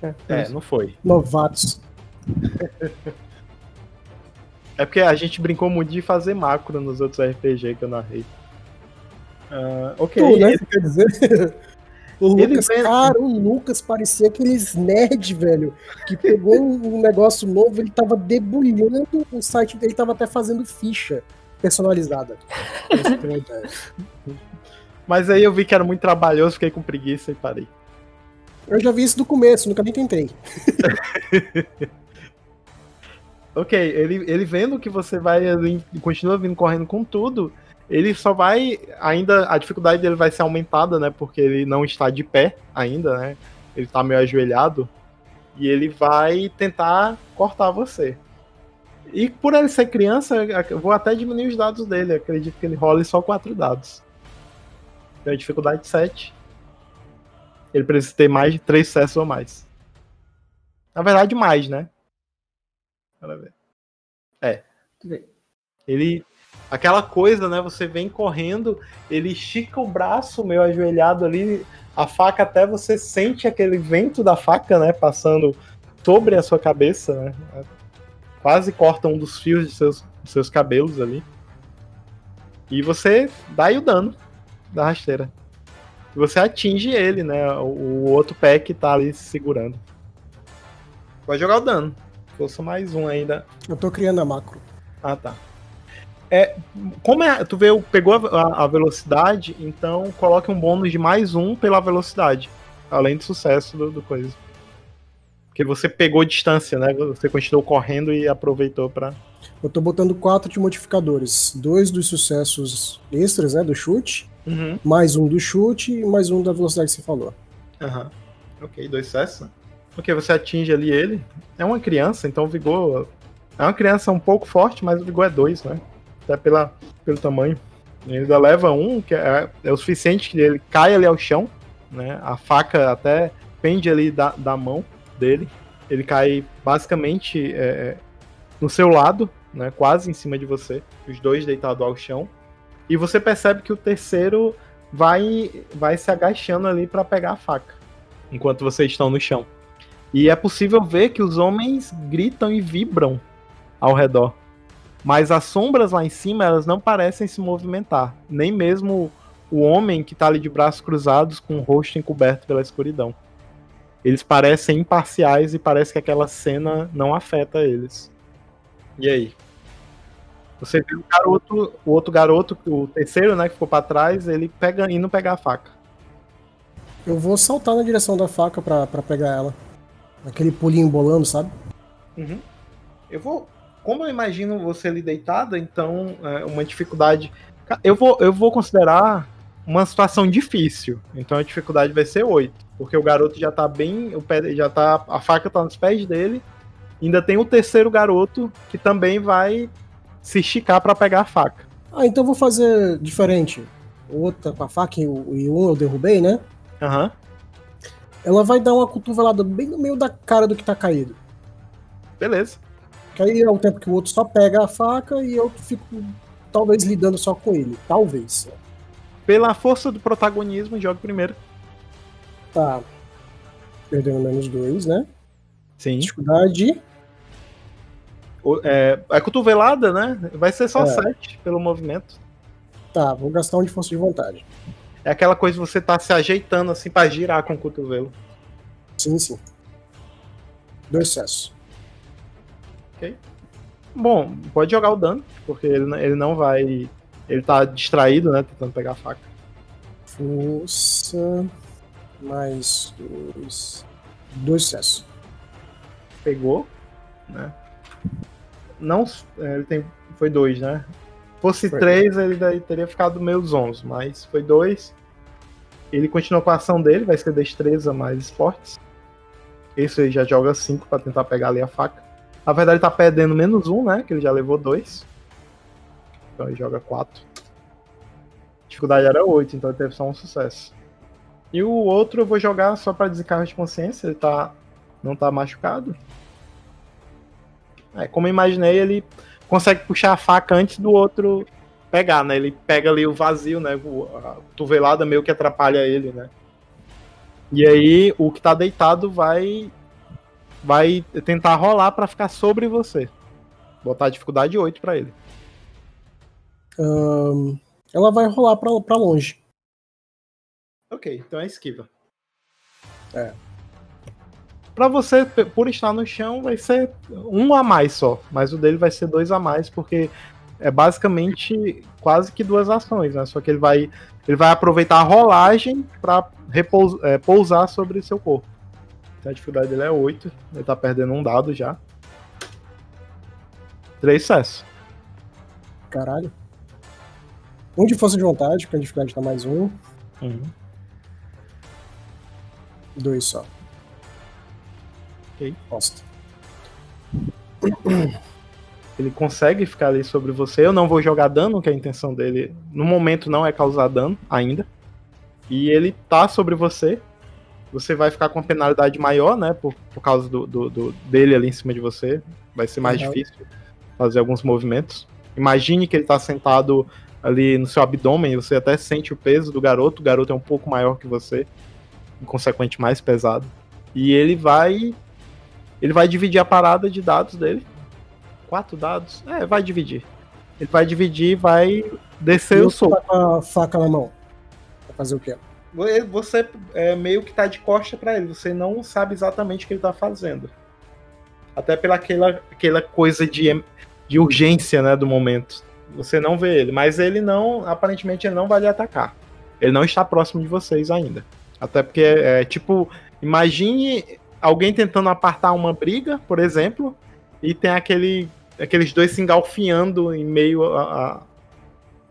É, é não foi.
Novatos.
é porque a gente brincou muito de fazer macro nos outros RPG que eu narrei. Uh, ok. Tu,
né? Quer dizer. O Lucas, cara, o Lucas parecia aqueles nerd, velho, que pegou um negócio novo, ele tava debulhando o site dele, tava até fazendo ficha personalizada.
Mas aí eu vi que era muito trabalhoso, fiquei com preguiça e parei.
Eu já vi isso do começo, nunca nem tentei.
ok, ele, ele vendo que você vai continua vindo correndo com tudo, ele só vai. Ainda a dificuldade dele vai ser aumentada, né? Porque ele não está de pé ainda, né? Ele está meio ajoelhado. E ele vai tentar cortar você. E por ele ser criança, vou até diminuir os dados dele. Acredito que ele role só quatro dados. Tem a dificuldade 7. Ele precisa ter mais de 3 sucessos ou mais. Na verdade, mais, né? Bora ver. É. Ele aquela coisa, né? Você vem correndo, ele estica o braço meio ajoelhado ali, a faca até você sente aquele vento da faca, né? Passando sobre a sua cabeça, né? Quase corta um dos fios de seus, de seus cabelos ali. E você dá o dano da rasteira. E você atinge ele, né? O, o outro pé que tá ali segurando. Pode jogar o dano. Força mais um ainda.
Eu tô criando a macro.
Ah, tá. É, como é, tu vê, pegou a, a, velocidade, então coloque um bônus de mais um pela velocidade, além do sucesso do, do coisa. Porque você pegou distância, né? Você continuou correndo e aproveitou para.
Eu tô botando quatro de modificadores: dois dos sucessos extras, né? Do chute, uhum. mais um do chute e mais um da velocidade que você falou.
Aham. Uhum. Ok, dois sucessos. Ok, você atinge ali ele. É uma criança, então o vigor. É uma criança um pouco forte, mas o vigor é dois, né? até pela, pelo tamanho. Ele ainda leva um, que é, é o suficiente que ele cai ali ao chão, né? A faca até pende ali da, da mão dele. Ele cai basicamente é, é, no seu lado, né? Quase em cima de você, os dois deitados ao chão. E você percebe que o terceiro vai, vai se agachando ali para pegar a faca, enquanto vocês estão no chão. E é possível ver que os homens gritam e vibram ao redor. Mas as sombras lá em cima, elas não parecem se movimentar. Nem mesmo o homem que tá ali de braços cruzados com o rosto encoberto pela escuridão. Eles parecem imparciais e parece que aquela cena não afeta eles. E aí? Você viu o garoto, o outro garoto, o terceiro, né, que ficou para trás, ele pega indo pegar a faca.
Eu vou saltar na direção da faca para pegar ela. Aquele pulinho bolando, sabe?
Uhum. Eu vou como eu imagino você ali deitada, então é uma dificuldade. Eu vou, eu vou considerar uma situação difícil. Então a dificuldade vai ser 8. Porque o garoto já tá bem. O pé, já tá. A faca tá nos pés dele. Ainda tem o terceiro garoto que também vai se esticar para pegar a faca.
Ah, então vou fazer diferente. O outro tá com a faca e o, e um eu derrubei, né?
Aham. Uhum.
Ela vai dar uma cotovelada bem no meio da cara do que tá caído.
Beleza.
Que aí é o tempo que o outro só pega a faca e eu fico talvez lidando só com ele. Talvez.
Pela força do protagonismo, jogue primeiro.
Tá. Perdendo menos dois, né?
Sim.
Dificuldade.
É, a cotovelada, né? Vai ser só é. 7 pelo movimento.
Tá, vou gastar um de força de vontade.
É aquela coisa que você tá se ajeitando assim para girar com o cotovelo.
Sim, sim. Dois sucessos.
Ok. Bom, pode jogar o dano, porque ele, ele não vai. Ele tá distraído, né? Tentando pegar a faca.
Força. Mais dois. Dois sucessos.
Pegou, né? Não. é, Ele tem. Foi dois, né? Fosse
Foi.
três, ele daí teria ficado meio zonzo, mas foi dois. Ele continua com a ação dele, vai ser destreza mais esportes. Esse ele já joga cinco pra tentar pegar ali a faca. Na verdade, ele tá perdendo menos um, né? Que ele já levou dois. Então ele joga quatro. A dificuldade era oito, então ele teve só um sucesso. E o outro eu vou jogar só pra descarga de consciência, ele tá. não tá machucado. É, como eu imaginei, ele consegue puxar a faca antes do outro pegar, né? Ele pega ali o vazio, né? A cotovelada meio que atrapalha ele, né? E aí o que tá deitado vai vai tentar rolar pra ficar sobre você. Botar a dificuldade 8 pra ele.
Ahn, ela vai rolar pra longe.
Ok, então é esquiva.
É.
Pra você, por estar no chão, vai ser um a mais só. Mas o dele vai ser dois a mais, porque é basicamente quase que duas ações, né? Só que ele vai, ele vai aproveitar a rolagem pra repous- é, pousar sobre seu corpo. Então a dificuldade dele é 8. Ele tá perdendo um dado já. Três sucessos.
Caralho. Um de força de vontade, porque a dificuldade tá mais um.
Uhum.
Dois só.
Ok. Ele consegue ficar ali sobre você. Eu não vou jogar dano, que a intenção dele no momento não é causar dano ainda. E ele tá sobre você. Você vai ficar com uma penalidade maior, né? Por, por causa do, do- do- dele ali em cima de você. Vai ser mais difícil fazer alguns movimentos. Imagine que ele tá sentado ali no seu abdômen. Você até sente o peso do garoto. O garoto é um pouco maior que você. E, consequente, mais pesado. E ele vai. Ele vai dividir a parada de dados dele. Quatro dados? É, vai dividir. Ele vai dividir e vai descer o
Eu
soco.
tá com a faca na mão. Vai fazer o quê?
Você é, meio que tá de costa pra ele. Você não sabe exatamente o que ele tá fazendo. Até pela aquela, aquela coisa de, de urgência, né, do momento. Você não vê ele, mas ele não, aparentemente ele não vai lhe atacar. Ele não está próximo de vocês ainda. Até porque é, é, tipo, imagine alguém tentando apartar uma briga, por exemplo, e tem aquele aqueles dois se engalfinhando em meio a, a-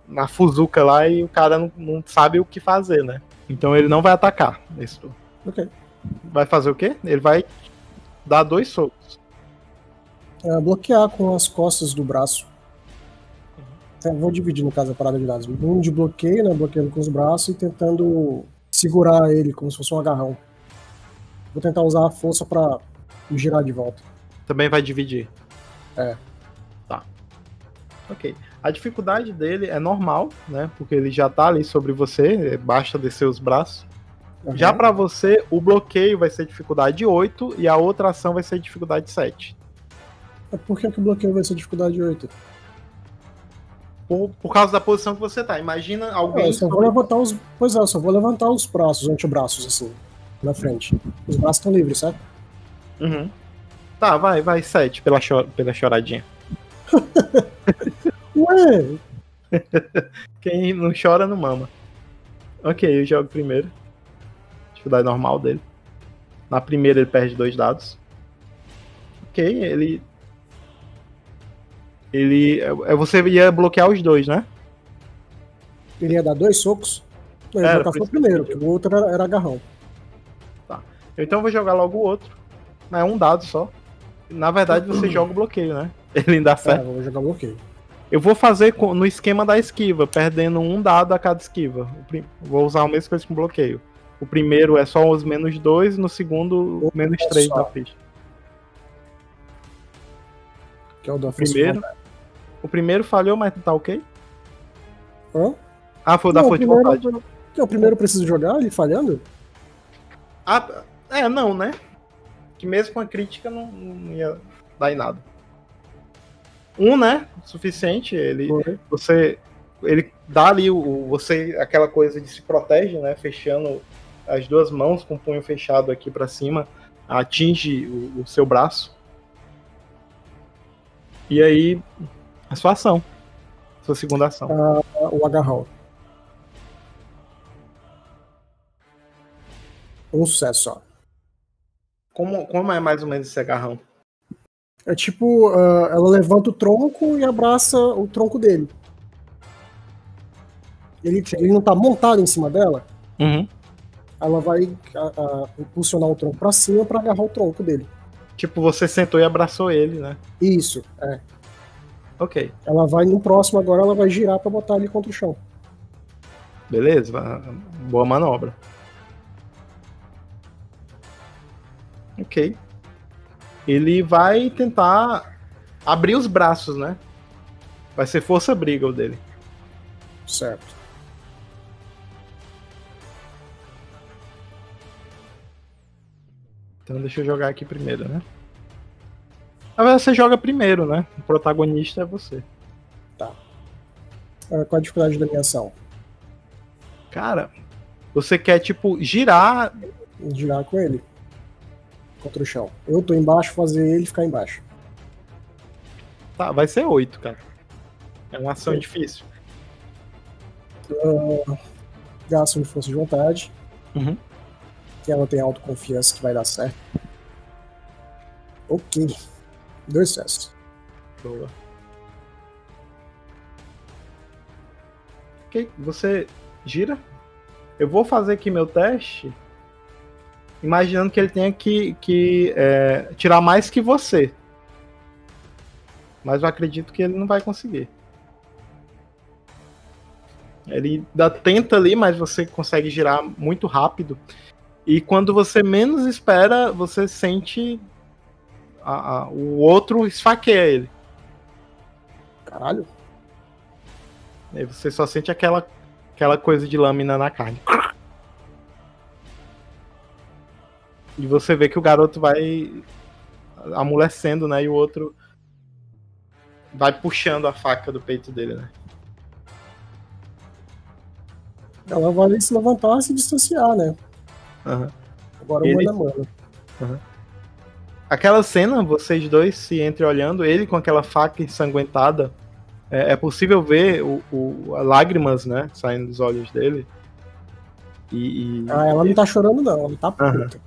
na fuzuca lá e o cara não, não sabe o que fazer, né? Então ele não vai atacar nesse turno.
Ok.
Vai fazer o quê? Ele vai dar dois socos.
É, bloquear com as costas do braço. É, vou dividir, no caso, a parada de dados. Um de bloqueio, né? Bloqueando com os braços e tentando segurar ele como se fosse um agarrão. Vou tentar usar a força pra me girar de volta.
Também vai dividir.
É.
Tá. Ok. A dificuldade dele é normal, né? Porque ele já tá ali sobre você, é, basta descer os braços. Já
Aham.
pra você, o bloqueio vai ser dificuldade 8 e a outra ação vai ser dificuldade 7.
É, Por que, que o bloqueio vai ser dificuldade 8?
Por, por causa da posição que você tá. Imagina alguém.
eu só vou levantar os. Pois é, eu só vou levantar os braços, os antebraços, assim, na frente. Os braços estão livres, certo?
Uhum. Tá, vai, vai, 7 pela, cho- pela choradinha.
Ué!
Quem não chora não mama. Ok, eu jogo primeiro. Dificuldade normal dele. Na primeira ele perde dois dados. Ok, ele. Ele. é- Você ia bloquear os dois, né?
Ele ia dar dois socos. Não, ele
Era,
ia só o primeiro, porque o outro era, era agarrão.
Eu, Então eu vou jogar logo o outro. Mas é um dado só. Na verdade você joga o bloqueio, né? Ele ainda
É,
acerta.
vou jogar bloqueio.
Eu vou fazer no esquema da esquiva, perdendo um dado a cada esquiva. O Vou usar a mesma coisa com bloqueio. O primeiro é só os menos dois, no segundo, menos
é
três
só.
da ficha.
Que é o da
Primeiro.
vontade.
O primeiro falhou, mas tá ok?
Hã?
Ah, foi o da
Não,
força de
o primeiro-
vontade.
Não, o primeiro precisa jogar, ele falhando?
Ah, é, não, né? Que mesmo com a crítica não, não ia dar em nada. Um, né? Suficiente. Ele, você ele dá ali o, você aquela coisa de se protege, né? Fechando as duas mãos com o punho fechado aqui para cima, atinge o, o, seu braço. E aí, a sua ação. Sua segunda ação.
Uh, o agarrão. Um sucesso só.
Como, como é mais ou menos esse agarrão?
É tipo, uh, ela levanta o tronco e abraça o tronco dele. Ele, ele não tá montado em cima dela.
Uhum.
Ela vai uh, impulsionar o tronco pra cima para agarrar o tronco dele.
Tipo, você sentou e abraçou ele, né?
Isso, é.
Ok.
Ela vai no próximo agora, ela vai girar para botar ele contra o chão.
Beleza, boa manobra. Ok. Ele vai tentar abrir os braços, né? Vai ser força briga o dele.
Certo.
Então deixa eu jogar aqui primeiro, né? Na verdade, você joga primeiro, né? O protagonista é você.
Tá. Ah, qual a dificuldade da minha ação?
Cara, você quer, tipo, girar.
Girar com ele contra o chão. Eu tô embaixo, fazer ele ficar embaixo.
Tá, vai ser 8, cara. É uma ação difícil.
Uh, gasto de força de vontade.
Uhum.
Que ela tem autoconfiança que vai dar certo. Ok. Dois sucessos.
Boa. Ok, você gira. Eu vou fazer aqui meu teste imaginando que ele tenha que, que é, tirar mais que você. Mas eu acredito que ele não vai conseguir. Ele ainda tenta ali, mas você consegue girar muito rápido. E quando você menos espera, você sente a, a, o outro esfaqueia ele.
Caralho.
Aí você só sente aquela, aquela coisa de lâmina na carne. E você vê que o garoto vai amolecendo, né? E o outro vai puxando a faca do peito dele, né?
Ela vai se levantar e se distanciar, né?
Uhum.
Agora ele... mano a mano.
Uhum. Aquela cena, vocês dois se entreolhando, ele com aquela faca ensanguentada, é, é possível ver o, o lágrimas, né, saindo dos olhos dele. E,
e... Ah, ela não tá chorando não, ela tá puta. Uhum.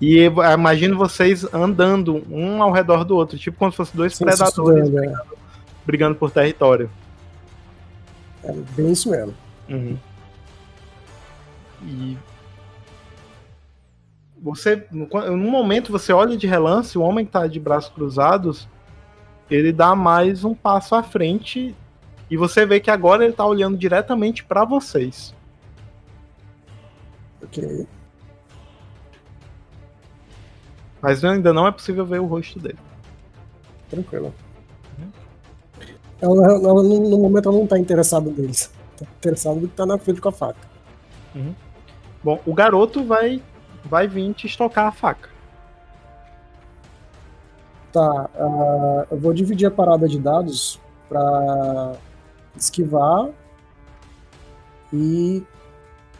E imagino vocês andando um ao redor do outro, tipo como se fossem dois Sim, predadores brigando, é. brigando, por território.
É bem isso mesmo.
Uhum. E você, num momento, você olha de relance, o homem que tá de braços cruzados, ele dá mais um passo à frente e você vê que agora ele tá olhando diretamente para vocês.
Ok.
Mas ainda não é possível ver o rosto dele.
Tranquilo. Uhum. Ela, ela, no momento ela não tá interessada neles. Tá interessada no que tá na frente com a faca.
Uhum. Bom, o garoto vai, vai vir te estocar a faca.
Tá, uh, eu vou dividir a parada de dados pra esquivar e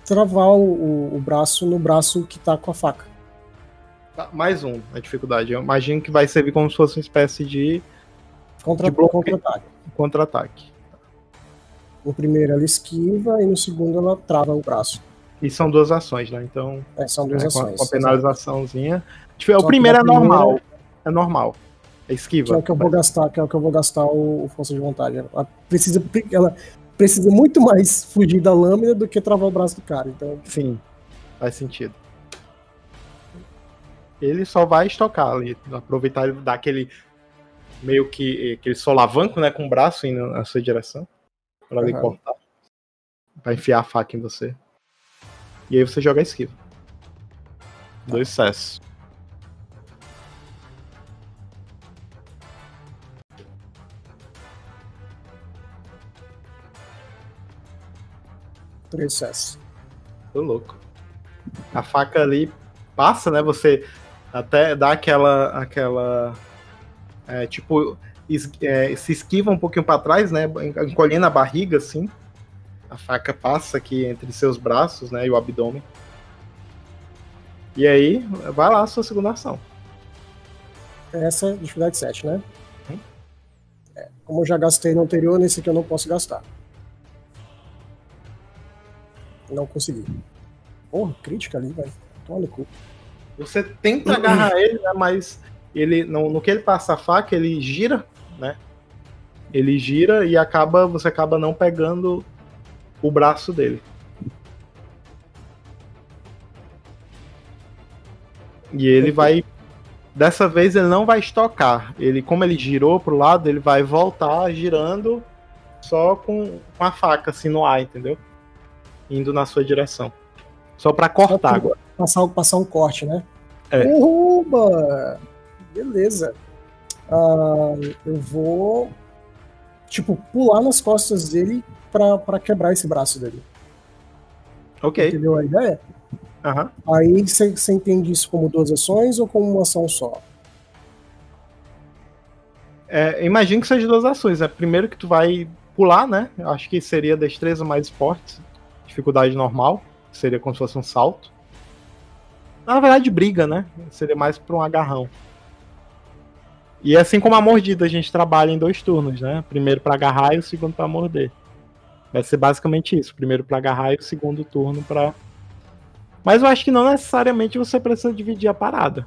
travar o, o, o braço no braço que tá com a faca.
Tá, mais um, a dificuldade. Eu imagino que vai servir como se fosse uma espécie de.
Contra, de contra-ataque.
Contra-ataque.
No primeiro ela esquiva e no segundo ela trava o braço.
E são duas ações, né? Então.
É, são duas
é,
ações.
Com a penalizaçãozinha. Tipo, o primeiro é normal. É normal. É esquiva.
Que é o que eu vou gastar, que é o que eu vou gastar o, o força de vontade. Ela precisa, ela precisa muito mais fugir da lâmina do que travar o braço do cara. Então...
Sim, faz sentido ele só vai estocar ali, aproveitar e dar aquele meio que aquele solavanco, né, com o braço indo na sua direção para uhum. cortar, para enfiar a faca em você. E aí você joga a esquiva. Dois sucessos.
Três sucessos.
Tô louco. A faca ali passa, né? Você até dá aquela. aquela é, tipo, es, é, se esquiva um pouquinho para trás, né? Encolhendo a barriga, assim. A faca passa aqui entre seus braços, né? E o abdômen. E aí, vai lá a sua segunda ação.
Essa é dificuldade 7, né? Hum? É, como eu já gastei no anterior, nesse aqui eu não posso gastar. Não consegui. Porra, crítica ali, velho. Toma no cu.
Você tenta agarrar ele, né? Mas ele, no, no que ele passa a faca, ele gira, né? Ele gira e acaba, você acaba não pegando o braço dele. E ele vai. Dessa vez ele não vai estocar. Ele, como ele girou pro lado, ele vai voltar girando só com, com a faca assim no ar, entendeu? Indo na sua direção. Só para cortar só agora.
Passar, passar um corte, né? É. Uba! Beleza. Uh, eu vou, tipo, pular nas costas dele para quebrar esse braço dele.
Ok.
Entendeu a ideia?
Uhum.
Aí você entende isso como duas ações ou como uma ação só?
É, imagino que seja duas ações. É primeiro que tu vai pular, né? Acho que seria destreza mais esporte, dificuldade normal, seria como se fosse um salto. Na verdade, briga, né? Seria mais para um agarrão. E assim como a mordida, a gente trabalha em dois turnos, né? Primeiro para agarrar e o segundo para morder. Vai ser basicamente isso. Primeiro para agarrar e o segundo turno para. Mas eu acho que não necessariamente você precisa dividir a parada.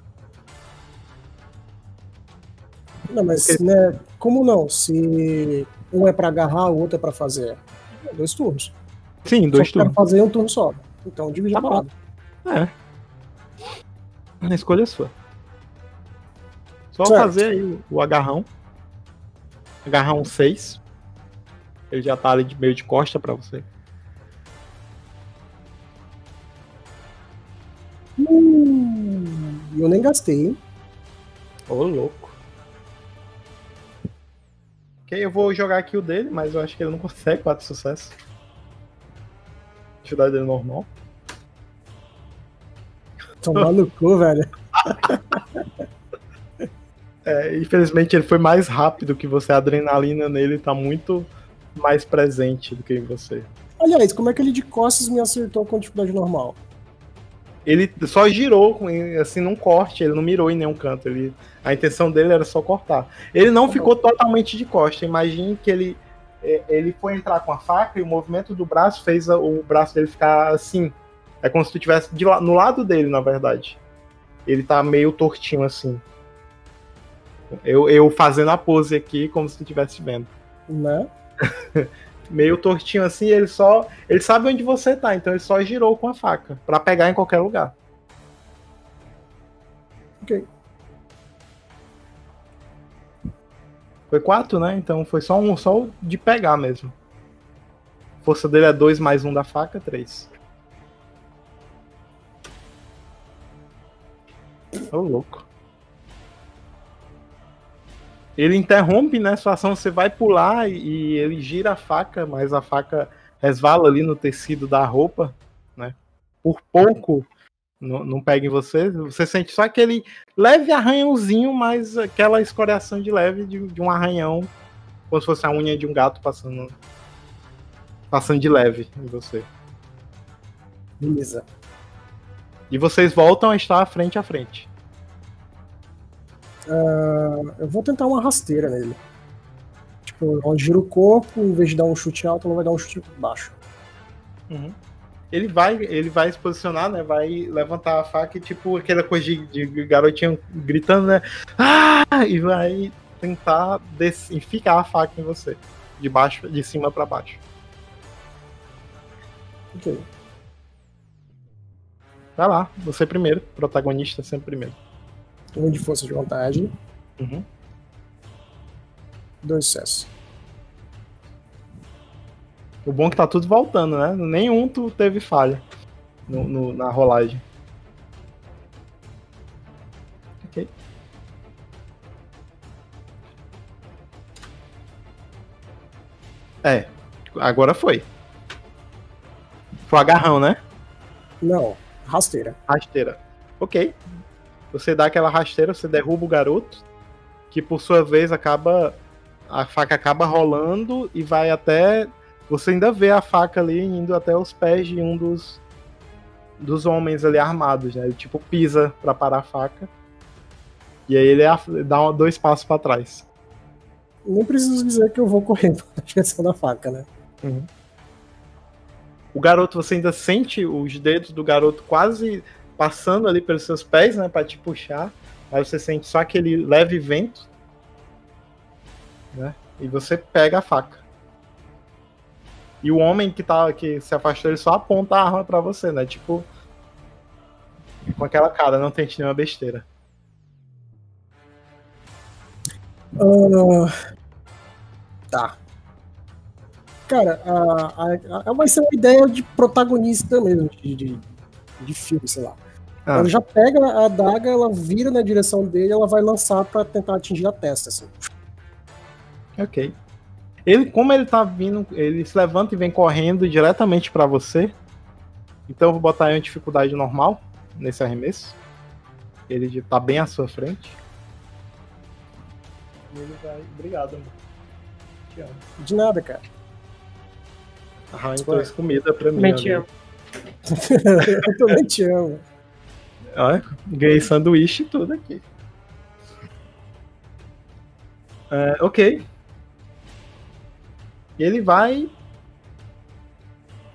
Não, mas Porque... né, como não? Se um é para agarrar, o outro é para fazer. É dois turnos.
Sim, dois só turnos.
fazer um turno só. Então divide tá a parada.
É. A escolha é sua. Só certo. fazer aí o, o agarrão. Agarrão 6. Ele já tá ali de meio de costa para você.
Hum, eu nem gastei, hein?
Ô, louco. Ok, eu vou jogar aqui o dele, mas eu acho que ele não consegue 4 sucessos. Dele normal.
Tomar no cu, velho.
É, infelizmente ele foi mais rápido que você, a adrenalina nele tá muito mais presente do que em você.
Aliás, como é que ele de costas me acertou com dificuldade normal?
Ele só girou, assim, num corte, ele não mirou em nenhum canto. Ele, a intenção dele era só cortar. Ele não ficou totalmente de costa. Imagine que ele, ele foi entrar com a faca e o movimento do braço fez o braço dele ficar assim, é como se tu estivesse no lado dele, na verdade. Ele tá meio tortinho assim. Eu, eu fazendo a pose aqui como se tu estivesse vendo.
Né?
meio tortinho assim, ele só. Ele sabe onde você tá, então ele só girou com a faca. para pegar em qualquer lugar.
Ok.
Foi quatro, né? Então foi só um só de pegar mesmo. Força dele é 2 mais um da faca, 3. Ô, oh, louco. Ele interrompe, né? Sua ação, você vai pular e ele gira a faca, mas a faca resvala ali no tecido da roupa, né? Por pouco não, não pega em você. Você sente só aquele leve arranhãozinho, mas aquela escoriação de leve de, de um arranhão, como se fosse a unha de um gato passando passando de leve em você.
Beleza.
E vocês voltam a estar frente a frente.
Uh, eu vou tentar uma rasteira nele. Tipo, ela gira o corpo, em vez de dar um chute alto, ela vai dar um chute baixo.
Uhum. Ele vai, ele vai se posicionar, né? Vai levantar a faca e tipo aquela coisa de, de garotinho gritando, né? Ah! E vai tentar enfiar a faca em você. De baixo, de cima para baixo.
Ok.
Vai lá, você primeiro, protagonista sempre primeiro.
Um de força de vontade.
Uhum.
Dois sucessos.
O bom é que tá tudo voltando, né? Nenhum tu teve falha no, no, na rolagem. Ok. É, agora foi. Foi agarrão, né?
Não, rasteira.
Rasteira. Ok. Você dá aquela rasteira, você derruba o garoto, que por sua vez acaba a faca acaba rolando e vai até. Você ainda vê a faca ali indo até os pés de um dos, dos homens ali armados, né? Ele tipo pisa para parar a faca. E aí ele dá dois passos para trás.
Nem preciso dizer que eu vou correndo na direção da faca, né? Uhum.
O garoto, você ainda sente os dedos do garoto quase passando ali pelos seus pés, né, para te puxar. Aí você sente só aquele leve vento, né? E você pega a faca. E o homem que tá que se afastou, ele só aponta a arma para você, né? Tipo com aquela cara, não tente nenhuma besteira.
Uh, tá. Cara, a, a, a, vai ser uma ideia de protagonista mesmo, de, de, de filme, sei lá. Ah. Ela já pega a adaga, ela vira na direção dele, ela vai lançar para tentar atingir a testa, assim.
Ok. Ele, como ele tá vindo, ele se levanta e vem correndo diretamente para você. Então eu vou botar em dificuldade normal nesse arremesso. Ele tá bem à sua frente. E ele vai. Obrigado, amor.
Te amo. De nada, cara.
A Rainha trouxe comida pra mim.
Também te amo.
eu também te amo.
Olha, ganhei sanduíche e tudo aqui. É, ok. Ele vai.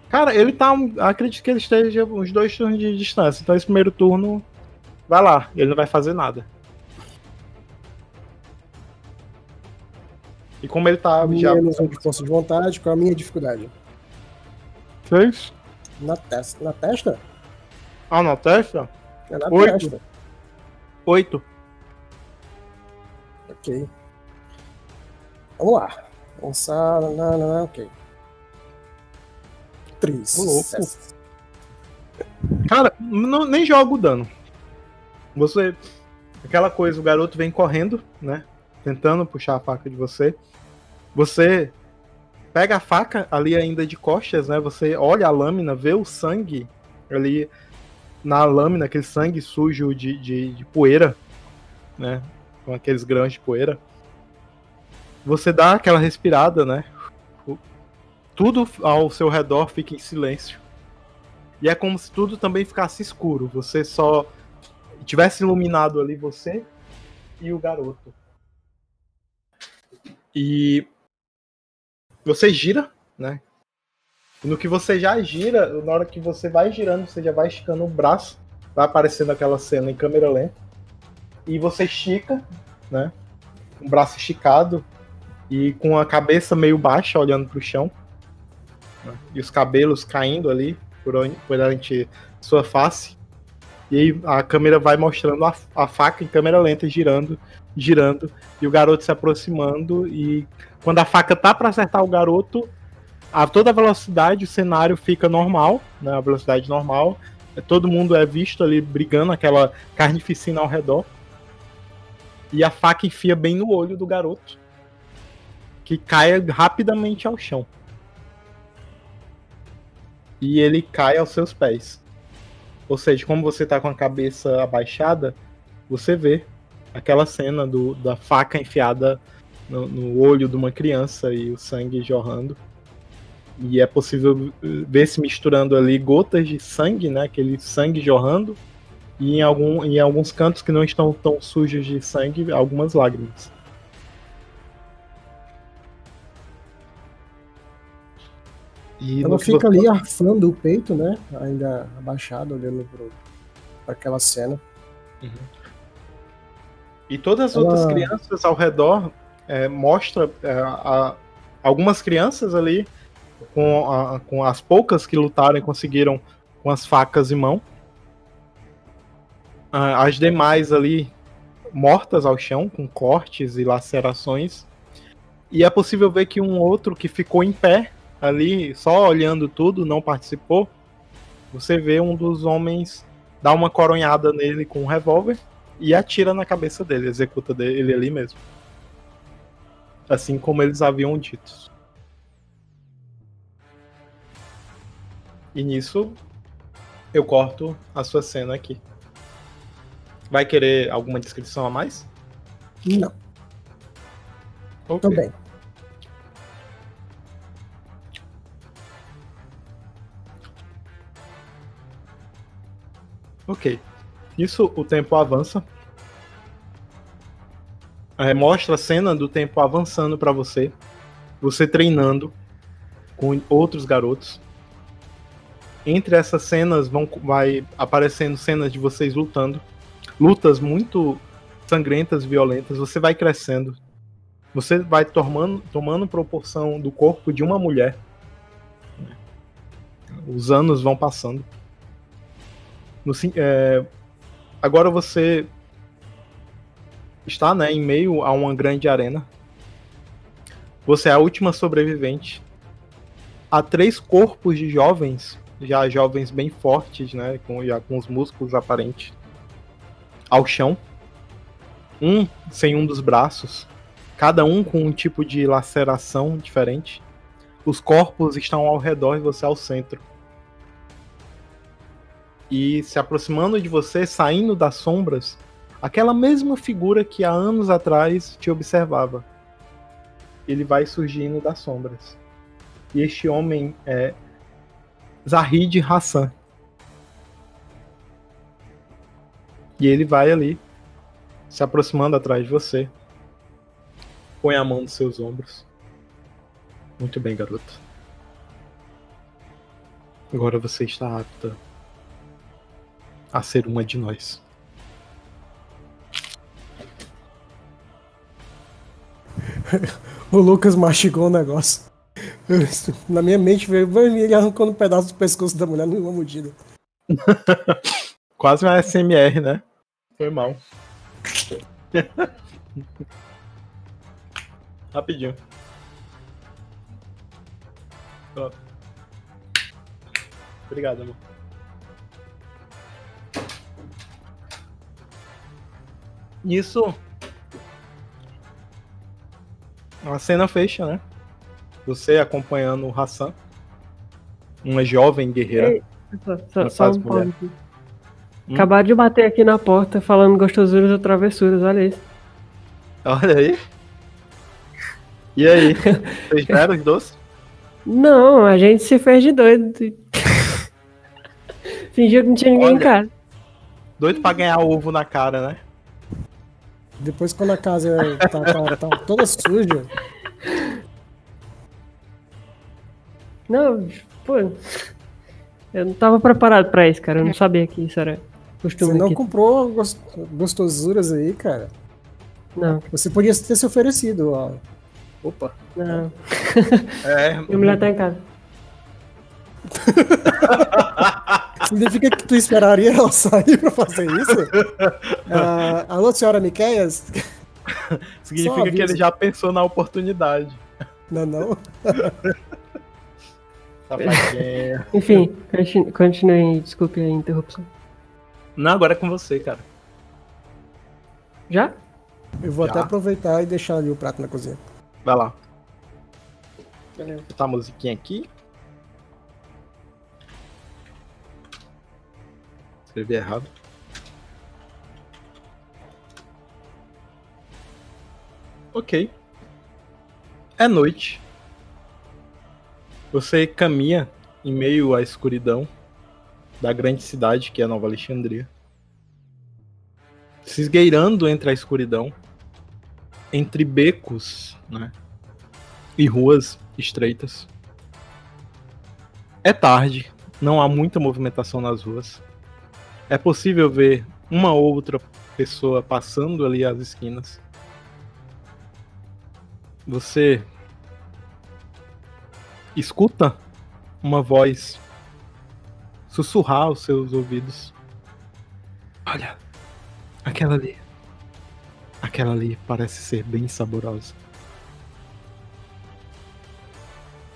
Cara, ele tá. Acredito que ele esteja uns dois turnos de distância. Então esse primeiro turno. Vai lá, ele não vai fazer nada. E como ele tá.
Menos já... um de força de vontade, qual a minha dificuldade?
Seis.
Na testa. Na testa?
Ah, na testa?
É na Oito. testa.
Oito.
Ok. Vamos lá. Lançar. Não, não, não, ok. Três.
Louco. Cara, não, nem joga o dano. Você. Aquela coisa, o garoto vem correndo, né? Tentando puxar a faca de você. Você pega a faca ali ainda de costas, né? Você olha a lâmina, vê o sangue ali na lâmina, aquele sangue sujo de, de, de poeira, né? Com aqueles grãos de poeira. Você dá aquela respirada, né? Tudo ao seu redor fica em silêncio. E é como se tudo também ficasse escuro. Você só tivesse iluminado ali você e o garoto. E você gira, né? No que você já gira, na hora que você vai girando, você já vai esticando o braço, vai aparecendo aquela cena em câmera lenta. E você estica, né? Um braço esticado e com a cabeça meio baixa, olhando para o chão. Né? E os cabelos caindo ali por perante sua face. E a câmera vai mostrando a, a faca em câmera lenta girando, girando, e o garoto se aproximando e quando a faca tá para acertar o garoto, a toda velocidade o cenário fica normal, né? A velocidade normal. Todo mundo é visto ali brigando, aquela carnificina ao redor. E a faca enfia bem no olho do garoto. Que cai rapidamente ao chão. E ele cai aos seus pés. Ou seja, como você tá com a cabeça abaixada, você vê aquela cena do, da faca enfiada no, no, olho de uma criança e o sangue jorrando. E é possível ver se misturando ali gotas de sangue, né? Aquele sangue jorrando. E em, algum, em alguns cantos que não estão tão sujos de sangue, algumas lágrimas.
E Ela fica ali arfando o peito, né? Ainda abaixado, olhando para aquela cena. Uhum.
E todas as Ela... outras crianças ao redor é, mostra é, a, algumas crianças ali com, a, com as poucas que lutaram e conseguiram com as facas em mão. As demais ali mortas ao chão, com cortes e lacerações. E é possível ver que um outro que ficou em pé ali, só olhando tudo, não participou. Você vê um dos homens dar uma coronhada nele com um revólver e atira na cabeça dele, executa ele ali mesmo assim como eles haviam dito. E nisso eu corto a sua cena aqui. Vai querer alguma descrição a mais?
Não. Okay. Também.
Ok. Isso o tempo avança. É, mostra a cena do tempo avançando para você. Você treinando com outros garotos. Entre essas cenas vão vai aparecendo cenas de vocês lutando. Lutas muito sangrentas, violentas. Você vai crescendo. Você vai tomando, tomando proporção do corpo de uma mulher. Os anos vão passando. No, é, agora você está né, em meio a uma grande arena. Você é a última sobrevivente. Há três corpos de jovens, já jovens bem fortes, né, com, já com os músculos aparentes, ao chão. Um sem um dos braços, cada um com um tipo de laceração diferente. Os corpos estão ao redor e você ao centro e se aproximando de você, saindo das sombras, aquela mesma figura que há anos atrás te observava. Ele vai surgindo das sombras. E este homem é Zahid Hassan. E ele vai ali, se aproximando atrás de você. Põe a mão nos seus ombros. Muito bem, garoto. Agora você está apta a ser uma de nós.
o Lucas mastigou o negócio. Na minha mente veio ele arrancando um pedaço do pescoço da mulher numa mordida.
Quase uma SMR, né? Foi mal. Rapidinho. Obrigado, amor. Nisso. A cena fecha, né? Você acompanhando o Hassan. Uma jovem guerreira. Ei,
só, só um ponto. Hum? Acabaram de bater aqui na porta falando gostosuras ou travessuras, olha isso.
Olha aí. E aí? Vocês deram os doces?
Não, a gente se fez de doido. Fingiu que não tinha ninguém olha, em casa.
Doido pra ganhar ovo na cara, né?
Depois quando a casa tá, tá, tá toda suja.
Não, pô. Eu não tava preparado pra isso, cara. Eu não sabia que isso era
costume. Você não aqui. comprou gostosuras aí, cara?
Não.
Você podia ter se oferecido, ó.
Opa.
Não. É. Minha mulher tá em casa.
Significa que tu esperaria ela sair pra fazer isso? Uh, alô, senhora Miqueias?
Significa que ele já pensou na oportunidade.
Não, não.
Enfim, continue, desculpe a interrupção.
Não, agora é com você, cara.
Já?
Eu vou já. até aproveitar e deixar ali o prato na cozinha.
Vai lá. Beleza. Vou botar a musiquinha aqui. Escrevi errado. Ok. É noite. Você caminha em meio à escuridão da grande cidade que é Nova Alexandria. Se esgueirando entre a escuridão, entre becos né, e ruas estreitas. É tarde, não há muita movimentação nas ruas é possível ver uma outra pessoa passando ali as esquinas. Você escuta uma voz sussurrar aos seus ouvidos. Olha, aquela ali. Aquela ali parece ser bem saborosa.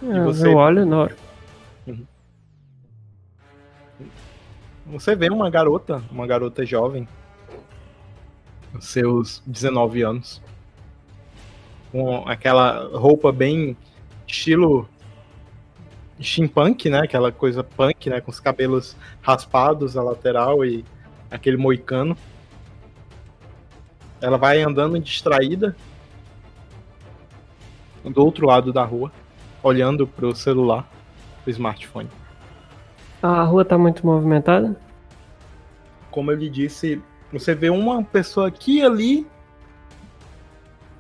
É, você... Eu olho na hora. Uhum.
Você vê uma garota, uma garota jovem, seus 19 anos, com aquela roupa bem estilo steampunk, né? Aquela coisa punk, né? Com os cabelos raspados à lateral e aquele moicano. Ela vai andando distraída do outro lado da rua, olhando pro celular, pro smartphone.
A rua tá muito movimentada?
como ele disse, você vê uma pessoa aqui e ali,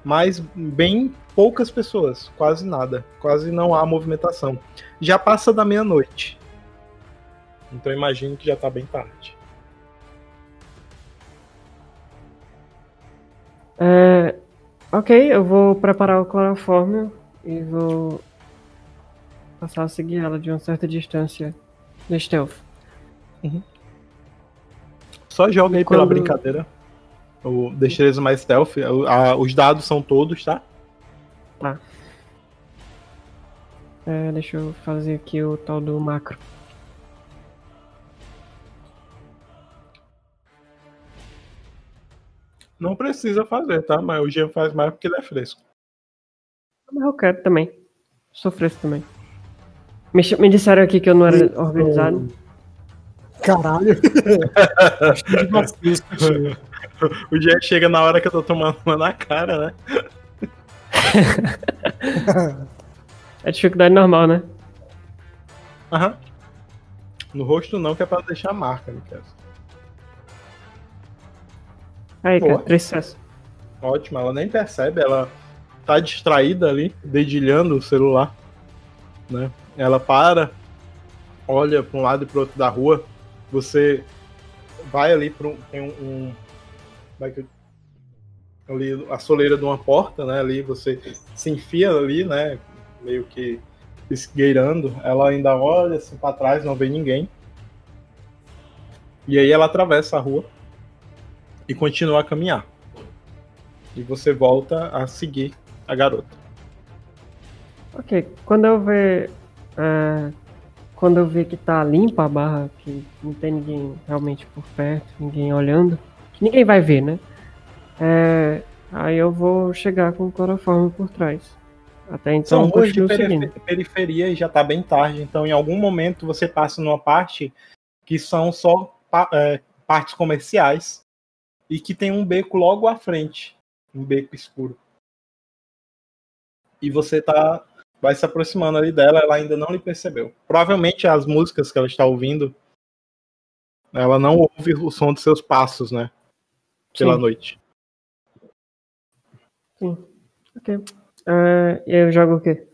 mas bem poucas pessoas, quase nada, quase não há movimentação. Já passa da meia-noite. Então imagino que já tá bem tarde.
É, ok, eu vou preparar o clorofórmio e vou passar a seguir ela de uma certa distância no stealth.
Uhum. Só joga aí Quando... pela brincadeira. O destreza mais stealth. A, os dados são todos, tá?
Tá. É, deixa eu fazer aqui o tal do macro.
Não precisa fazer, tá? Mas o Jean faz mais porque ele é fresco.
Mas eu quero também. Sou fresco também. Me, me disseram aqui que eu não era organizado.
Caralho.
o Jean chega na hora que eu tô tomando uma na cara, né?
é dificuldade normal, né?
Aham. No rosto não, que é pra deixar marca, no caso.
Aí, cara, três sucessos.
Ótimo, ela nem percebe, ela tá distraída ali, dedilhando o celular, né? Ela para, olha para um lado e para outro da rua, você vai ali para um, um, um vai que ali a soleira de uma porta, né? Ali você se enfia ali, né? Meio que esgueirando. Ela ainda olha assim para trás, não vê ninguém. E aí ela atravessa a rua e continua a caminhar. E você volta a seguir a garota.
Ok, quando eu ver. É, quando eu ver que tá limpa a barra, que não tem ninguém realmente por perto, ninguém olhando, que ninguém vai ver, né? É, aí eu vou chegar com o cloroforme por trás. Até então
São ruas de periferia e já tá bem tarde, então em algum momento você passa numa parte que são só é, partes comerciais e que tem um beco logo à frente, um beco escuro. E você tá vai se aproximando ali dela, ela ainda não lhe percebeu. Provavelmente as músicas que ela está ouvindo, ela não ouve o som dos seus passos, né? Pela Sim. noite.
Sim. Ok. Uh, e aí eu jogo o quê?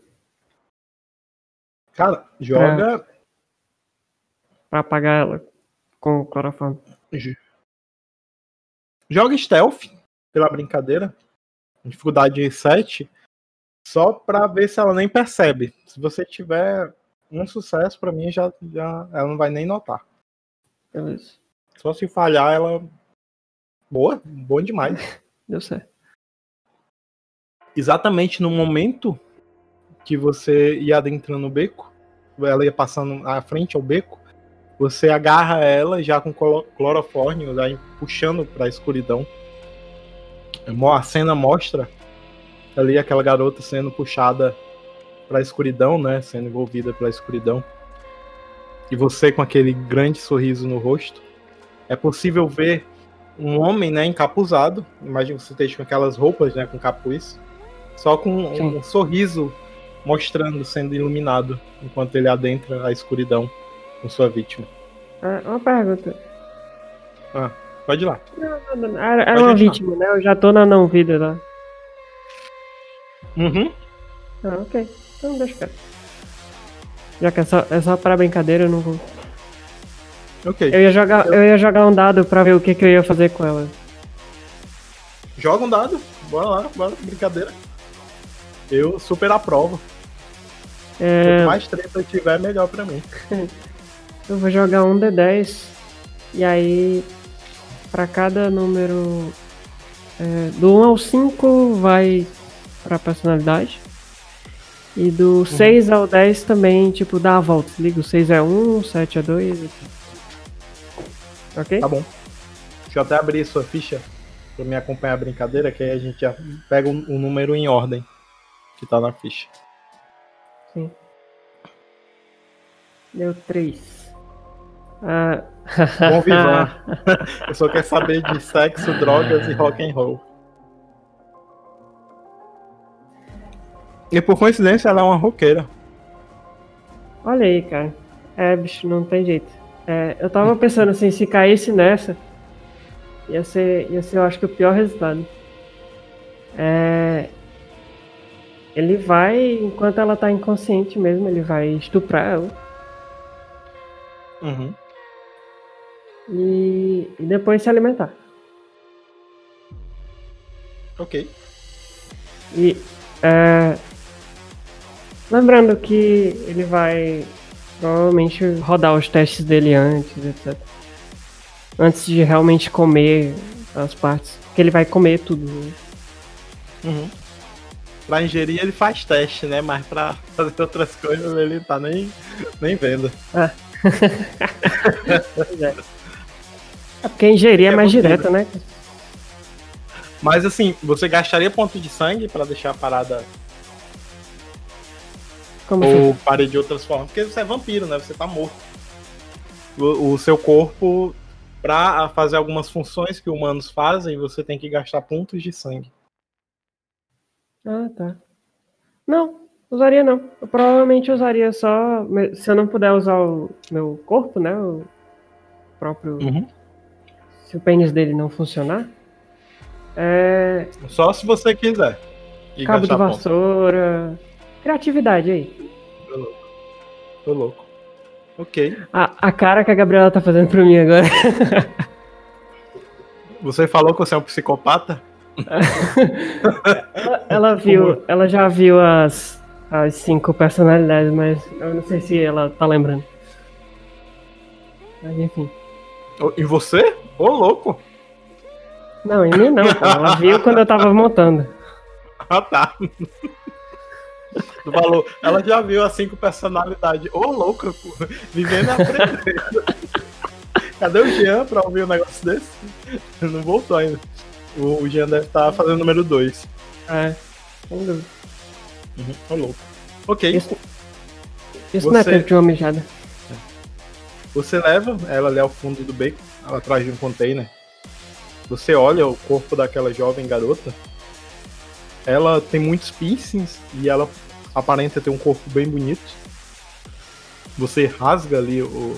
Cara, joga. Pra,
pra apagar ela com o clorofone.
Joga stealth, pela brincadeira. Dificuldade 7. Só pra ver se ela nem percebe. Se você tiver um sucesso, pra mim já, já ela não vai nem notar.
Beleza.
Só se falhar, ela. Boa, bom demais.
Deu certo.
Exatamente no momento que você ia adentrando o beco, ela ia passando à frente ao beco, você agarra ela já com clorofórmio, daí puxando para a escuridão. A cena mostra ali aquela garota sendo puxada para a escuridão, né, sendo envolvida pela escuridão. E você com aquele grande sorriso no rosto. É possível ver um homem, né, encapuzado. Imagina você esteja com aquelas roupas, né, com capuz, só com um, um sorriso mostrando, sendo iluminado, enquanto ele adentra a escuridão com sua vítima.
Ah, uma pergunta.
Ah, pode ir lá.
Não, não, não. Era, era uma vítima, né? Eu já tô na não vida lá.
Uhum.
Ah, ok. Então deixa quieto. Já que é só, é só pra brincadeira, eu não vou.
Ok.
Eu ia, jogar, eu... eu ia jogar um dado pra ver o que, que eu ia fazer com ela.
Joga um dado. Bora lá, bora, brincadeira. Eu super aprovo. É... Quanto mais treta tiver, melhor pra mim.
Eu vou jogar um D10 e aí para cada número é, do 1 ao 5 vai pra personalidade. E do uhum. 6 ao 10 também, tipo, dá a volta. Liga, o 6 é 1, o 7 é 2. Ok?
Tá bom. Deixa eu até abrir sua ficha pra me acompanhar a brincadeira, que aí a gente já pega o um, um número em ordem que tá na ficha.
Sim. Deu 3.
Ah. Bom vivan. Eu só quero saber de sexo, drogas e rock and roll. E por coincidência ela é uma roqueira.
Olha aí, cara. É, bicho, não tem jeito. É, eu tava pensando assim, se caísse nessa, ia ser, ia ser, eu acho que o pior resultado. É, ele vai, enquanto ela tá inconsciente mesmo, ele vai estuprar ela.
Uhum.
E, e depois se alimentar.
Ok.
E é, lembrando que ele vai provavelmente rodar os testes dele antes, etc. Antes de realmente comer as partes. Porque ele vai comer tudo. Né?
Uhum. Pra ingerir ele faz teste, né? Mas pra fazer outras coisas ele tá nem, nem vendo.
Ah. é. é porque ingerir é, é mais direto, né?
Mas assim, você gastaria ponto de sangue para deixar a parada. Como Ou assim? pare de outras formas? Porque você é vampiro, né? Você tá morto. O, o seu corpo, para fazer algumas funções que humanos fazem, você tem que gastar pontos de sangue.
Ah, tá. Não, usaria não. Eu provavelmente usaria só. Se eu não puder usar o meu corpo, né? O próprio.
Uhum.
Se o pênis dele não funcionar. É...
Só se você quiser.
Cabo de vassoura. Ponto. Criatividade aí.
Tô louco. Tô louco. Ok.
A, a cara que a Gabriela tá fazendo pra mim agora.
você falou que você é um psicopata?
ela, ela, viu, ela já viu as, as cinco personalidades, mas eu não sei se ela tá lembrando. Mas enfim.
E você? Ô, louco!
Não, em mim não, pô. Ela viu quando eu tava montando.
Ah, tá. Falou, ela já viu as cinco personalidades. Ô, louco, pô. Vivendo aprendendo. Cadê o Jean pra ouvir um negócio desse? Não voltou ainda. O Jean deve estar tá fazendo número 2.
É, sem dúvida.
Uhum, louco. Ok.
Isso, isso Você... não é tempo de uma mijada.
Você leva ela ali ao fundo do beco, atrás de um container. Você olha o corpo daquela jovem garota. Ela tem muitos piercings e ela aparenta ter um corpo bem bonito. Você rasga ali o,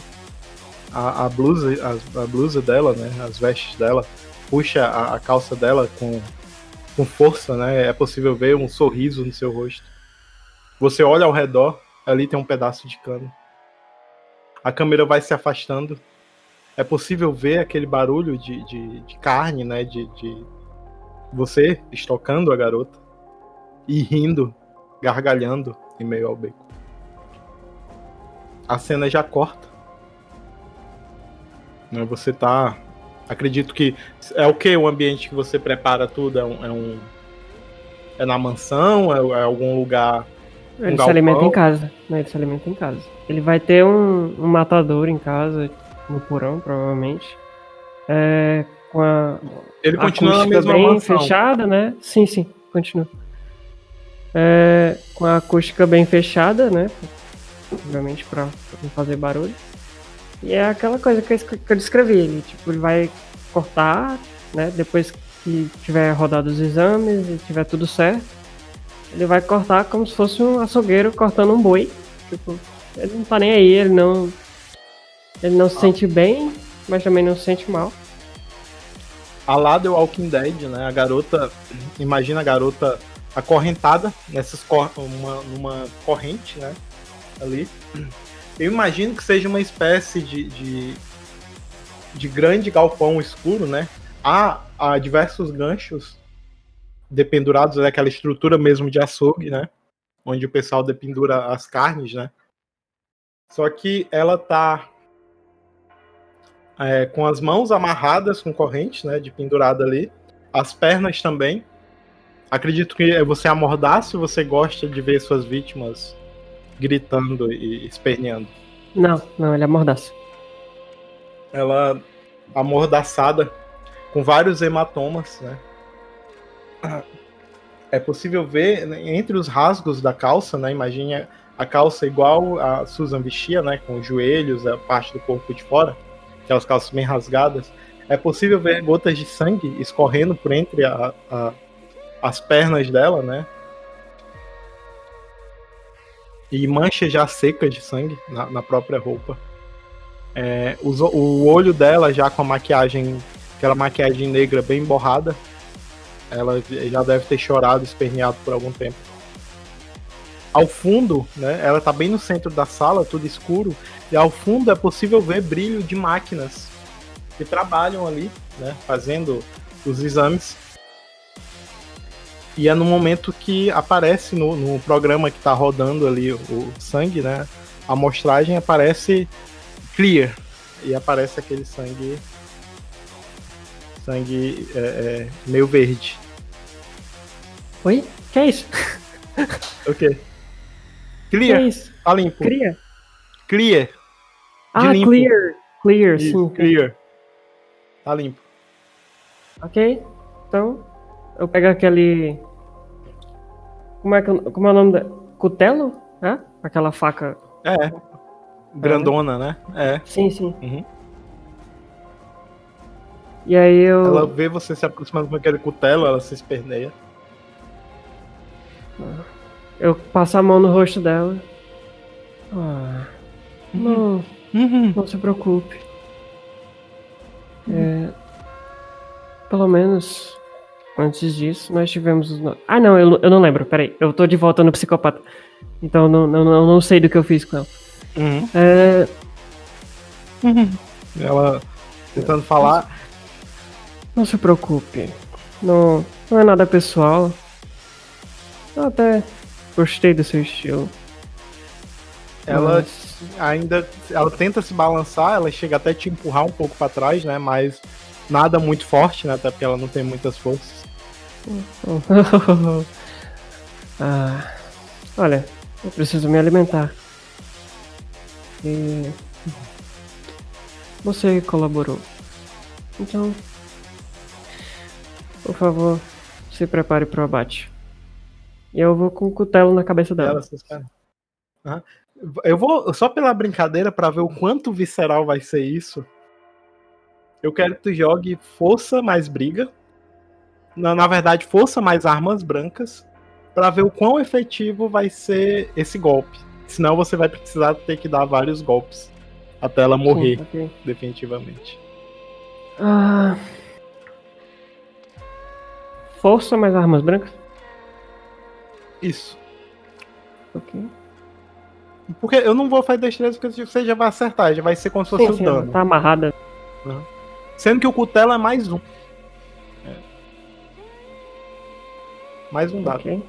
a, a blusa, a, a, blusa dela, né? As vestes dela puxa a, a calça dela com, com força, né? É possível ver um sorriso no seu rosto. Você olha ao redor, ali tem um pedaço de cano. A câmera vai se afastando. É possível ver aquele barulho de, de, de carne, né? De, de você estocando a garota e rindo, gargalhando em meio ao beco. A cena já corta. Né? Você tá Acredito que é o que o ambiente que você prepara tudo é um, é, um, é na mansão, é, é algum lugar.
Um ele se alimenta em casa. Né? Ele se alimenta em casa. Ele vai ter um, um matador em casa, no porão, provavelmente. É, com a.
Ele continua na mesma
bem
mansão.
fechada, né? Sim, sim, continua. É, com a acústica bem fechada, né? Obviamente para não fazer barulho. E é aquela coisa que eu, que eu descrevi. Ele, tipo, ele vai cortar, né? Depois que tiver rodado os exames e tiver tudo certo, ele vai cortar como se fosse um açougueiro cortando um boi. Tipo, ele não tá nem aí, ele não. Ele não se sente bem, mas também não se sente mal.
A lá do Walking Dead, né? A garota. Imagina a garota acorrentada nessas cor, uma, numa corrente, né? Ali. Eu imagino que seja uma espécie de, de, de grande galpão escuro, né? Há, há diversos ganchos dependurados naquela estrutura mesmo de açougue, né? Onde o pessoal dependura as carnes, né? Só que ela tá é, com as mãos amarradas com corrente, né? De pendurada ali. As pernas também. Acredito que você amordaça você gosta de ver suas vítimas gritando e esperneando.
Não, não, ele é mordaço.
Ela amordaçada, com vários hematomas, né? É possível ver né, entre os rasgos da calça, né? Imagine a calça igual a Susan vestia, né? Com os joelhos, a parte do corpo de fora, aquelas calças bem rasgadas. É possível ver gotas de sangue escorrendo por entre a, a, as pernas dela, né? e manchas já secas de sangue na, na própria roupa. É, o, o olho dela já com a maquiagem aquela maquiagem negra bem borrada. Ela já deve ter chorado, esperneado por algum tempo. Ao fundo, né, ela está bem no centro da sala, tudo escuro, e ao fundo é possível ver brilho de máquinas que trabalham ali, né, fazendo os exames. E é no momento que aparece no, no programa que está rodando ali o, o sangue, né, a amostragem aparece clear e aparece aquele sangue sangue é, é, meio verde.
Oi? Que é isso?
O quê? Clear.
Que é isso?
Tá limpo.
Clear?
Clear.
Ah,
limpo.
clear. Clear,
Isso,
sim.
clear. Tá limpo.
Ok. Então, eu pego aquele. Como é, que, como é o nome da. Cutelo? É? Aquela faca.
É. Grandona, né? É.
Sim, sim.
Uhum.
E aí eu.
Ela vê você se aproximando com aquele cutelo, ela se esperneia.
Eu passo a mão no rosto dela. Ah, não,
Uhum.
não se preocupe. É, pelo menos antes disso, nós tivemos. os no- Ah, não, eu, eu não lembro. Peraí, eu tô de volta no psicopata. Então eu não, não, não, não sei do que eu fiz com ela.
Uhum.
É,
Ela tentando falar.
não se preocupe. Não, não é nada pessoal. Eu até gostei do seu estilo.
Ela
mas-
ainda. Ela tenta se balançar, ela chega até te empurrar um pouco pra trás, né? Mas nada muito forte, né? Até porque ela não tem muitas forças.
ah, olha, eu preciso me alimentar. E você colaborou. Então, por favor, se prepare para o abate. E eu vou com o cutelo na cabeça dela.
Eu vou, só pela brincadeira, pra ver o quanto visceral vai ser isso. Eu quero que tu jogue força mais briga. Na, na verdade, força mais armas brancas. Pra ver o quão efetivo vai ser esse golpe. Senão você vai precisar ter que dar vários golpes. Até ela morrer,
Sim, ok.
definitivamente.
Ah, força mais armas brancas?
Isso.
Ok.
Porque eu não vou fazer destreza porque você já vai acertar, já vai ser como se fosse
Sim,
o
sim,
dano.
tá amarrada.
Sendo que o cutelo é mais um. Mais um dado.
Ok.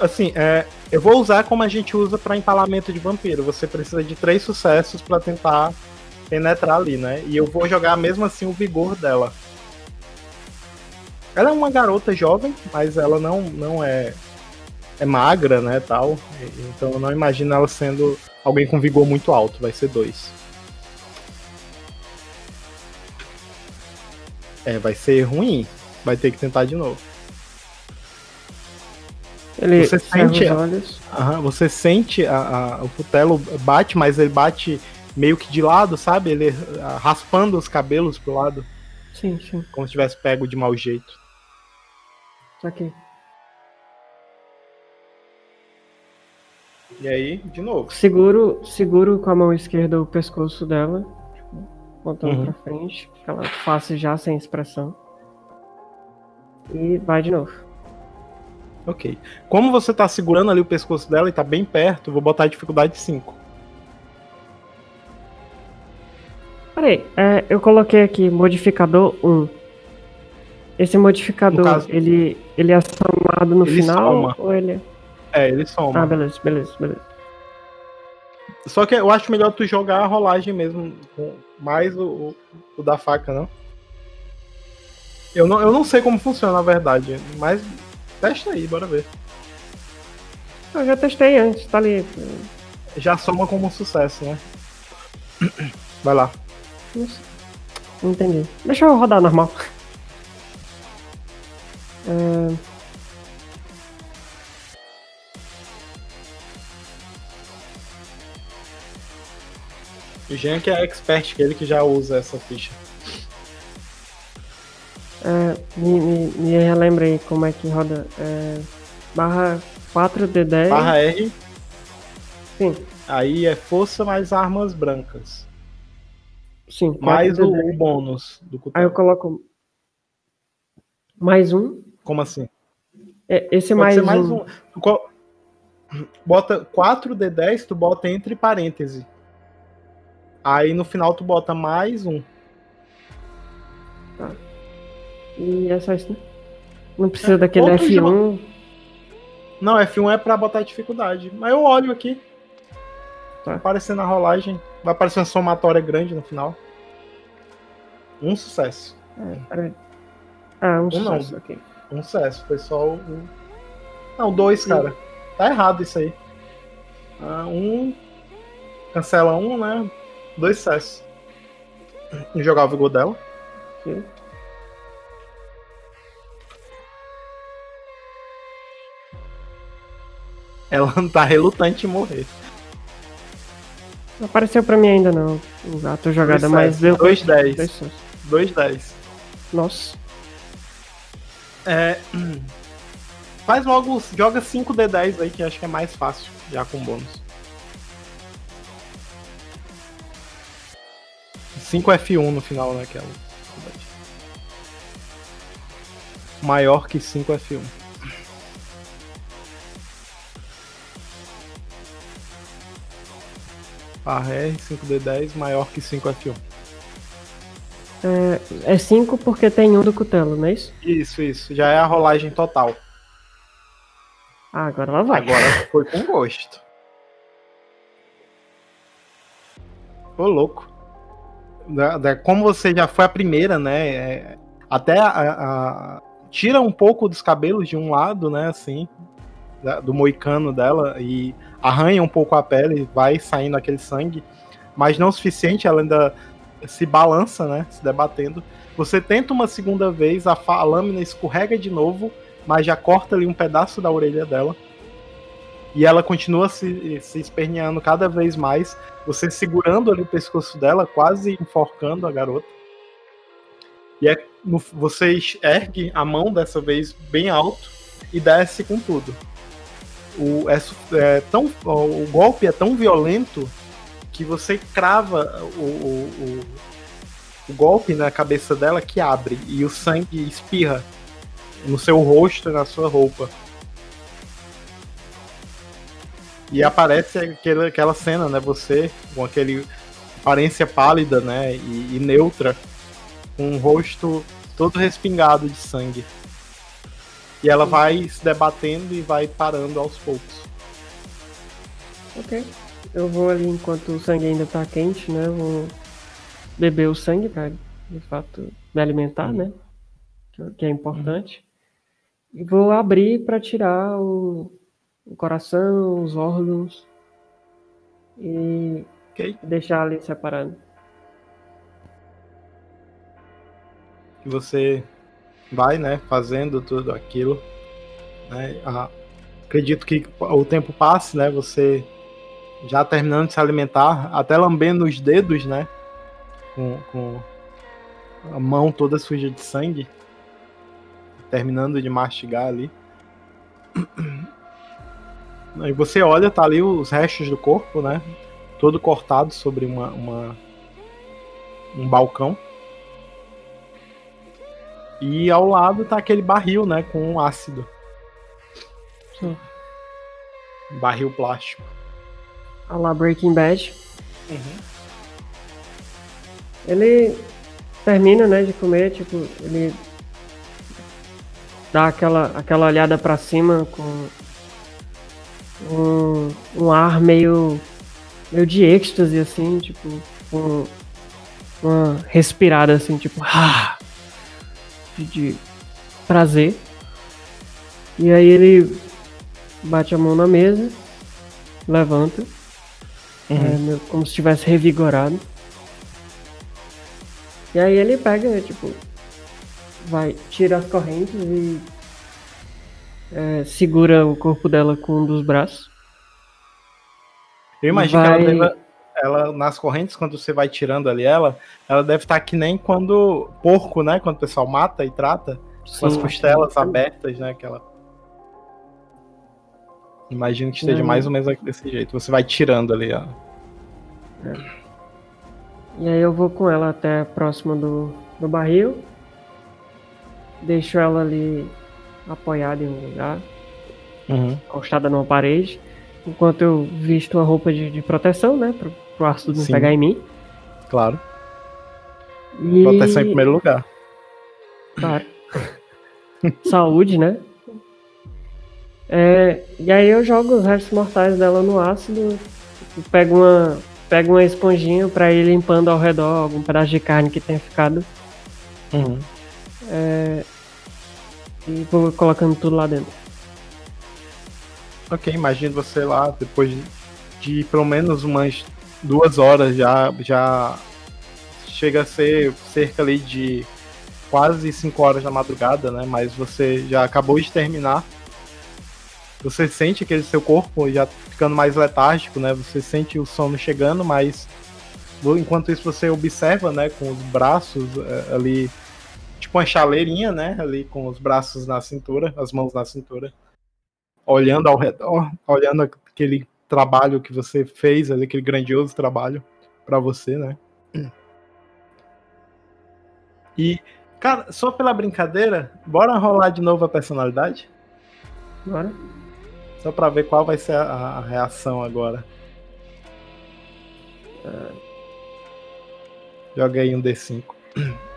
Assim, é, eu vou usar como a gente usa pra empalamento de vampiro. Você precisa de três sucessos pra tentar penetrar ali, né? E eu vou jogar mesmo assim o vigor dela. Ela é uma garota jovem, mas ela não, não é, é magra, né, tal. Então eu não imagino ela sendo alguém com vigor muito alto. Vai ser dois. É, vai ser ruim. Vai ter que tentar de novo.
Ele
Você sente
os
a-
olhos.
Aham, você sente a, a- o cutelo bate, mas ele bate meio que de lado, sabe? Ele ah, raspando os cabelos pro lado,
Sim, sim.
como se tivesse pego de mau jeito.
Saquei.
E aí, de novo.
Seguro, seguro com a mão esquerda o pescoço dela, tipo, apontando
Uhum.
pra frente, aquela face já sem expressão. E vai de novo.
Ok. Como você tá segurando ali o pescoço dela e tá bem perto, vou botar a dificuldade 5.
Peraí, é, eu coloquei aqui modificador 1. Esse modificador,
caso-
ele, ele é somado no
Ele
final?
soma.
Ou ele...
É, ele soma.
Ah, beleza, beleza, beleza.
Só que eu acho melhor tu jogar a rolagem mesmo, mais o, o- da faca, não? Eu não, eu não sei como funciona, na verdade, mas testa aí, bora ver.
Eu já testei antes, tá ali.
Já soma como um sucesso, né? Vai lá.
Não entendi. Deixa eu rodar normal. É,
O Jean que é expert, que ele que já usa essa ficha.
É, me, me, me relembra aí como é que roda. É, barra 4D10.
Barra R.
Sim.
Aí é força mais armas brancas.
Sim.
Mais o, o, bônus do
cutelo. Aí eu coloco mais um.
Como assim?
É, esse é mais, mais um. um.
Bota 4D10, tu bota entre parênteses. Aí no final tu bota mais um.
Tá. E é só isso, né? Não precisa é, daquele F1.
Não, F1 é pra botar dificuldade. Mas eu olho aqui. Tá. Vai aparecer na rolagem. Vai aparecer uma somatória grande no final. Um sucesso.
É, peraí. Ah, um, um sucesso, não. ok.
Um sucesso. Foi só o. Não, dois, cara. Tá errado isso aí. Ah, um. Cancela um, né? Dois sucessos. Jogar o vigor dela.
Sim.
Ela não tá relutante em morrer.
Não apareceu pra mim ainda não. O gato jogada, mas
deu. 2-10. 2-10.
Nossa.
É. Faz logo. Joga 5D10 aí, que acho que é mais fácil, já com bônus. 5F1 no final, né? Que é Maior que 5F1. R 5D10 maior que 5F1.
É 5 é porque tem um do cutelo, não é isso?
Isso, isso. Já é a rolagem total.
Ah, agora ela vai.
Agora foi com gosto. Ô, louco. Da, da, como você já foi a primeira, né? É, até a, a, tira um pouco dos cabelos de um lado, né? Assim, da, do moicano dela e arranha um pouco a pele, vai saindo aquele sangue, mas não o suficiente, ela ainda se balança, né? Se debatendo. Você tenta uma segunda vez, a, a lâmina escorrega de novo, mas já corta ali um pedaço da orelha dela. E ela continua se, se esperneando cada vez mais, você segurando ali o pescoço dela, quase enforcando a garota. E é, você ergue a mão dessa vez bem alto e desce com tudo. O, é, é tão, o golpe é tão violento que você crava o, o, o, o golpe na cabeça dela que abre e o sangue espirra no seu rosto e na sua roupa. E aparece aquela, aquela cena, né? Você com aquele aparência pálida, né? E, e neutra, com um rosto todo respingado de sangue. E ela vai se debatendo e vai parando aos poucos.
Ok. Eu vou ali enquanto o sangue ainda tá quente, né? Eu vou beber o sangue pra, de fato, me alimentar, né? Que é importante. E vou abrir para tirar o, o, coração, os órgãos e okay. deixar ali separado.
Você vai, né, fazendo tudo aquilo. Né? Ah, acredito que o tempo passe, né? Você já terminando de se alimentar, até lambendo os dedos, né? Com, com a mão toda suja de sangue terminando de mastigar ali. Aí você olha, tá ali os restos do corpo, né? Todo cortado sobre uma, uma um balcão. E ao lado tá aquele barril, né? Com ácido.
Sim.
Barril plástico.
A lá Breaking Bad.
Uhum.
Ele termina, né, de comer, tipo, ele dá aquela, aquela olhada para cima com um, um ar meio, meio de êxtase, assim, tipo, com uma respirada assim, tipo, ah, de, de prazer. E aí ele bate a mão na mesa, levanta, uhum. é, como se estivesse revigorado. E aí ele pega, tipo, vai, tira as correntes e é, segura o corpo dela com um dos braços.
Eu imagino vai... que ela deva, ela nas correntes, quando você vai tirando ali ela, ela deve estar tá que nem quando porco, né? Quando o pessoal mata e trata, Sim, com as costelas abertas, né? Aquela. Imagino que esteja mais ou menos desse jeito. Você vai tirando ali, ó.
É. E aí eu vou com ela até próximo do, do barril. Deixo ela ali apoiada em um lugar. Uhum. Encostada numa parede. Enquanto eu visto a roupa de, de proteção, né? Pro, pro ácido não Sim. pegar em mim.
Claro. E... Proteção em primeiro lugar.
Claro. Saúde, né? É, e aí eu jogo os restos mortais dela no ácido. Pego uma, pego uma esponjinha pra ir limpando ao redor algum pedaço de carne que tenha ficado. Uhum. É, e vou colocando tudo lá dentro.
Ok, imagino você lá, depois de, pelo menos umas duas horas já, já chega a ser cerca ali de quase 5 horas da madrugada, né? Mas você já acabou de terminar. Você sente aquele seu corpo já ficando mais letárgico, né? Você sente o sono chegando, mas enquanto isso você observa, né, com os braços é, ali, tipo uma chaleirinha, né, ali com os braços na cintura, as mãos na cintura, olhando ao redor, olhando aquele trabalho que você fez ali, aquele grandioso trabalho para você, né? E, cara, só pela brincadeira, bora rolar de novo a personalidade?
Bora.
Só pra ver qual vai ser a, a reação agora. Uh, joga aí um D5.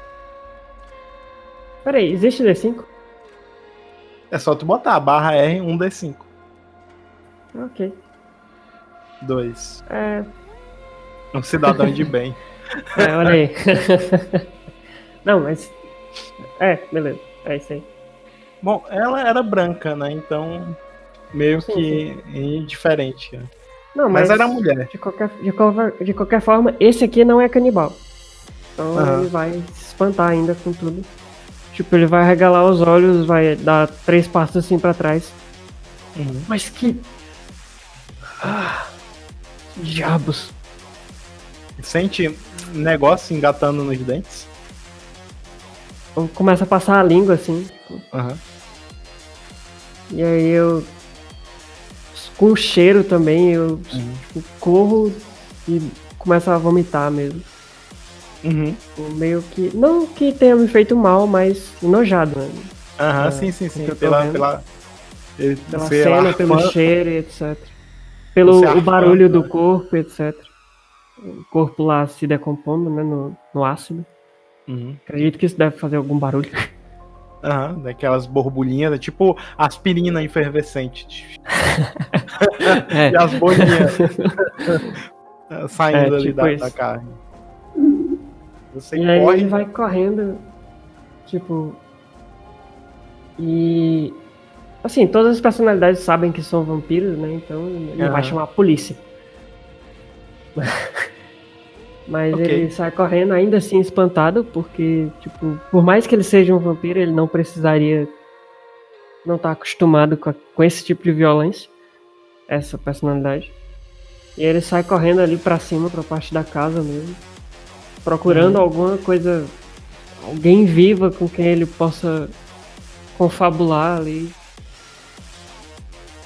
Peraí, existe D5?
É só tu botar barra R 1D5.
Ok.
2.
É.
Um cidadão de bem.
É, olha aí. Não, mas. É, beleza. É isso aí.
Bom, ela era branca, né? Então meio sim, que sim. indiferente. Né?
Não, mas, mas, era mulher. De qualquer, de, qualquer, de qualquer forma, esse aqui não é canibal. Então uhum. ele vai se espantar ainda com tudo. Tipo, ele vai regalar os olhos, vai dar três passos assim para trás. Uhum. Mas que. Ah, diabos.
Sente negócio engatando nos dentes?
Começa a passar a língua assim. Uhum. E aí eu com o cheiro também, eu uhum. tipo, corro e começo a vomitar mesmo. Uhum. Meio que. Não que tenha me feito mal, mas enojado, né?
Aham, é, sim, sim, sim.
Pela, pela, pela cena, pelo cheiro e etc. Pelo o barulho do corpo, etc. O corpo lá se decompondo, né? No, no ácido. Uhum. Acredito que isso deve fazer algum barulho.
Aham, daquelas borbulhinhas, é tipo aspirina efervescente. é. e as bolinhas saindo é, tipo ali da, da, carne.
Você e aí corre... ele vai correndo, tipo. E. Assim, todas as personalidades sabem que são vampiros, né? Então ele uhum. vai chamar a polícia. Mas okay. ele sai correndo ainda assim espantado, porque, tipo, por mais que ele seja um vampiro, ele não precisaria. Não tá acostumado com, a, com esse tipo de violência, essa personalidade. E ele sai correndo ali para cima, pra parte da casa mesmo, procurando uhum. alguma coisa, alguém viva com quem ele possa confabular ali.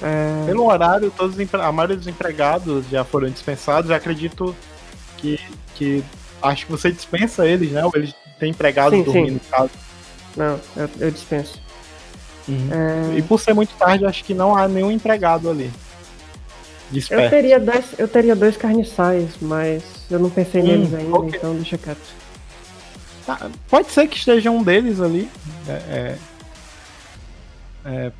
É... Pelo horário, todos a maioria dos empregados já foram dispensados. Eu acredito que, que acho que você dispensa eles, né? Ou eles têm empregados sim, dormindo sim. em casa.
Não, eu, eu dispenso.
Uhum. É... E por ser muito tarde, acho que não há nenhum empregado ali.
Eu teria, dois, eu teria dois carniçais, mas eu não pensei hum, neles ainda, okay. então deixa quieto.
Tá, pode ser que esteja um deles ali. É, é, é,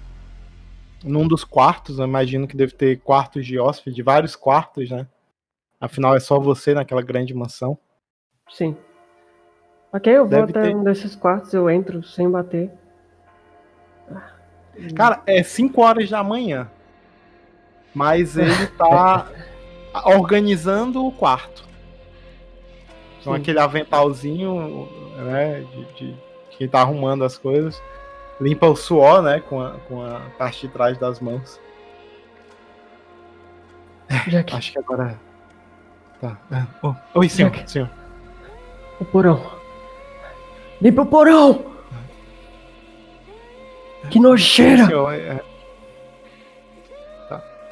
num dos quartos, eu imagino que deve ter quartos de hóspede, vários quartos, né? Afinal, é só você naquela grande mansão.
Sim. Ok, eu vou Deve até ter... um desses quartos, eu entro sem bater.
Cara, é 5 horas da manhã. Mas ele tá organizando o quarto. Com aquele aventalzinho, né? De, de, quem tá arrumando as coisas. Limpa o suor, né? Com a, com a parte de trás das mãos. Que... Acho que agora Tá. É. Oh. Oi, senhor. Senhor.
O porão. Limpa o porão! Que nojeira! Senhor, é, é...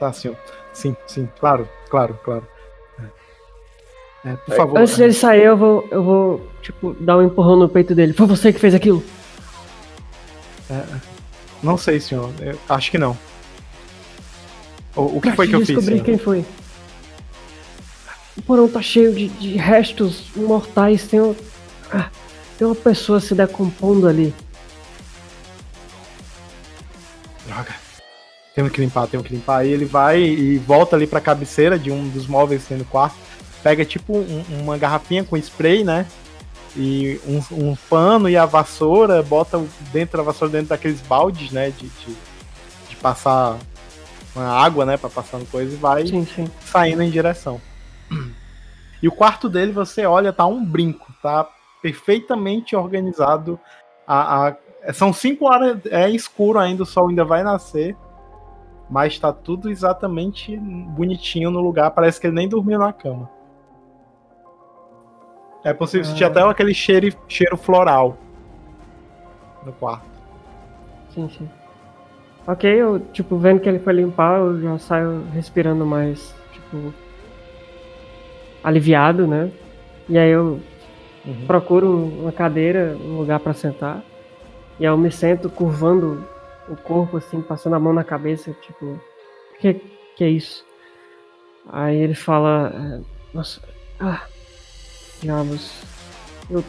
Tá, senhor. Sim, sim, claro, claro, claro. É, por favor.
Antes dele sair, eu vou, eu vou, tipo, dar um empurrão no peito dele. Foi você que fez aquilo?
É, não sei, senhor. Eu acho que não. O, o que foi que eu fiz?
descobrir quem foi. O porão tá cheio de, de restos mortais. Tem, um, ah, tem uma pessoa se decompondo ali.
Droga. Temos que limpar, temos que limpar. Aí ele vai e volta ali pra cabeceira de um dos móveis no quarto. Pega tipo um, uma garrafinha com spray, né? E um, um, pano e a vassoura, bota dentro da vassoura dentro daqueles baldes, né? De, de, de passar uma água, né? Pra passar coisa e vai sim, sim. saindo em direção. E o quarto dele, você olha, tá um brinco, tá perfeitamente organizado. A, a, são cinco horas, é escuro ainda, o sol ainda vai nascer. Mas tá tudo exatamente bonitinho no lugar. Parece que ele nem dormiu na cama. É possível sentir até aquele cheiro, cheiro floral no quarto.
Sim, sim. Ok, eu, tipo, vendo que ele foi limpar, eu já saio respirando mais, tipo, aliviado, né? E aí eu uhum. procuro uma cadeira, um lugar para sentar. E aí eu me sento curvando o corpo, assim, passando a mão na cabeça, tipo, que que é isso? Aí ele fala, é, nossa, ah, diabos, eu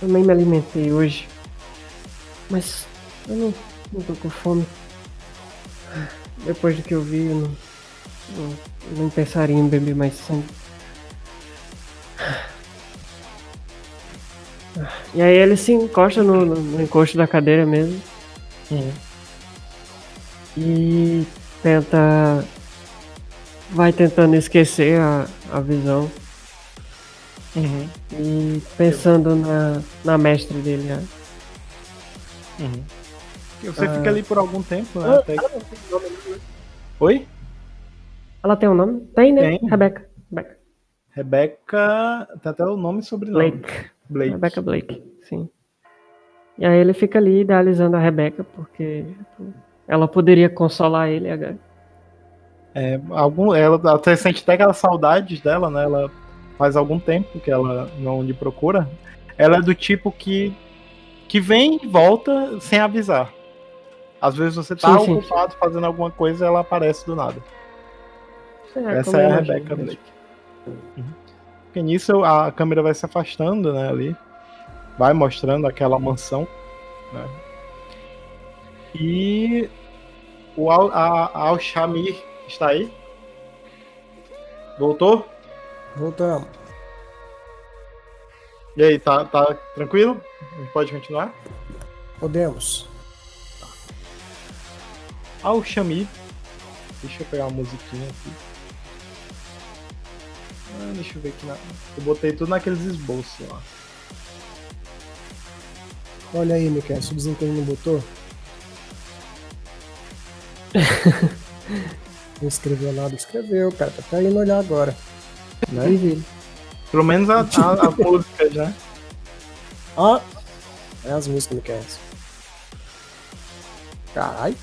também me alimentei hoje, mas eu não, não tô com fome. Depois do que eu vi, eu não, não, não pensaria em beber mais sangue. E aí ele se encosta no, no, encosto da cadeira mesmo. Uhum. E tenta. Vai tentando esquecer a, a visão. Uhum. E pensando na, na mestre dele, né?
Uhum. Você ah. fica ali por algum tempo, né? Até... Ela tem nome, né? Oi?
Ela tem um nome? Tem, né? Tem. Rebeca. Rebeca.
Rebeca. Tem até o nome e sobrenome.
Blake. Blake. Rebecca Blake, sim. E aí ele fica ali idealizando a Rebeca, porque tipo, ela poderia consolar ele agora.
É, algum, ela até sente até aquelas saudades dela, né? Ela faz algum tempo que ela não lhe procura. Ela é do tipo que que vem e volta sem avisar. Às vezes você tá sim, ocupado sim. fazendo alguma coisa e ela aparece do nada. É, Essa é a Rebecca Blake. Uhum. Porque nisso a câmera vai se afastando, né, ali. Vai mostrando aquela mansão, né? E o Al, a, a Al-Shamir está aí? Voltou?
Voltamos.
E aí, tá, tá tranquilo? Pode continuar?
Podemos. Tá.
Al-Shamir. Deixa eu pegar uma musiquinha aqui. Ah, deixa eu ver aqui. Na... Eu botei tudo naqueles esboços lá.
Olha aí, Miquel, o desempenho não botou? não escreveu nada, escreveu, cara. Tá até indo olhar agora.
Né? Pelo menos a, a, a música já.
Ah, é as músicas, Miquel. Caralho.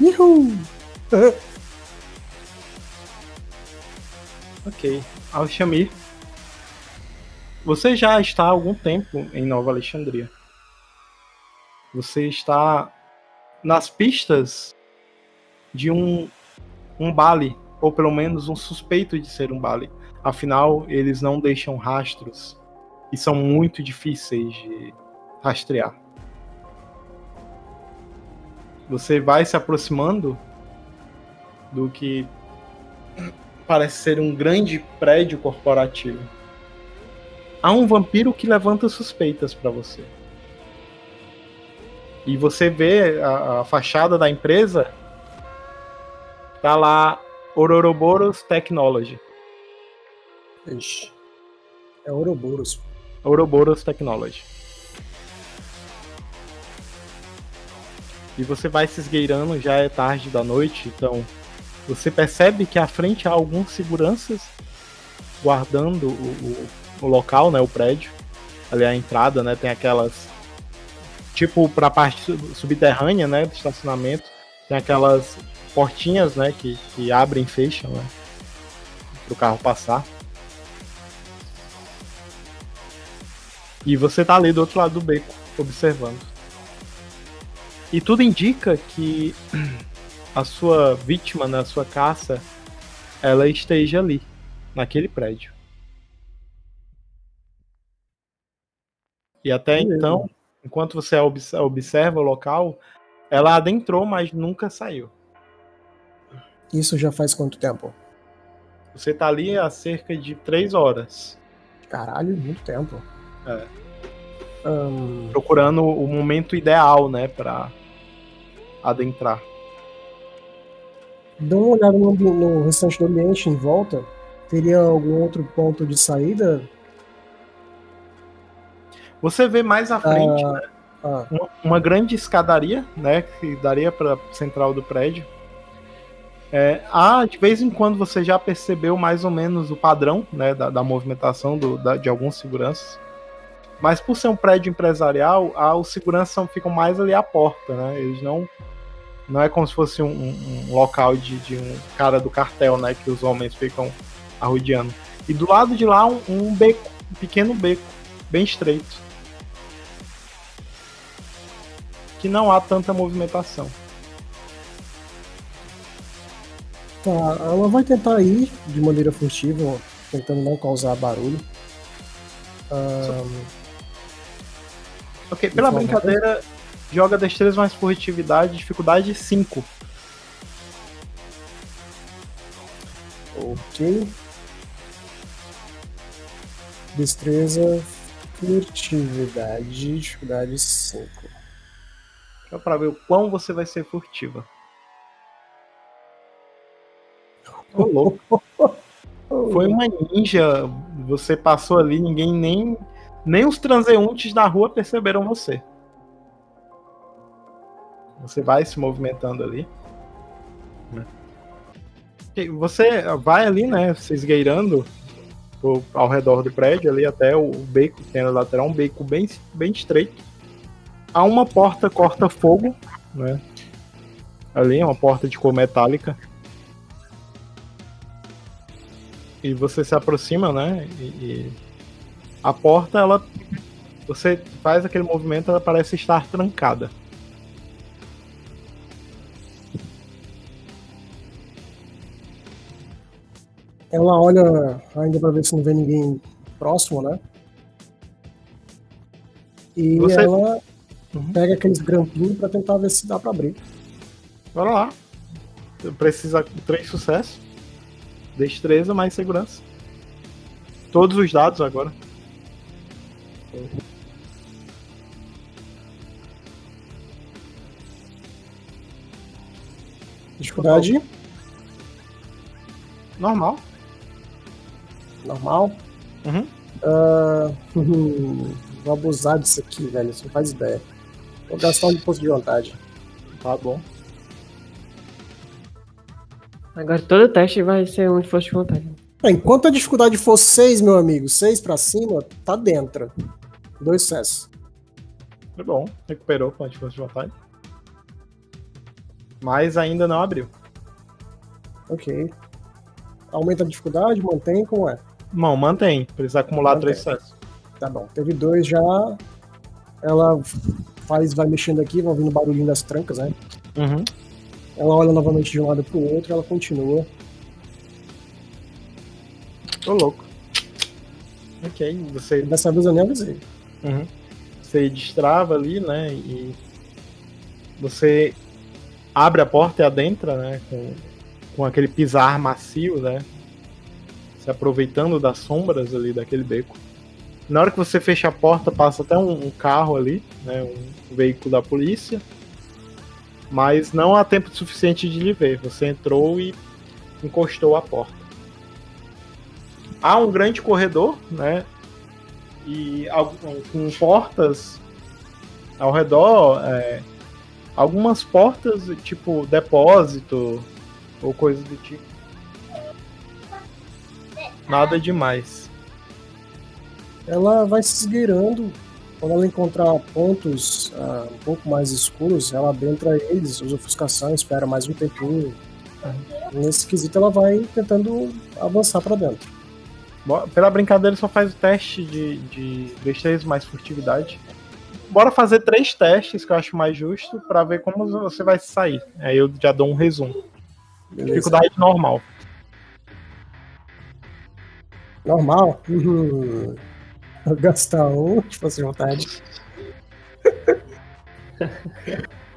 Yuhu!
ok. Alxamir, você já está há algum tempo em Nova Alexandria. Você está nas pistas de um, um bale, ou pelo menos um suspeito de ser um bale. Afinal, eles não deixam rastros e são muito difíceis de rastrear. Você vai se aproximando do que parece ser um grande prédio corporativo. Há um vampiro que levanta suspeitas para você. E você vê a, a, fachada da empresa, tá lá Ouroboros Technology.
Ixi. É Ouroboros.
Ouroboros Technology. E você vai se esgueirando, já é tarde da noite, então você percebe que à frente há alguns seguranças guardando o, o, o local, né, o prédio. Ali a entrada, né, tem aquelas tipo para a parte subterrânea, né, do estacionamento, tem aquelas portinhas, né, que, que abrem e fecham, né, para o carro passar. E você tá ali do outro lado do beco, observando. E tudo indica que a sua vítima, né, a sua caça, ela esteja ali, naquele prédio. E até então, enquanto você observa o local, ela adentrou, mas nunca saiu.
Isso já faz quanto tempo?
Você tá ali há cerca de três horas.
Caralho, muito tempo.
É. Um... Procurando o momento ideal, né, para adentrar.
Dá uma olhada no, no, restante do ambiente em volta. Teria algum outro ponto de saída?
Você vê mais à frente, ah, né? Ah. Uma, uma, grande escadaria, né, que daria para central do prédio. É, ah, de vez em quando você já percebeu mais ou menos o padrão, né, da, da movimentação do, da, de alguns seguranças. Mas por ser um prédio empresarial, a, os seguranças ficam mais ali à porta, né? Eles não. Não é como se fosse um, um, um local de, de, um cara do cartel, né? Que os homens ficam arrodeando. E do lado de lá, um, um beco, um pequeno beco, bem estreito. Que não há tanta movimentação.
Tá, ela vai tentar ir de maneira furtiva, tentando não causar barulho. Um,
Ok, pela brincadeira, joga destreza mais furtividade, dificuldade 5.
Ok. Destreza, furtividade, dificuldade 5.
Só pra ver o quão você vai ser furtiva. Ô. Foi uma ninja. Você passou ali, ninguém nem nem os transeuntes na rua perceberam você. Você vai se movimentando ali. Você vai ali, né? Se esgueirando ao redor do prédio, ali até o beco que tem na lateral, um beco bem, bem estreito. Há uma porta corta-fogo, né? Ali, uma porta de cor metálica. E você se aproxima, né? E, e a porta, ela. Você faz aquele movimento, ela parece estar trancada.
Ela olha ainda para ver se não vê ninguém próximo, né? E Você... ela uhum. pega aqueles grampinhos para tentar ver se dá para abrir.
Bora lá. Precisa três sucessos. Destreza mais segurança. Todos os dados agora.
Dificuldade?
Normal.
Normal?
Uhum.
Uh, vou abusar disso aqui, velho. Você não faz ideia. Vou gastar um depósito de vontade.
Tá bom.
Agora todo teste vai ser um esforço de vontade.
Enquanto a dificuldade for 6, meu amigo, 6 pra cima, tá dentro. Dois sucessos.
É bom, recuperou com a força de vontade. Mas ainda não abriu.
Ok. Aumenta a dificuldade, mantém como é?
Não, mantém. Precisa acumular mantém. três sucessos.
Tá bom. Teve dois já. Ela faz, vai mexendo aqui, vai ouvindo o barulhinho das trancas, né?
Uhum.
Ela olha novamente de um lado pro outro, ela continua.
Tô louco. Ok, você.
Dessa vez eu nem avisei.
Uhum. Você destrava ali, né? E você abre a porta e adentra, né? Com, com aquele pisar macio, né? Se aproveitando das sombras ali daquele beco. Na hora que você fecha a porta, passa até um, um carro ali, né? Um veículo da polícia. Mas não há tempo suficiente de lhe ver. Você entrou e encostou a porta. Há um grande corredor, né? e com portas ao redor, é, algumas portas tipo depósito ou coisa do tipo. Nada demais.
Ela vai se esgueirando. Quando ela encontrar pontos uh, um pouco mais escuros, ela adentra eles, usa ofuscação, espera mais um tempinho. Uhum. Nesse quesito, ela vai tentando avançar para dentro.
Pela brincadeira, só faz o teste de, de destreza mais furtividade. Bora fazer três testes, que eu acho mais justo, para ver como você vai sair. Aí eu já dou um resumo. Beleza. Dificuldade normal.
Normal? Uhum. Gastar um, tipo assim, vontade.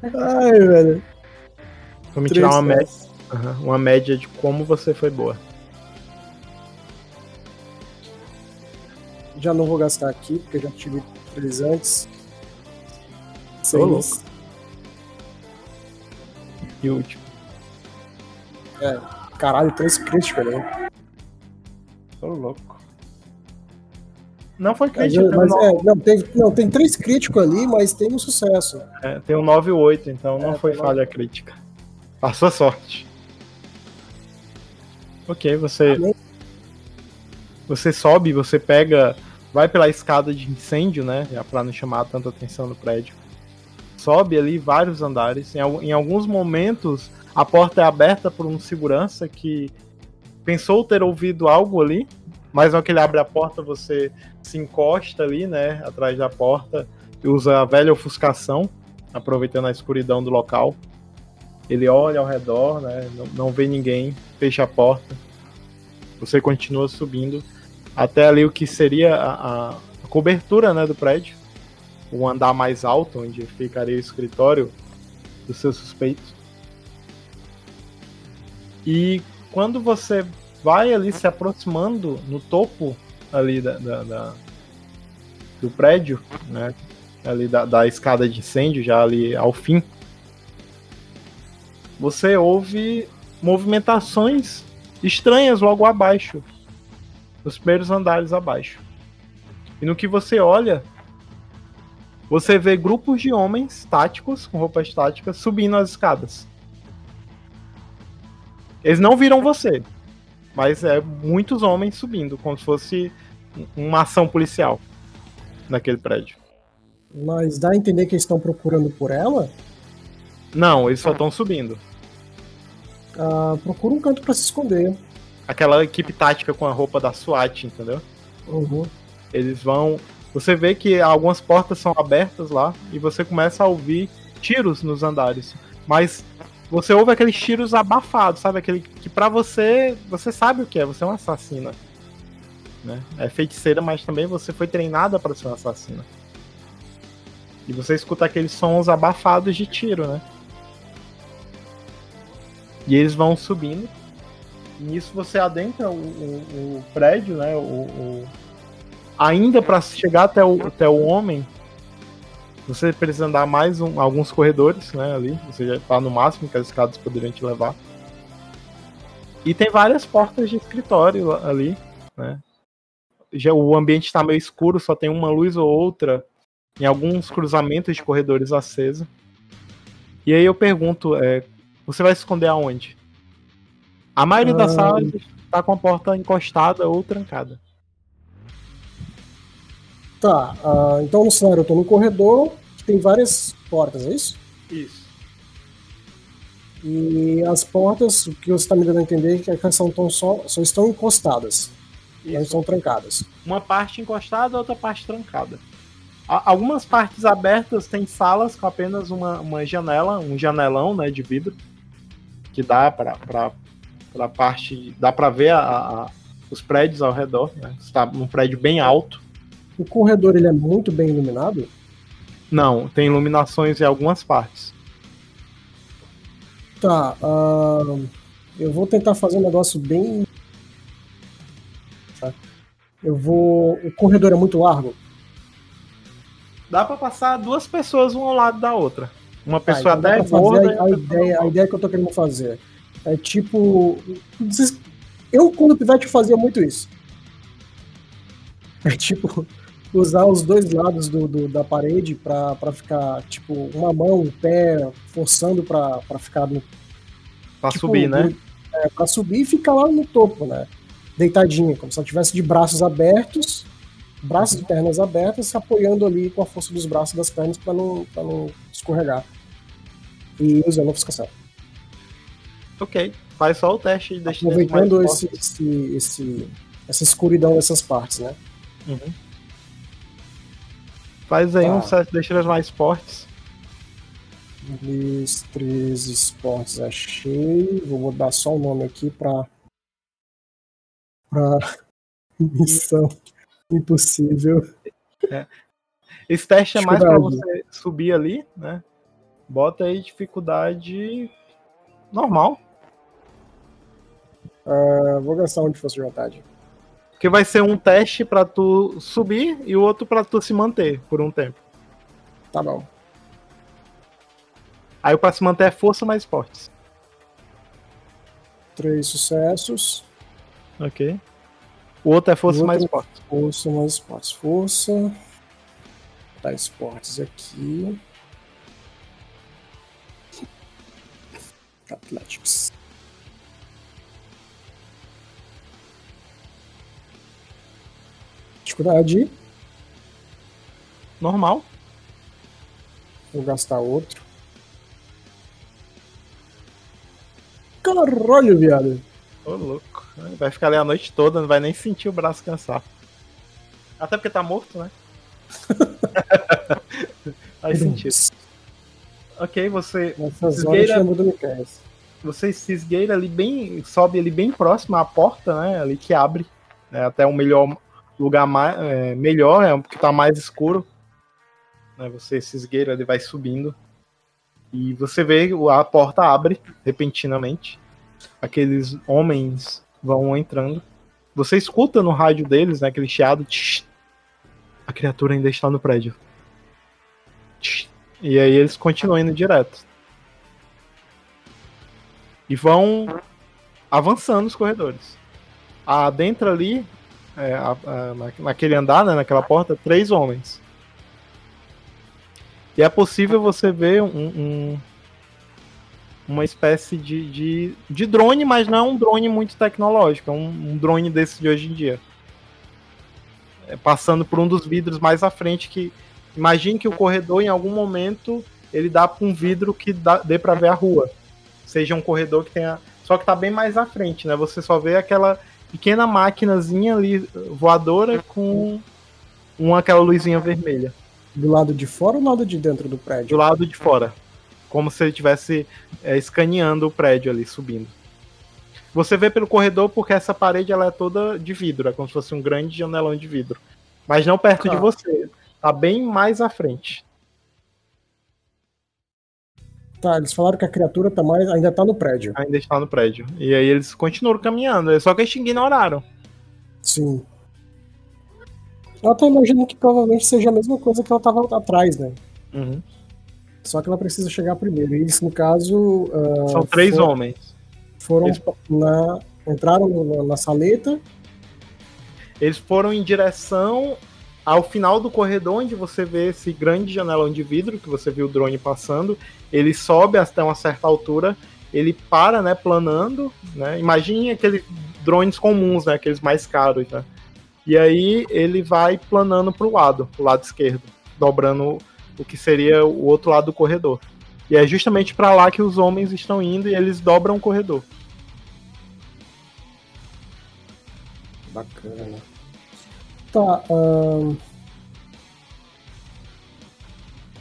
Ai, velho.
Vamos tirar uma média, uhum, uma média de como você foi boa.
Já não vou gastar aqui, porque eu já tive três antes.
Tô louco. E o último.
É, caralho, três críticos, né?
Tô louco. Não foi crítico.
É, mas é, não, tem, não, tem três críticos ali, mas tem um sucesso.
É, tem um 9 e 8, então não é, foi falha crítica. Passou sorte. Ok, você. Você sobe, você pega. Vai pela escada de incêndio, né? Pra não chamar tanta atenção no prédio. Sobe ali vários andares. Em, em alguns momentos, a porta é aberta por um segurança que pensou ter ouvido algo ali, mas na que ele abre a porta, você se encosta ali, né, atrás da porta usa a velha ofuscação, aproveitando a escuridão do local. Ele olha ao redor, né, não, não vê ninguém, fecha a porta. Você continua subindo até ali o que seria a, a cobertura, né, do prédio, o andar mais alto, onde ficaria o escritório do seu suspeito. E quando você vai ali se aproximando no topo ali da, da, da do prédio, né? Ali da, da escada de incêndio, já ali ao fim, você ouve movimentações estranhas logo abaixo, nos primeiros andares abaixo. E no que você olha, você vê grupos de homens táticos, com roupas táticas, subindo as escadas. Eles não viram você, mas é muitos homens subindo, como se fosse uma ação policial naquele prédio.
Mas dá a entender que eles estão procurando por ela?
Não, eles só estão subindo.
Ah, procura um canto para se esconder.
Aquela equipe tática com a roupa da SWAT, entendeu?
Uhum.
Eles vão. Você vê que algumas portas são abertas lá e você começa a ouvir tiros nos andares. Mas você ouve aqueles tiros abafados, sabe? Aquele que para você, você sabe o que é, você é uma assassina. Né? É feiticeira, mas também você foi treinada para ser uma assassina. E você escuta aqueles sons abafados de tiro, né? E eles vão subindo. E nisso você adentra o, o, o prédio, né? O, o... Ainda para chegar até o, até o homem, você precisa andar mais um, alguns corredores, né, ali. Você já tá no máximo que as escadas poderiam te levar. E tem várias portas de escritório ali, né? Já o ambiente está meio escuro, só tem uma luz ou outra em alguns cruzamentos de corredores acesos. E aí eu pergunto, é, você vai se esconder aonde? A maioria das ah. salas está com a porta encostada ou trancada.
Tá, uh, então no cenário eu tô no corredor, que tem várias portas, é isso?
Isso.
E as portas, o que você está me dando a entender é que elas são tão só, só estão encostadas. Isso. Não estão trancadas.
Uma parte encostada, outra parte trancada. Algumas partes abertas têm salas com apenas uma, uma janela, um janelão né, de vidro, que dá para a parte. dá para ver a, a, os prédios ao redor. Né? Está num prédio bem alto.
O corredor ele é muito bem iluminado?
Não, tem iluminações em algumas partes.
Tá, uh, eu vou tentar fazer um negócio bem. Tá. Eu vou. O corredor é muito largo?
Dá para passar duas pessoas um ao lado da outra. Uma tá, pessoa tá, então
gorda. A, a, ideia, a ideia que eu tô querendo fazer é tipo. Eu, quando pivete, fazia muito isso. É tipo, usar os dois lados do, do da parede para ficar, tipo, uma mão, um pé, forçando para ficar no.
Pra tipo, subir, né?
É, pra subir e ficar lá no topo, né? deitadinha, como se ela tivesse de braços abertos, braços e pernas abertas, se apoiando ali com a força dos braços e das pernas para não, não escorregar. E usando a ofuscação.
Ok, faz só o teste
de Aproveitando esse, esse, esse, essa escuridão dessas partes, né?
Uhum. Faz aí tá. um destinos mais fortes.
três esportes achei. Vou mudar só o nome aqui para para missão impossível.
É. Esse teste é mais para você subir ali, né? Bota aí dificuldade normal.
Uh, vou gastar um de força de vontade.
Porque vai ser um teste para tu subir e o outro para tu se manter por um tempo.
Tá bom.
Aí o pra se manter é força mais fortes.
Três sucessos.
Ok. O outro é força outro mais forte.
Força mais forte. Força. Tá esportes aqui. Athletics. Dificuldade.
Normal.
Vou gastar outro. Caralho, viado.
Ô, louco. Vai ficar ali a noite toda, não vai nem sentir o braço cansar. Até porque tá morto, né? Faz sentido. Ok, você.
Nessas chama do
Você se esgueira ali bem. Sobe ali bem próximo à porta, né? Ali que abre. Né, até o melhor lugar mais, é, melhor, é porque tá mais escuro. Né, você se esgueira, ele vai subindo. E você vê a porta abre repentinamente. Aqueles homens vão entrando. Você escuta no rádio deles, né, aquele chiado. A criatura ainda está no prédio. E aí eles continuam indo direto. E vão avançando os corredores. Adentro ali, é, a, a, naquele andar, né, naquela porta, três homens. E é possível você ver um, um, uma espécie de, de, de, drone, mas não é um drone muito tecnológico, é um, um drone desse de hoje em dia. É, passando por um dos vidros mais à frente que. Imagine que o corredor, em algum momento, ele dá para um vidro que dá, dê para ver a rua. Seja um corredor que tenha. Só que tá bem mais à frente, né? Você só vê aquela pequena maquinazinha ali voadora com uma aquela luzinha vermelha.
Do lado de fora ou do lado de dentro do prédio?
Do lado de fora como se ele estivesse é, escaneando o prédio ali, subindo. Você vê pelo corredor porque essa parede ela é toda de vidro, é como se fosse um grande janelão de vidro. Mas não perto ah. de você, tá bem mais à frente.
Tá, eles falaram que a criatura tá mais, ainda tá no prédio.
Ainda está no prédio. E aí eles continuam caminhando, só que eles ignoraram.
Sim. Eu tô imaginando que provavelmente seja a mesma coisa que ela tava atrás, né?
Uhum.
Só que ela precisa chegar primeiro. E isso, no caso.
Uh, São três foram, homens.
Foram Eles... na. Entraram na, na saleta.
Eles foram em direção ao final do corredor, onde você vê esse grande janelão de vidro que você viu o drone passando. Ele sobe até uma certa altura, ele para, né, planando, né? Imagine aqueles drones comuns, né, aqueles mais caros, né? E aí ele vai planando para o lado, pro lado esquerdo, dobrando o que seria o outro lado do corredor. E é justamente para lá que os homens estão indo e eles dobram o corredor.
Bacana. Tá. Um...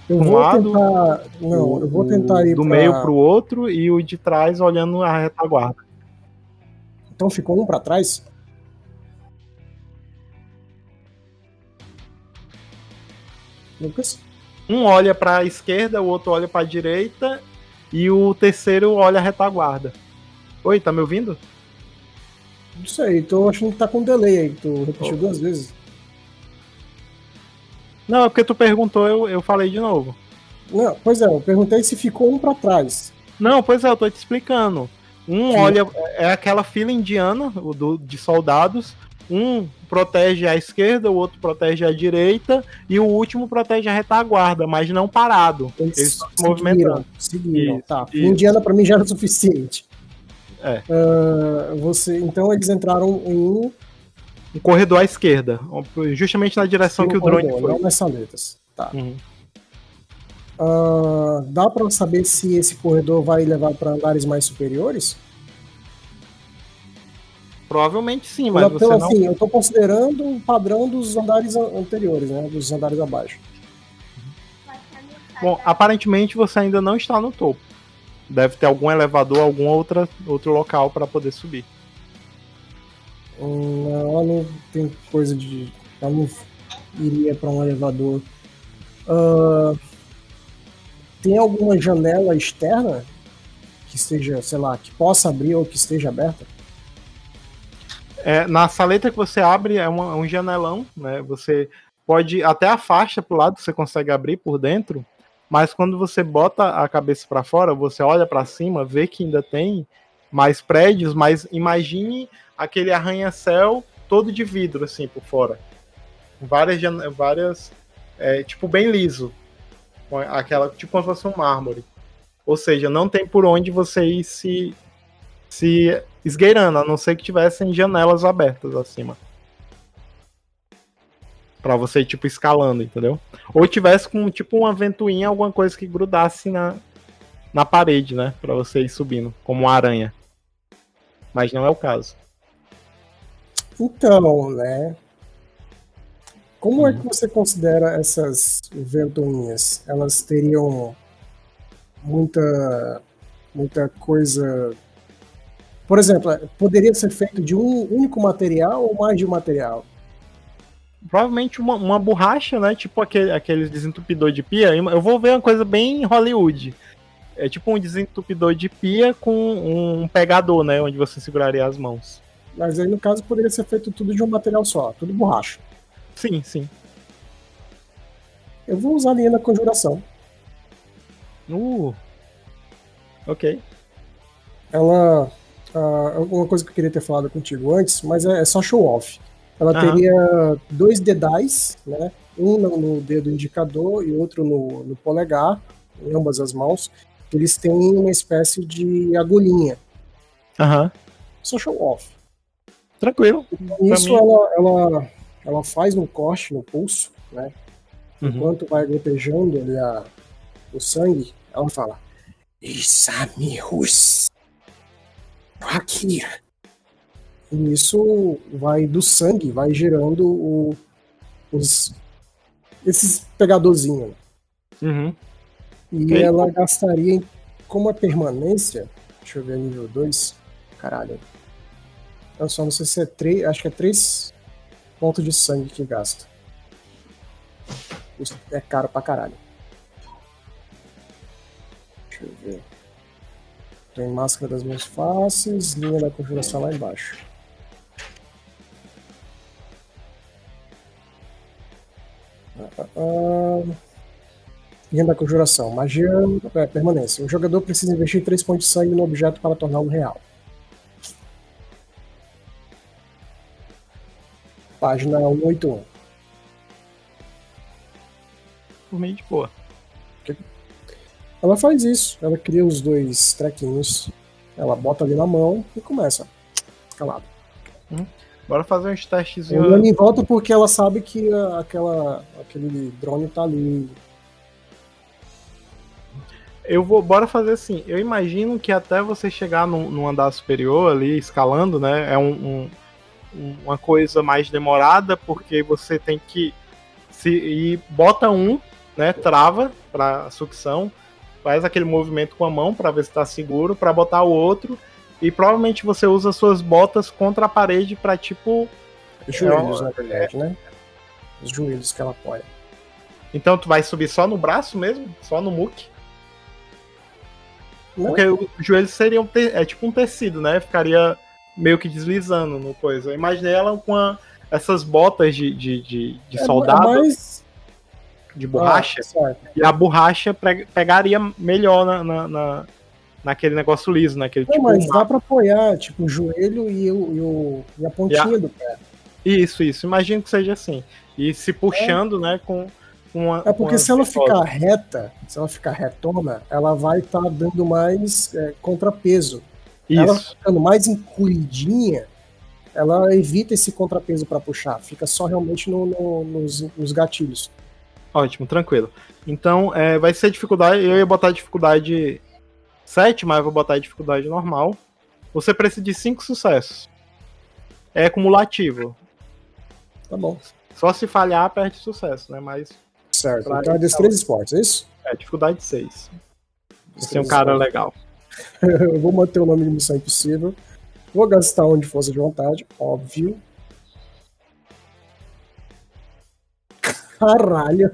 Eu um vou lado, tentar. Não, eu vou tentar ir
do
pra...
meio pro outro e o de trás olhando a retaguarda.
Então ficou um para trás? Lucas?
Um olha para a esquerda, o outro olha para a direita e o terceiro olha a retaguarda. Oi, tá me ouvindo?
Não sei, tô achando que tá com delay aí, tu repetiu oh. duas vezes.
Não, é porque tu perguntou, eu, eu falei de novo.
Não, pois é, eu perguntei se ficou um para trás.
Não, pois é, eu tô te explicando. Um Sim. olha, é aquela fila indiana do, de soldados, um protege a esquerda, o outro protege a direita e o último protege a retaguarda, mas não parado.
Eles, Eles se movimentando. Seguiram, isso, tá. Isso. Indiana para mim já era o suficiente. É. Uh, você, então eles entraram em um.
Um corredor à esquerda, justamente na direção Sim, que o drone corredor, foi.
Não nas saletas. Tá. Uhum. Uh, dá para saber se esse corredor vai levar para andares mais superiores?
Provavelmente sim, mas então, você não... assim,
eu estou considerando o padrão dos andares anteriores, né, dos andares abaixo.
Bom, aparentemente você ainda não está no topo. Deve ter algum elevador, algum outra, outro local para poder subir.
Ela não tem coisa de. Ela não iria para um elevador. Uh, tem alguma janela externa que esteja, sei lá, que possa abrir ou que esteja aberta?
É, na saleta que você abre é uma, um janelão, né? Você pode até a faixa pro lado você consegue abrir por dentro, mas quando você bota a cabeça para fora, você olha para cima, vê que ainda tem mais prédios, mas imagine aquele arranha-céu todo de vidro assim por fora, várias várias é, tipo bem liso, aquela tipo como se fosse um mármore. Ou seja, não tem por onde você ir se se esgueirando, a não ser que tivessem janelas abertas acima. Pra você tipo, escalando, entendeu? Ou tivesse com, tipo, uma ventoinha, alguma coisa que grudasse na, na parede, né? Pra você ir subindo, como uma aranha. Mas não é o caso.
Então, né? Como é que você considera essas ventoinhas? Elas teriam muita muita coisa por exemplo, poderia ser feito de um único material ou mais de um material?
Provavelmente uma, uma borracha, né? Tipo aquele, aqueles desentupidor de pia. Eu vou ver uma coisa bem Hollywood. É tipo um desentupidor de pia com um pegador, né? Onde você seguraria as mãos.
Mas aí, no caso, poderia ser feito tudo de um material só, tudo borracha.
Sim, sim.
Eu vou usar a linha da conjuração.
Uh. Ok.
Ela uh, uma coisa que eu queria ter falado contigo antes, mas é, é só show off. Ela uhum. teria dois dedais, né? Um no dedo indicador e outro no, no polegar, em ambas as mãos. Eles têm uma espécie de agulhinha.
Aham.
Só show off.
Tranquilo.
Isso ela, ela, ela faz um corte no pulso, né? Uhum. Enquanto vai gotejando ali a, o sangue, ela fala: Isamirus. Aqui. E isso vai do sangue, vai gerando o, os, esses pegadorzinhos.
Uhum.
E okay. ela gastaria, como a permanência, deixa eu ver nível 2, caralho. Eu só não sei se é 3, acho que é 3 pontos de sangue que gasta. Isso é caro pra caralho. Deixa eu ver. Tem máscara das mãos fáceis, linha da configuração lá embaixo. Ah, ah, ah. Linha da conjuração. Magia é, permanência. O jogador precisa investir 3 pontos de sangue no objeto para torná-lo real. Página 181.
Por meio de boa.
Ela faz isso, ela cria os dois trequinhos, ela bota ali na mão e começa. Escalado.
Hum. Bora fazer uns testes.
Ela em volta porque ela sabe que aquela, aquele drone tá ali.
Eu vou, bora fazer assim. Eu imagino que até você chegar no, no andar superior ali, escalando, né? É um, um, uma coisa mais demorada, porque você tem que se e bota um, né? Trava para sucção faz aquele movimento com a mão para ver se está seguro, para botar o outro e provavelmente você usa suas botas contra a parede para tipo
os joelhos, é, na verdade, é... né? Os joelhos que ela apoia.
Então tu vai subir só no braço mesmo, só no muque. Porque os joelhos seriam te... é tipo um tecido, né? Ficaria meio que deslizando no coisa. Eu imaginei ela com a... essas botas de, de, de, de é, soldado. Mais de borracha. Ah, e a borracha pegaria melhor na, na, na, naquele negócio liso, naquele
Não, tipo. Mas dá pra apoiar, tipo, o joelho e, o, e, o, e a pontinha e a... do pé.
Isso, isso. Imagino que seja assim. E se puxando, é. né, com. Uma,
é porque se ela ficar reta, se ela ficar retona, ela vai estar tá dando mais é, contrapeso Isso. Ela ficando mais encolhidinha, ela evita esse contrapeso para puxar, fica só realmente no, no, nos, nos, gatilhos.
Ótimo, tranquilo. Então, é, vai ser dificuldade. Eu ia botar dificuldade 7, mas eu vou botar dificuldade normal. Você precisa de 5 sucessos. É cumulativo.
Tá bom.
Só se falhar, perde sucesso, né? Mas.
Certo. Então é três esportes, é isso?
É, dificuldade 6. Você é um cara legal.
eu vou manter o nome de Missão Impossível. Vou gastar onde fosse de vontade, óbvio. Caralho.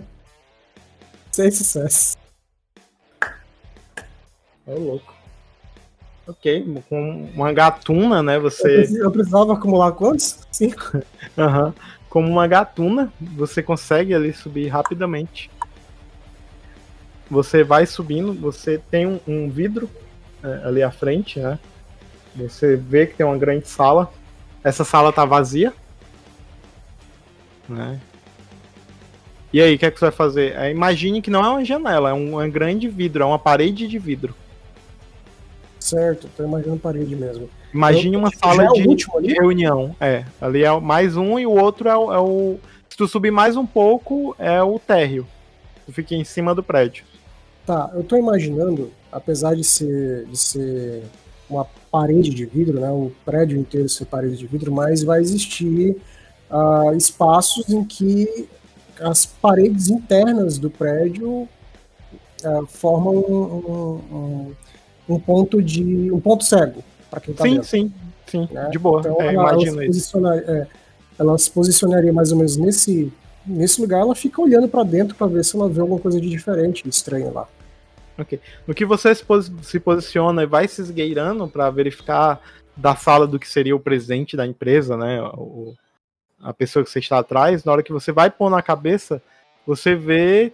Sem sucesso.
É louco. Ok, com uma gatuna, né? Você.
Eu precisava acumular quantos? Cinco?
Aham. uhum. Como uma gatuna, você consegue ali subir rapidamente. Você vai subindo, você tem um, um vidro é, ali à frente, né? Você vê que tem uma grande sala. Essa sala tá vazia. Né? E aí, o que é que você vai fazer? É, imagine que não é uma janela, é um, um grande vidro, é uma parede de vidro.
Certo, tô imaginando parede mesmo.
Imagine eu, uma sala é de, de, reunião. É, ali é mais um e o outro é o, é o, Se tu subir mais um pouco, é o térreo. Tu fica em cima do prédio.
Tá, eu tô imaginando, apesar de ser, de ser uma parede de vidro, né, o prédio inteiro ser parede de vidro, mas vai existir uh, espaços em que as paredes internas do prédio uh, formam um, um, um, ponto de um ponto cego para quem está
sim, dentro. Sim, sim, né? de boa. Então, é, ela, imagino ela
isso. É, ela se posicionaria mais ou menos nesse nesse lugar. Ela fica olhando para dentro para ver se ela vê alguma coisa de diferente, estranho lá.
Ok. No que você se, pos se posiciona e vai se esgueirando para verificar da sala do que seria o presidente da empresa, né? O, a pessoa que você está atrás, na hora que você vai pôr na cabeça, você vê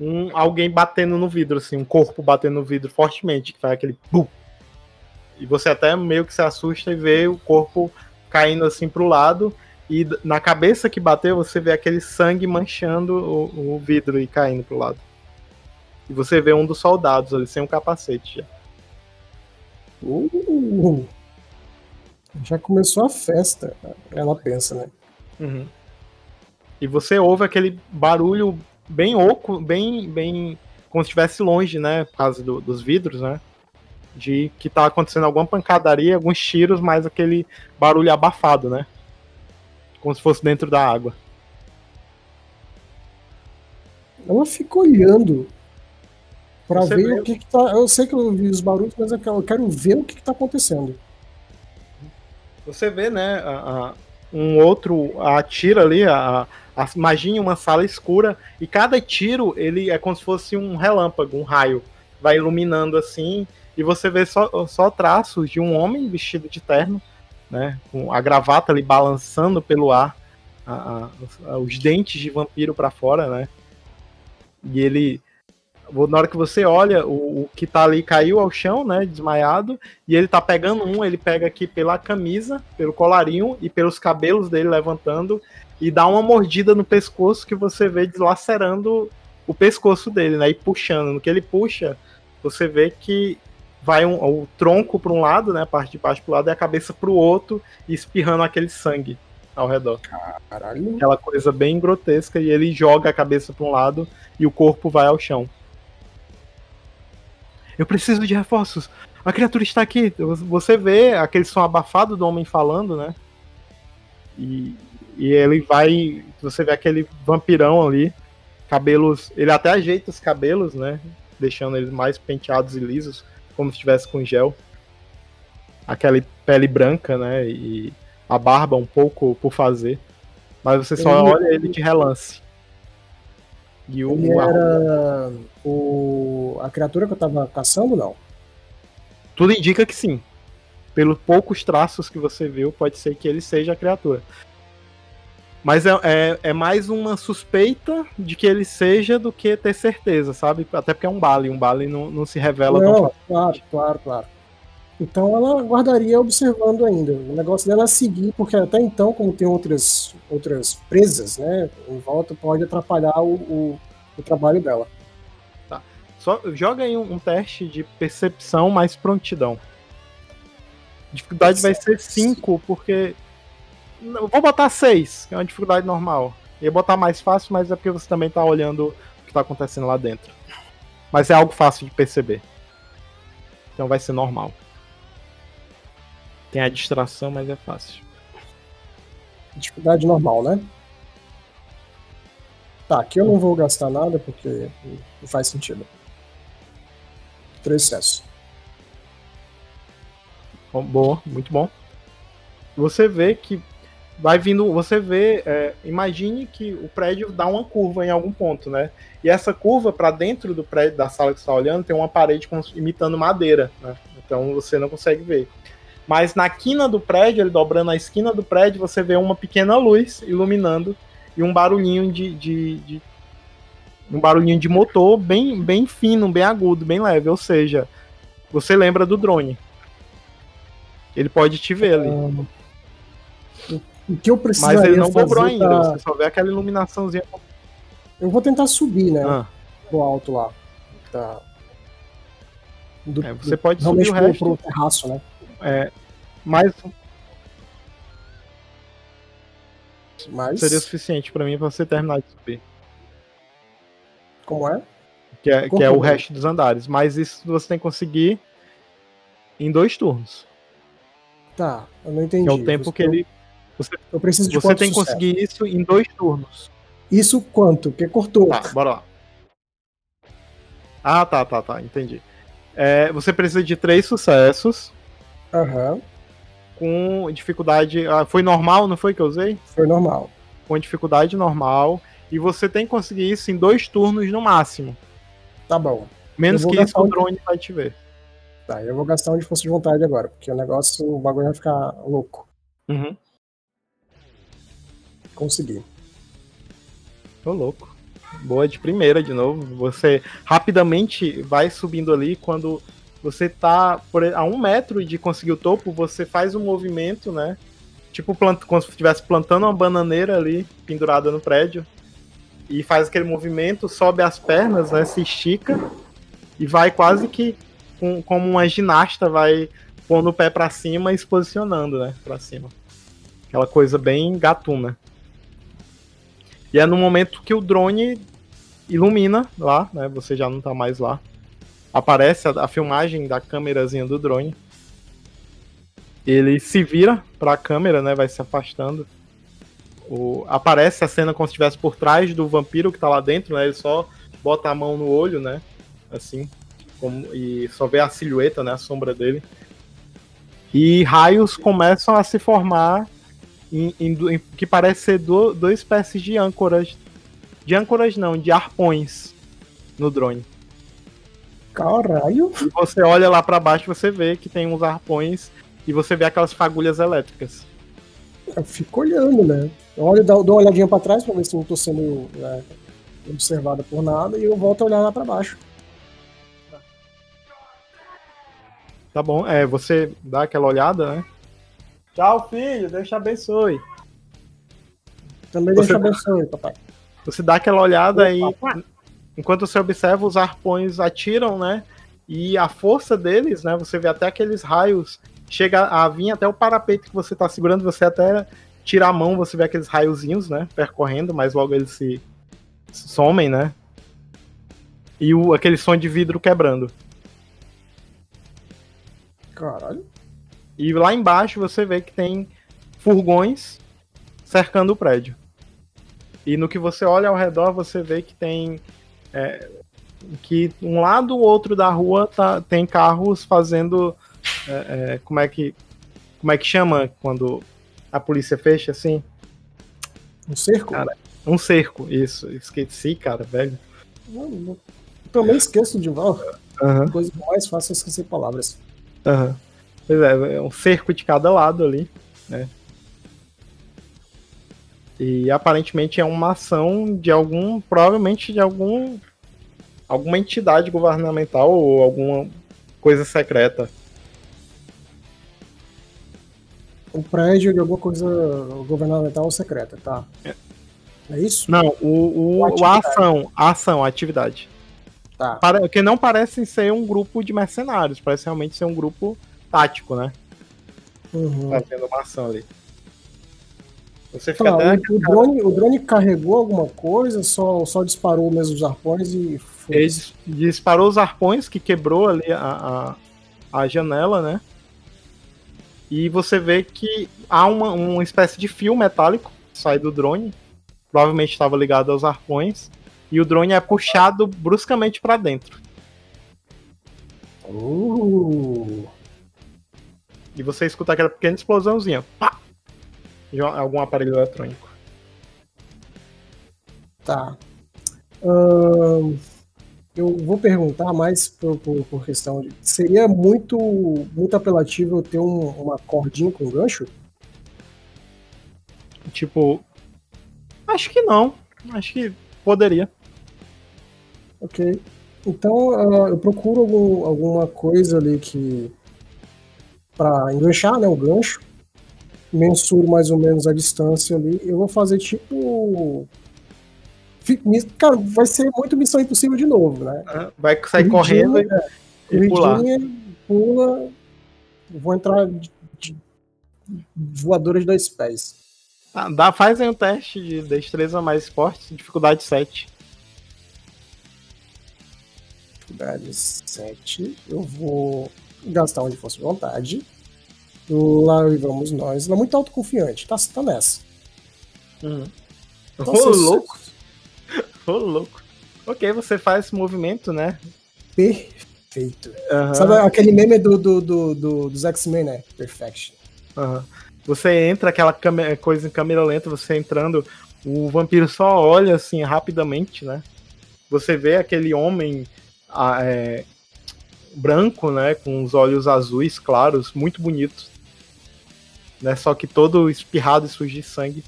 um, alguém batendo no vidro, assim, um corpo batendo no vidro fortemente, que faz aquele bum. E você até meio que se assusta e vê o corpo caindo assim pro lado. E na cabeça que bateu, você vê aquele sangue manchando o, o vidro e caindo pro lado. E você vê um dos soldados ali sem um capacete já.
Uh, já começou a festa, ela pensa, né?
Uhum. E você ouve aquele barulho bem oco, bem, bem como se estivesse longe, né? Por causa do, dos vidros, né? De que tá acontecendo alguma pancadaria, alguns tiros, mas aquele barulho abafado, né? Como se fosse dentro da água.
Ela fica olhando para ver o que, que tá. Eu sei que eu vi os barulhos, mas eu quero ver o que, que tá acontecendo.
Você vê, né? A, a, um outro atira ali, a, a, imagine uma sala escura, e cada tiro ele é como se fosse um relâmpago, um raio. Vai iluminando assim, e você vê só, só traços de um homem vestido de terno, né? Com a gravata ali balançando pelo ar, a, os dentes de vampiro para fora, né? E ele na hora que você olha, o, o, que tá ali caiu ao chão, né, desmaiado, e ele tá pegando um, ele pega aqui pela camisa, pelo colarinho e pelos cabelos dele levantando e dá uma mordida no pescoço que você vê deslacerando o pescoço dele, né, e puxando. No que ele puxa, você vê que vai um, o tronco para um lado, né, a parte de baixo pro lado e a cabeça pro outro, espirrando aquele sangue ao redor.
Caralho.
Aquela coisa bem grotesca e ele joga a cabeça para um lado e o corpo vai ao chão. Eu preciso de reforços. A criatura está aqui. Você vê aquele som abafado do homem falando, né? E, e ele vai. Você vê aquele vampirão ali. Cabelos. Ele até ajeita os cabelos, né? Deixando eles mais penteados e lisos, como se estivesse com gel. Aquela pele branca, né? E a barba um pouco por fazer. Mas você só ele... olha ele de relance.
E o ele era o, a criatura que eu tava caçando, não?
Tudo indica que sim. Pelos poucos traços que você viu, pode ser que ele seja a criatura. Mas é, é, é, mais uma suspeita de que ele seja do que ter certeza, sabe? Até porque é um bale, um bale não, não se revela
não, tão Claro, claro, claro. Então ela guardaria observando ainda. O negócio dela é seguir, porque até então, como tem outras, outras presas, né, em volta, pode atrapalhar o, o, o trabalho dela.
Tá. Só joga aí um, um, teste de percepção mais prontidão. Dificuldade vai ser 5, porque. Vou botar 6, que é uma dificuldade normal. Ia botar mais fácil, mas é porque você também tá olhando o que tá acontecendo lá dentro. Mas é algo fácil de perceber. Então vai ser normal. Tem a distração, mas é fácil.
Dificuldade normal, né? Tá, aqui eu não vou gastar nada porque não faz sentido. Três sucessos.
Boa, muito bom. Você vê que vai vindo, você vê, é, imagine que o prédio dá uma curva em algum ponto, né? E essa curva para dentro do prédio da sala que está olhando tem uma parede imitando madeira, né? Então você não consegue ver. Mas na quina do prédio, ele dobrando a esquina do prédio, você vê uma pequena luz iluminando e um barulhinho de, de, de um barulhinho de motor bem, bem fino, bem agudo, bem leve. Ou seja, você lembra do drone. Ele pode te ver ali.
O que eu preciso
Mas ele não dobrou ainda, pra... você só vê aquela iluminaçãozinha.
Eu vou tentar subir, né? Ah. Pro alto lá. Tá.
Do, é, você pode subir o resto.
Pro terraço, né?
É, mais mas seria suficiente para mim para você terminar de subir.
Como é?
Que é, que é o resto dos andares. Mas isso você tem que conseguir em dois turnos.
Tá, eu não entendi.
Que é o tempo que ele. Você,
eu preciso de
Você tem que conseguir isso em dois turnos.
Isso quanto? Porque cortou.
Tá, bora lá. Ah, tá, tá, tá, entendi. É, você precisa de três sucessos.
Aham. Uhum.
Com dificuldade. Ah, foi normal, não foi que eu usei?
Foi normal.
Com dificuldade normal. E você tem que conseguir isso em dois turnos no máximo.
Tá bom.
Menos que isso, o drone vai te ver.
Tá, eu vou gastar um de força de vontade agora, porque o negócio, o bagulho vai ficar louco.
Uhum.
Consegui.
Tô louco. Boa de primeira de novo. Você rapidamente vai subindo ali quando você tá por, a um metro de conseguir o topo, você faz um movimento, né? Tipo plant, como se estivesse plantando uma bananeira ali, pendurada no prédio. E faz aquele movimento, sobe as pernas, né? Se estica e vai quase que com, como uma ginasta, vai pondo o pé para cima e se posicionando, né? Pra cima. Aquela coisa bem gatuna. E é no momento que o drone ilumina lá, né? Você já não tá mais lá aparece a, a filmagem da câmerazinha do drone. Ele se vira para a câmera, né? Vai se afastando. O, aparece a cena como se estivesse por trás do vampiro que tá lá dentro, né? Ele só bota a mão no olho, né? Assim. Como, e só vê a silhueta, né? A sombra dele. E raios começam a se formar em, em, em que parece ser do, duas espécies de âncoras. De âncoras não, de arpões no drone.
Caralho.
E você olha lá para baixo você vê que tem uns arpões e você vê aquelas fagulhas elétricas.
Eu fico olhando, né? Eu olho, dou uma olhadinha para trás para ver se não tô sendo né, observada por nada e eu volto a olhar lá para baixo.
Tá bom, é, você dá aquela olhada, né? Tchau, filho, Deus te abençoe.
Também Deus te abençoe, papai.
Você dá aquela olhada e enquanto você observa, os arpões atiram, né? E a força deles, né? Você vê até aqueles raios. Chega a vir até o parapeito que você tá segurando, você até tira a mão, você vê aqueles raiozinhos, né? Percorrendo, mas logo eles se somem, né? E o, aquele som de vidro quebrando.
Caralho.
E lá embaixo você vê que tem furgões cercando o prédio. E no que você olha ao redor, você vê que tem é, que um lado ou outro da rua tá, tem carros fazendo. É, é, como é que. Como é que chama quando a polícia fecha assim?
Um cerco?
Cara, um cerco, isso. Esqueci, cara, velho.
Não. Também esqueço de mal. Uhum. Coisa mais fácil é esquecer palavras.
Uhum. Pois é, é um cerco de cada lado ali, né? E aparentemente é uma ação de algum, provavelmente de algum alguma entidade governamental ou alguma coisa secreta.
Um prédio de alguma coisa governamental ou secreta, tá? É, é isso?
Não, o, o, a ação, a ação, a atividade. Tá. Para, que não parece ser um grupo de mercenários, parece realmente ser um grupo tático, né? Uhum. Fazendo maçã ali.
Você fica tá, até... o, drone, o drone carregou alguma coisa, só, só disparou mesmo os arpões e.
Ele disparou os arpões que quebrou ali a, a, a janela, né? E você vê que há uma, uma espécie de fio metálico que sai do drone. Provavelmente estava ligado aos arpões. E o drone é puxado bruscamente para dentro.
Uh.
E você escuta aquela pequena explosãozinha. Pá! De algum aparelho eletrônico.
Tá. Uh, eu vou perguntar mais por, por, por, questão de. Seria muito, muito apelativo eu ter um, uma cordinha com gancho?
Tipo. Acho que não. Acho que poderia.
Ok. Então uh, eu procuro algum, alguma coisa ali que. Para enganchar, né? O gancho. Mensuro mais ou menos a distância ali. Eu vou fazer tipo. Cara, vai ser muito missão impossível de novo, né?
Vai sair correndo é, e pular.
pula. Vou entrar de, de voadora de dois pés.
Ah, dá, faz aí um teste de destreza mais esporte, dificuldade 7
dificuldade 7. Eu vou gastar onde fosse vontade. Lá vamos nós. Ela é muito autoconfiante. Tá, tá nessa.
Uhum. Então, Ô, louco! Ô, louco. Ok, você faz esse movimento, né?
Perfeito. Uhum. Sabe aquele meme do, do, do, do dos X-Men, né? Perfection.
Uhum. Você entra, aquela coisa em câmera lenta, você entrando, o vampiro só olha assim rapidamente, né? Você vê aquele homem é, branco, né, com os olhos azuis claros, muito bonitos, né, só que todo espirrado e sujo de sangue.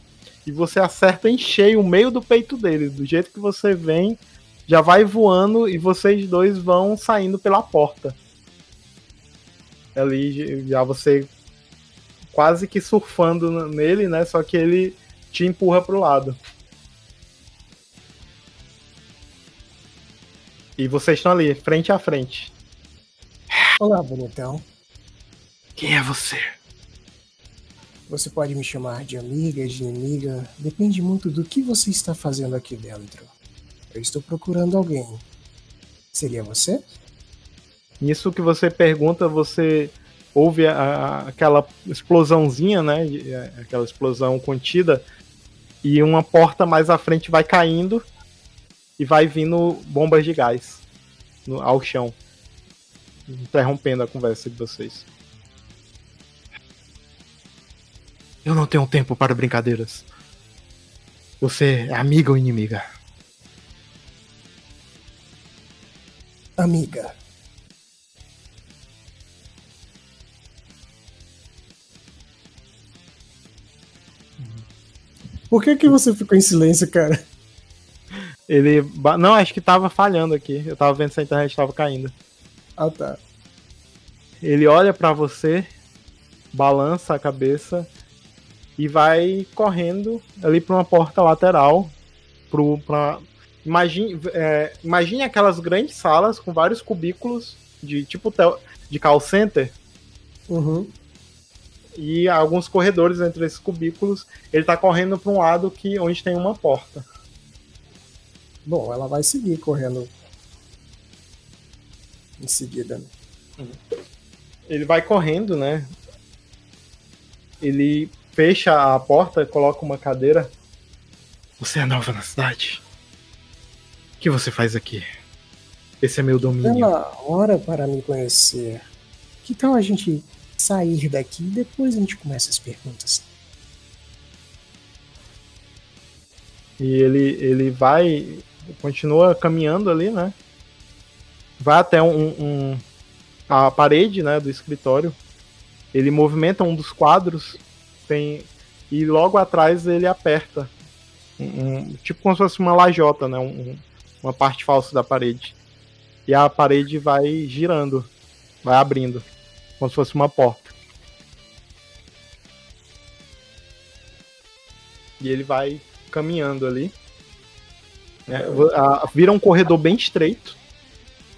E você acerta em cheio o meio do peito dele, do jeito que você vem, já vai voando e vocês dois vão saindo pela porta. Ali já você quase que surfando nele, né? Só que ele te empurra pro lado. E vocês estão ali, frente a frente.
Olá, bonitão.
Quem é você?
Você pode me chamar de amiga, de inimiga. Depende muito do que você está fazendo aqui dentro. Eu estou procurando alguém. Seria você?
Nisso que você pergunta, você ouve a, a, aquela explosãozinha, né? Aquela explosão contida. E uma porta mais à frente vai caindo e vai vindo bombas de gás no, ao chão, interrompendo a conversa de vocês. Eu não tenho tempo para brincadeiras. Você é amiga ou inimiga?
Amiga. Por que que você ficou em silêncio, cara?
Ele. Não, acho que tava falhando aqui. Eu tava vendo se a internet tava caindo.
Ah, tá.
Ele olha para você, balança a cabeça e vai correndo ali para uma porta lateral. Pro, pra... Imagine, é, imagine aquelas grandes salas com vários cubículos de tipo de call center.
Uhum.
E alguns corredores entre esses cubículos. Ele tá correndo para um lado que onde tem uma porta.
Bom, ela vai seguir correndo em seguida. Né?
Ele vai correndo, né? Ele fecha a porta, coloca uma cadeira. Você é nova na cidade? O que você faz aqui? Esse é meu domínio.
Pela hora para me conhecer. Que tal a gente sair daqui e depois a gente começa as perguntas?
E ele, ele vai continua caminhando ali, né? Vai até um, um, a parede, né, do escritório. Ele movimenta um dos quadros, tem e logo atrás ele aperta, um, tipo como se fosse uma lajota, né, uma parte falsa da parede. E a parede vai girando, vai abrindo, como se fosse uma porta. E ele vai caminhando ali. É, vira um corredor bem estreito.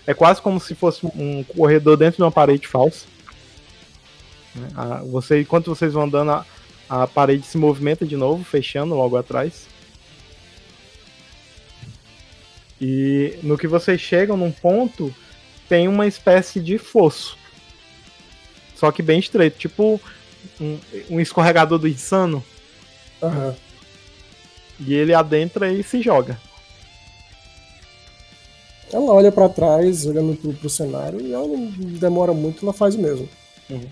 É quase como se fosse um corredor dentro de uma parede falsa. Né? Você, enquanto vocês vão andando, a, a parede se movimenta de novo, fechando logo atrás. E no que vocês chegam num ponto, tem uma espécie de fosso. Só que bem estreito, tipo um, um escorregador do insano.
Uhum.
E ele adentra e se joga.
Ela olha para trás, olhando pro, pro cenário, e ela não demora muito, ela faz o mesmo.
Uhum.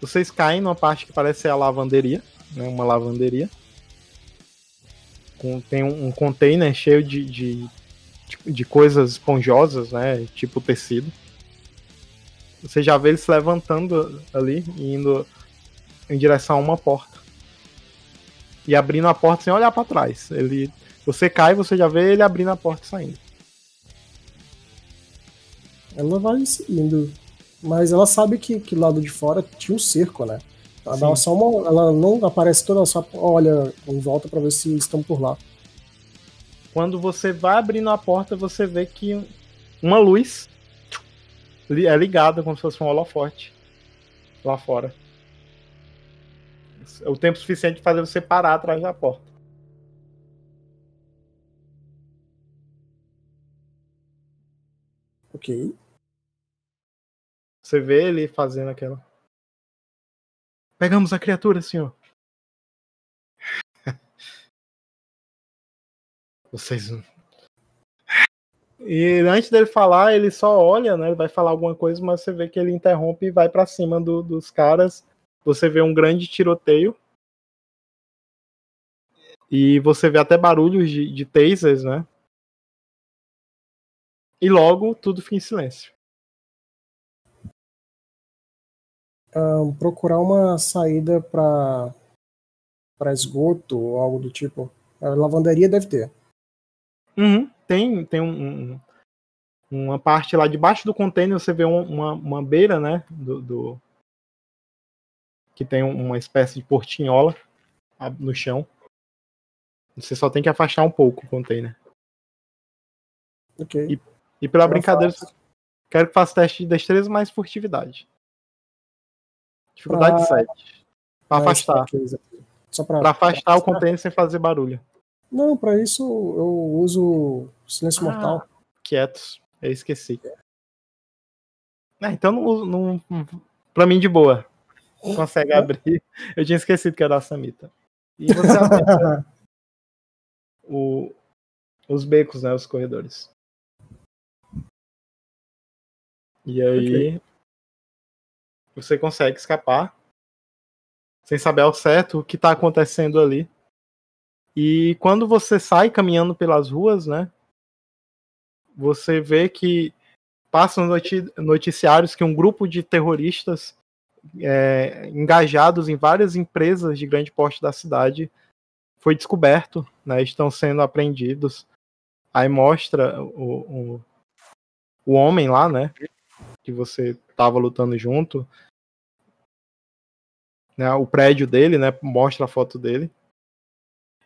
Vocês caem numa parte que parece ser a lavanderia, né? Uma lavanderia. Com, tem um, um container cheio de, de, de, coisas esponjosas, né? Tipo tecido. Você já vê ele se levantando ali e indo em direção a uma porta. E abrindo a porta sem olhar para trás. Ele, você cai, você já vê ele abrindo a porta e saindo.
Ela vai seguindo. Mas ela sabe que, que lado de fora tinha um cerco, né? Ela, dá só uma, ela não aparece toda, só olha em volta para ver se estão por lá.
Quando você vai abrindo a porta, você vê que uma luz é ligada como se fosse um holofote lá fora. É o tempo suficiente de fazer você parar atrás da porta.
Ok.
Você vê ele fazendo aquela. Pegamos a criatura, senhor. Vocês. E antes dele falar, ele só olha, né? Ele vai falar alguma coisa, mas você vê que ele interrompe e vai para cima do, dos caras. Você vê um grande tiroteio. E você vê até barulhos de, de tasers, né? E logo tudo fica em silêncio.
um, procurar uma saída para para esgoto ou algo do tipo. A lavanderia deve ter.
Uhum. Tem, tem um, um, uma parte lá debaixo do container, você vê uma, uma beira, né? Do, do, que tem uma espécie de portinhola no chão. Você só tem que afastar um pouco o container.
Ok.
E, e pela Eu brincadeira, faço. quero que faça teste de destreza mais furtividade. Dificuldade pra... 7. Pra afastar. Só pra, pra afastar o container sem fazer barulho.
Não, pra isso eu uso silêncio ah, mortal.
Quietos. Eu esqueci. É, então não, não, pra mim de boa. Consegue abrir. Eu tinha esquecido que era a Samita. E você o, os becos, né? Os corredores. E aí. Okay você consegue escapar sem saber ao certo o que está acontecendo ali. E quando você sai caminhando pelas ruas, né, você vê que passam noticiários que um grupo de terroristas é, engajados em várias empresas de grande porte da cidade foi descoberto, né, estão sendo apreendidos. Aí mostra o, o, o homem lá, né, que você estava lutando junto, né, o prédio dele, né, mostra a foto dele.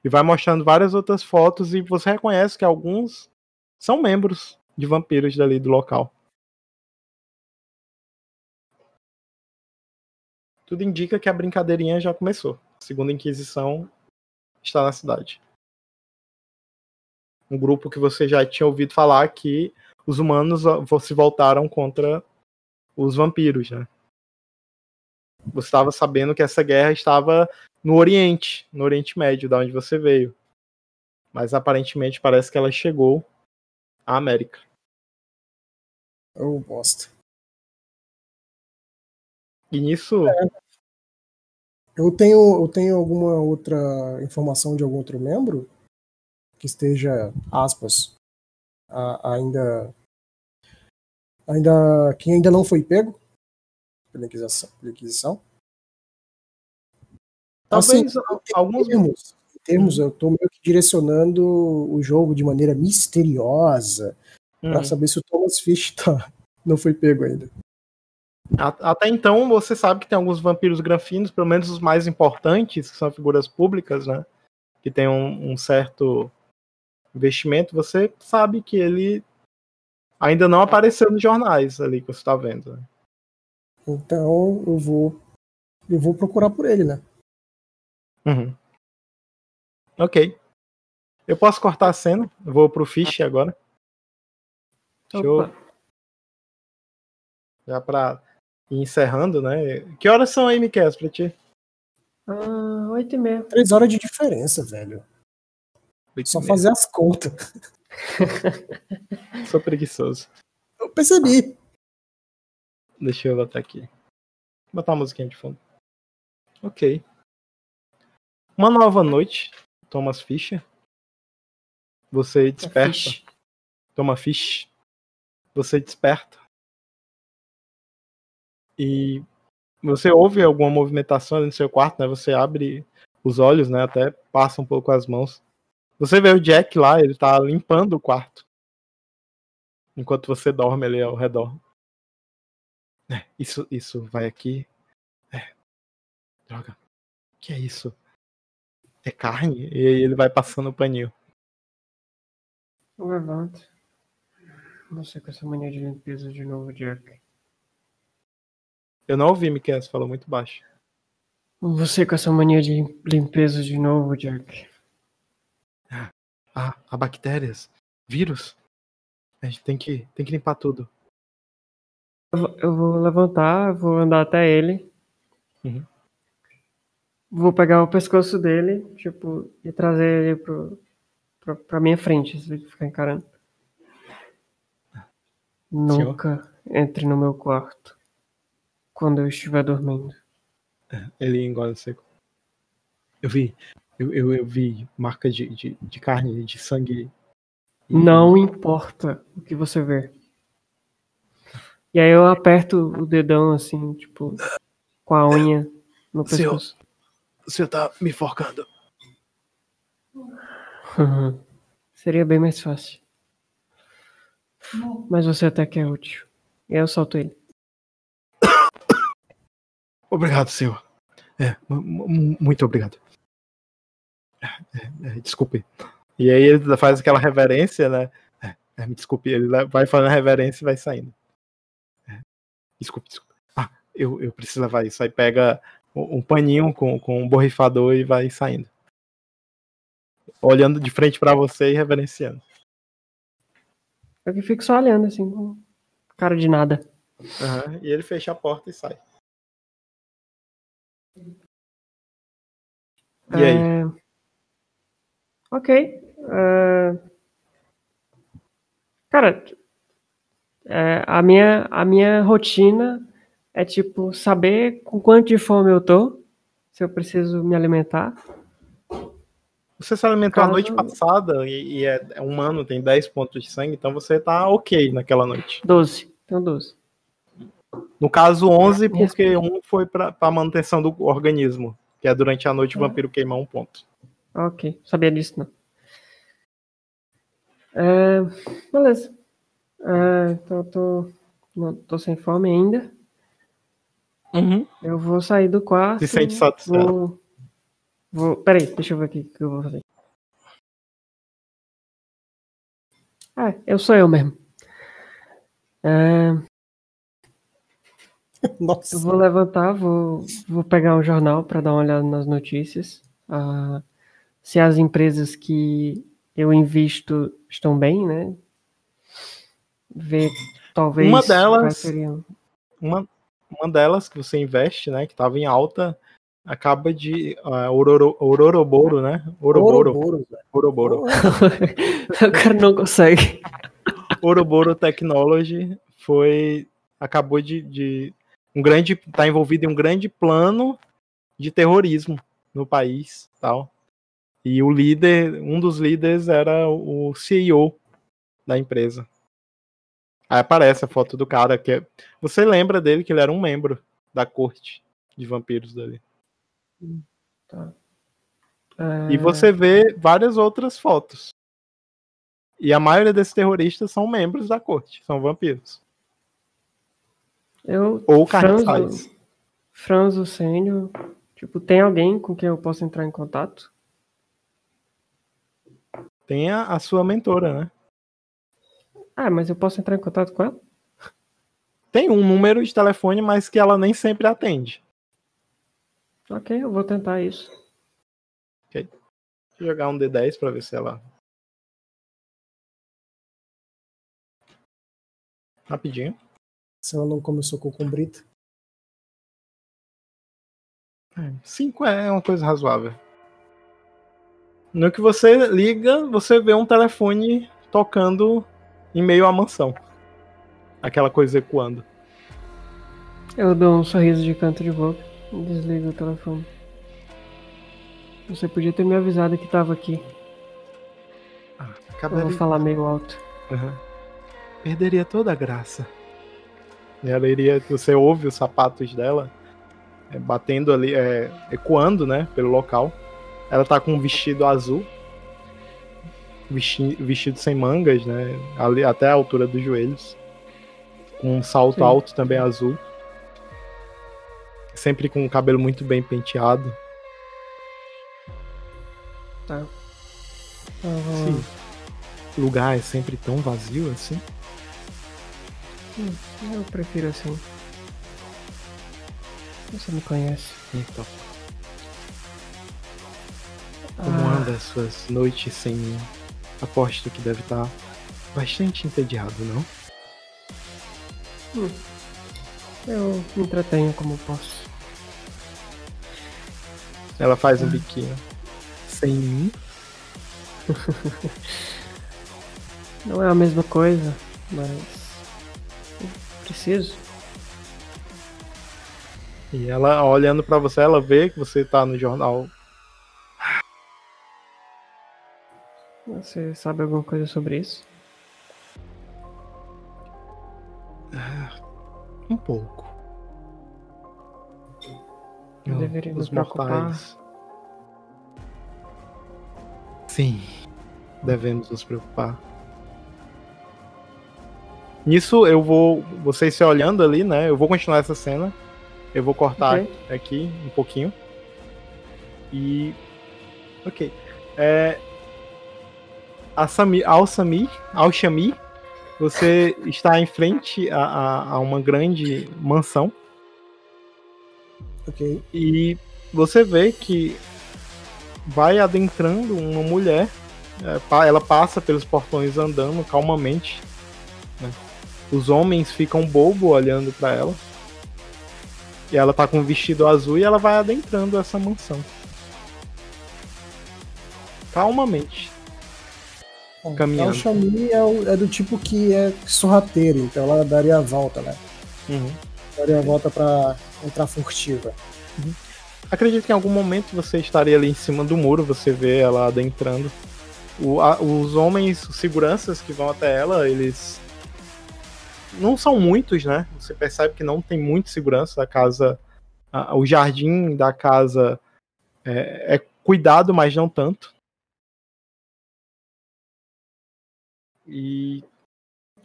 E vai mostrando várias outras fotos e você reconhece que alguns são membros de vampiros dali do local. Tudo indica que a brincadeirinha já começou. A segunda Inquisição está na cidade. Um grupo que você já tinha ouvido falar que os humanos se voltaram contra os vampiros, né? você estava sabendo que essa guerra estava no Oriente, no Oriente Médio, da onde você veio. Mas aparentemente parece que ela chegou à América.
Oh, bosta.
E nisso. É.
Eu tenho, eu tenho alguma outra informação de algum outro membro que esteja, aspas, a, ainda. Ainda. que ainda não foi pego? pela Inquisição. Pela Inquisição.
Talvez assim, alguns.
Termos, termos, eu estou meio que direcionando o jogo de maneira misteriosa hum. para saber se o Thomas Fish tá, não foi pego ainda.
Até então, você sabe que tem alguns vampiros granfinos, pelo menos os mais importantes, que são figuras públicas, né? Que tem um, um certo investimento. Você sabe que ele ainda não apareceu nos jornais ali que você está vendo. Né?
Então eu vou. Eu vou procurar por ele, né?
Uhum. Ok. Eu posso cortar a cena? Eu vou pro Fish agora. Show. Já pra ir encerrando, né? Que horas são aí, Miquel, pra ti?
Ah, oito e meia.
Três horas de diferença, velho. Só fazer as contas.
Sou preguiçoso.
Eu percebi.
Deixa eu botar aqui. Vou botar a musiquinha de fundo. Ok. Uma nova noite. Thomas Fischer. Você desperta. Fish. Toma fish. Você desperta. E você ouve alguma movimentação no seu quarto, né? Você abre os olhos, né? Até passa um pouco as mãos. Você vê o Jack lá, ele tá limpando o quarto. Enquanto você dorme ali ao redor. É, isso, isso vai aqui. É. Droga. O que é isso? É carne? E aí ele vai passando o paninho.
Eu levanto. Você com essa mania de limpeza de novo, Jack.
Eu não ouvi, Miquel, você falou muito baixo.
Você com essa mania de limpeza de novo, Jack.
Ah, há bactérias, vírus. A gente tem que, tem que limpar tudo.
Eu vou levantar, vou andar até ele. Uhum. Vou pegar o pescoço dele, tipo, e trazer ele pro, pro, pra minha frente, se ele ficar encarando. Nunca Senhor? entre no meu quarto quando eu estiver dormindo.
É, ele engole seco. Eu vi, eu, eu, eu vi marca de, de, de carne, de sangue.
Não importa o que você vê. E aí eu aperto o dedão assim, tipo, com a unha no pescoço.
O senhor tá me forcando.
Seria bem mais fácil. Mas você até que é útil. E aí eu solto ele.
Obrigado, senhor. É, muito obrigado. É, é, desculpe. E aí ele faz aquela reverência, né? É, me desculpe, ele vai fazendo a reverência e vai saindo. Desculpe, desculpe. Ah, eu, eu preciso levar isso. Aí pega um paninho com, com um borrifador e vai saindo. Olhando de frente para você e reverenciando.
Eu fico só olhando assim, com cara de nada.
Uhum, e ele fecha a porta e sai. E aí? É...
Ok. Uh... Cara, é, a, minha, a minha rotina é tipo saber com quanto de fome eu tô, se eu preciso me alimentar.
Você se alimentou Caso... a noite passada e, e é, é humano, tem 10 pontos de sangue, então você tá ok naquela noite.
12, então 12.
No caso, 11, porque um foi para manutenção do organismo, que é durante a noite o vampiro queimar um ponto.
Ok, sabia disso não. É, beleza. É, então tô, não, tô sem fome ainda.
Uhum.
Eu vou sair do quarto.
Se sente satisfeito.
Vou, vou, peraí, deixa eu ver aqui o que eu vou fazer. Ah, eu sou eu mesmo. É,
Nossa.
Eu vou levantar, vou, vou pegar um jornal para dar uma olhada nas notícias. Uh, se as empresas que eu invisto estão bem, né? Ver talvez.
Uma delas. Uma, uma delas que você investe, né? Que estava em alta, acaba de. Uh, Ororoboro, né? Oroboro. Oroboro.
o cara não consegue.
Oroboro Technology foi. Acabou de, de um grande está envolvido em um grande plano de terrorismo no país, tal. E o líder, um dos líderes era o CEO da empresa. Aí aparece a foto do cara que é... você lembra dele que ele era um membro da corte de vampiros dele.
Tá.
É... E você vê várias outras fotos. E a maioria desses terroristas são membros da corte, são vampiros.
Eu
Ou carniçais.
Franzo Sênior. Tipo, tem alguém com quem eu possa entrar em contato?
Tem a, a, sua mentora, né?
Ah, mas eu posso entrar em contato com ela?
tem um número de telefone, mas que ela nem sempre atende.
Ok, eu vou tentar isso.
Ok. Vou jogar um D10 pra ver se ela. Rapidinho.
Se ela não começou com cumbrita.
É, cinco é uma coisa razoável. No que você liga, você vê um telefone tocando em meio à mansão. Aquela coisa ecoando.
Eu dou um sorriso de canto de boca e desligo o telefone. Você podia ter me avisado que tava aqui.
Ah,
Eu vou falar meio alto.
Uhum. Perderia toda a graça. E ela iria. Você ouve os sapatos dela é, batendo ali, é, ecoando, né, pelo local. Ela tá com um vestido azul, vestido, vestido sem mangas, né, ali até a altura dos joelhos, com um salto Sim. alto também azul, sempre com o cabelo muito bem penteado.
Tá.
Sim. O lugar é sempre tão vazio assim?
Hum, eu prefiro assim. Você me conhece.
Então. Como ah. anda as suas noites sem mim? Aposto que deve estar bastante entediado, não?
Hum. Eu me entretenho como posso.
Ela faz um biquinho. Sem mim?
não é a mesma coisa, mas. preciso.
E ela olhando para você, ela vê que você tá no jornal.
Você sabe alguma coisa sobre isso?
Um pouco.
Eu deveria nos preocupar.
Sim, devemos nos preocupar. Nisso eu vou, vocês se olhando ali, né? Eu vou continuar essa cena. Eu vou cortar okay. aqui um pouquinho. E. Ok. É... A Sami, ao Sami, ao Xami, você está em frente a, a, a, uma grande mansão. E você vê que vai adentrando uma mulher. É, ela passa pelos portões andando calmamente. Né? Os homens ficam bobo olhando para ela. E ela tá com um vestido azul e ela vai adentrando essa mansão. Calmamente.
Bom, caminhando. O Xami é, é, do tipo que é sorrateiro, então ela daria a volta, né?
Uhum.
Daria a volta para entrar furtiva.
Uhum. Acredito que em algum momento você estaria ali em cima do muro, você vê ela adentrando. O, a, os homens, os seguranças que vão até ela, eles não são muitos, né? Você percebe que não tem muita segurança. A casa, a, o jardim da casa é, é cuidado, mas não tanto. E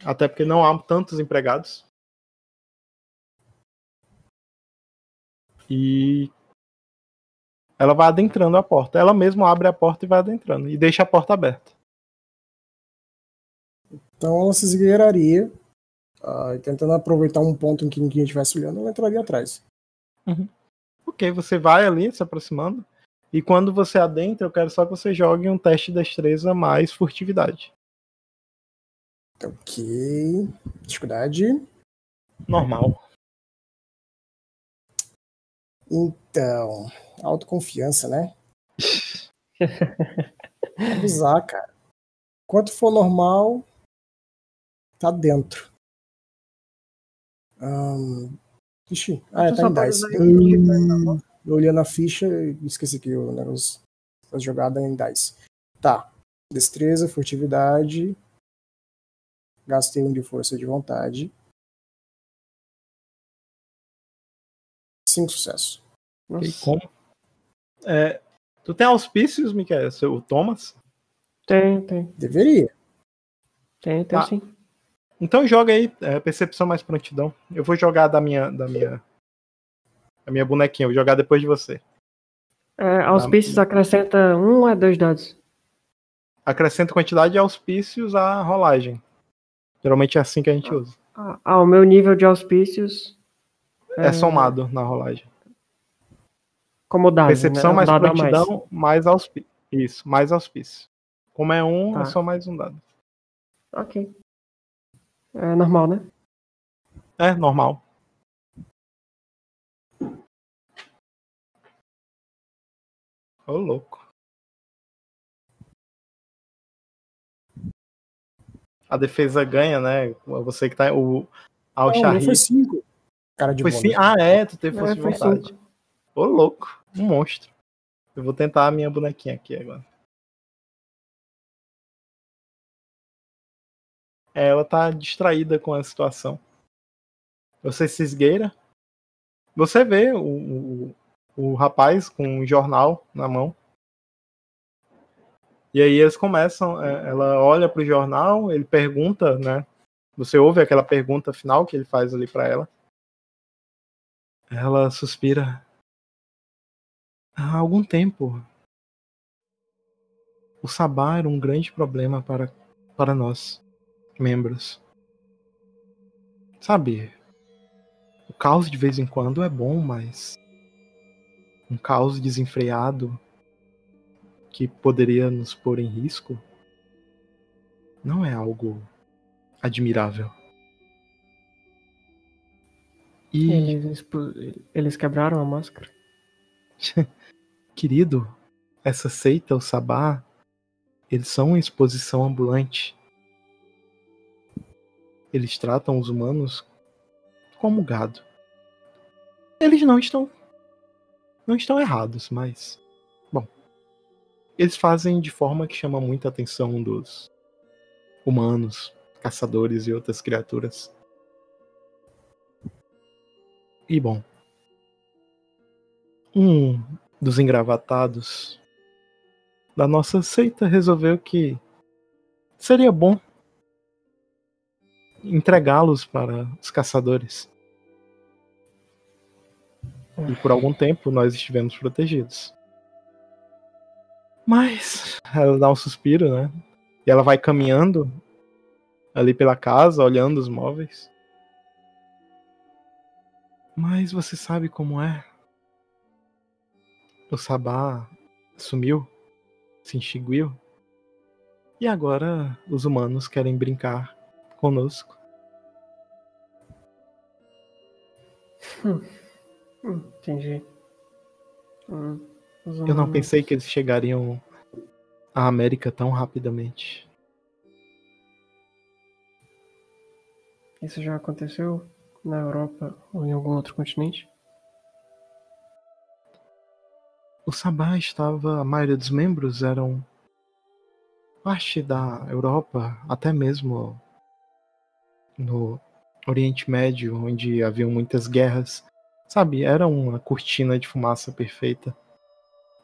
até porque não há tantos empregados. E ela vai adentrando a porta. Ela mesma abre a porta e vai adentrando. E deixa a porta aberta.
Então ela se esgueiraria uh, tentando aproveitar um ponto em que ninguém estivesse olhando, ela entraria atrás.
Uhum. Ok, você vai ali se aproximando. E quando você adentra, eu quero só que você jogue um teste de destreza mais furtividade.
Ok. Dificuldade.
Normal.
Então, autoconfiança, né? Abusar, cara. Quanto for normal, tá dentro. Um, ixi, ah, é, tá em 10. Hum, eu olhei na ficha e esqueci que o negócio a jogada é em 10. Tá. Destreza, furtividade. Gastei um de força de vontade. Cinco sucessos.
E como? É, tu tem auspícios, Miquel? Seu Thomas?
Tem, tem.
Deveria.
Tem, tem ah, sim.
Então joga aí, é, percepção mais prontidão. Eu vou jogar da minha da minha da minha bonequinha, eu vou jogar depois de você.
É, auspícios da... acrescenta um ou dois dados?
Acrescenta quantidade de auspícios à rolagem. Geralmente é assim que a gente
ah,
usa.
Ah, ah, o meu nível de auspícios.
É, é somado na rolagem.
Como dado.
Percepção
né?
mais
Dado
prontidão, mais auspício. Isso, mais auspício. Como é um,
Tá.
é só mais um dado.
Ok. É normal, né?
É, normal. Ô, louco. A defesa ganha, né? Você que tá. O
Não,
Al-Shahid.
não foi cinco. Cara de
Foi sim. Ah, é, tu teve força
É,
de vontade.
cinco.
Ô, louco. Um monstro. Eu vou tentar a minha bonequinha aqui agora. É, ela tá distraída com a situação. Você se esgueira. Você vê o, o, o rapaz com um jornal na mão. E aí eles começam. é, Ela olha pro jornal, ele pergunta, né? Você ouve aquela pergunta final que ele faz ali pra ela. Ela suspira. Há algum tempo, o Sabá era um grande problema para, para nós, membros. Sabe, o caos de vez em quando é bom, mas um caos desenfreado que poderia nos pôr em risco não é algo admirável. E
Eles, eles quebraram a máscara.
Querido, essa seita, o Sabá, eles são uma exposição ambulante. Eles tratam os humanos como gado. Eles não estão não estão errados, mas eles fazem de forma que chama muita atenção dos humanos, caçadores e outras criaturas. E bom, um dos engravatados da nossa seita resolveu que seria bom entregá-los para os caçadores. E por algum tempo nós estivemos protegidos. Mas ela dá um suspiro, né? E ela vai caminhando ali pela casa, olhando os móveis. Mas você sabe como é? O Sabá sumiu, se extinguiu. E agora os humanos querem brincar conosco.
Hum, entendi. Hum,
Eu não pensei que eles chegariam à América tão rapidamente.
Isso já aconteceu na Europa ou em algum outro continente?
O Sabá estava, a maioria dos membros eram parte da Europa, até mesmo no Oriente Médio, onde haviam muitas guerras. Sabe, era uma cortina de fumaça perfeita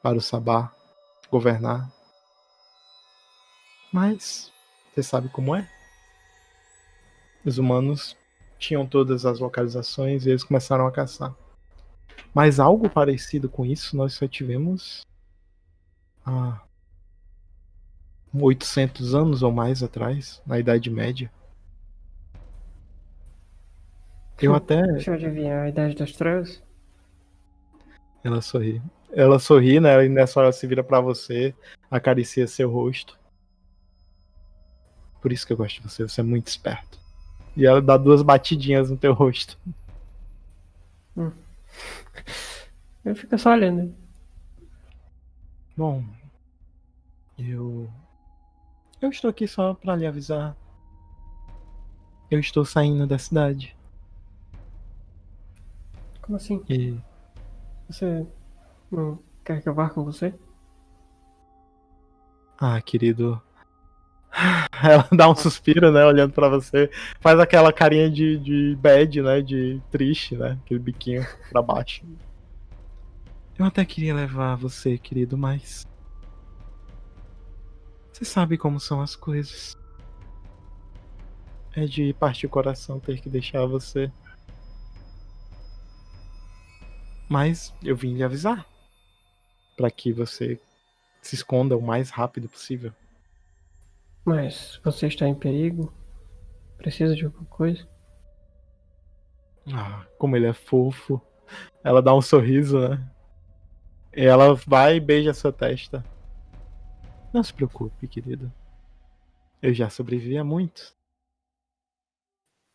para o Sabá governar. Mas você sabe como é? Os humanos tinham todas as localizações e eles começaram a caçar. Mas algo parecido com isso nós só tivemos há 800 anos ou mais atrás, na Idade Média. Eu até.
Deixa eu adivinhar a Idade das Trevas?
Ela sorri. Ela sorri, né? E nessa hora se vira pra você, acaricia seu rosto. Por isso que eu gosto de você, você é muito esperto. E ela dá duas batidinhas no teu rosto.
Eu fico só olhando.
Bom, eu. Eu estou aqui só pra lhe avisar. Eu estou saindo da cidade.
Como assim?
E
Você não quer que eu vá com você?
Ah, querido. Ela dá um suspiro, né? Olhando pra você. Faz aquela carinha de, de bad, né? De triste, né? Aquele biquinho pra baixo. Eu até queria levar você, querido, mas. Você sabe como são as coisas. É de partir o coração ter que deixar você. Mas eu vim lhe avisar. Pra que você se esconda o mais rápido possível.
Mas você está em perigo? Precisa de alguma coisa?
Ah, como ele é fofo. Ela dá um sorriso, né? E ela vai e beija sua testa. Não se preocupe, querido. Eu já sobrevivi a muito.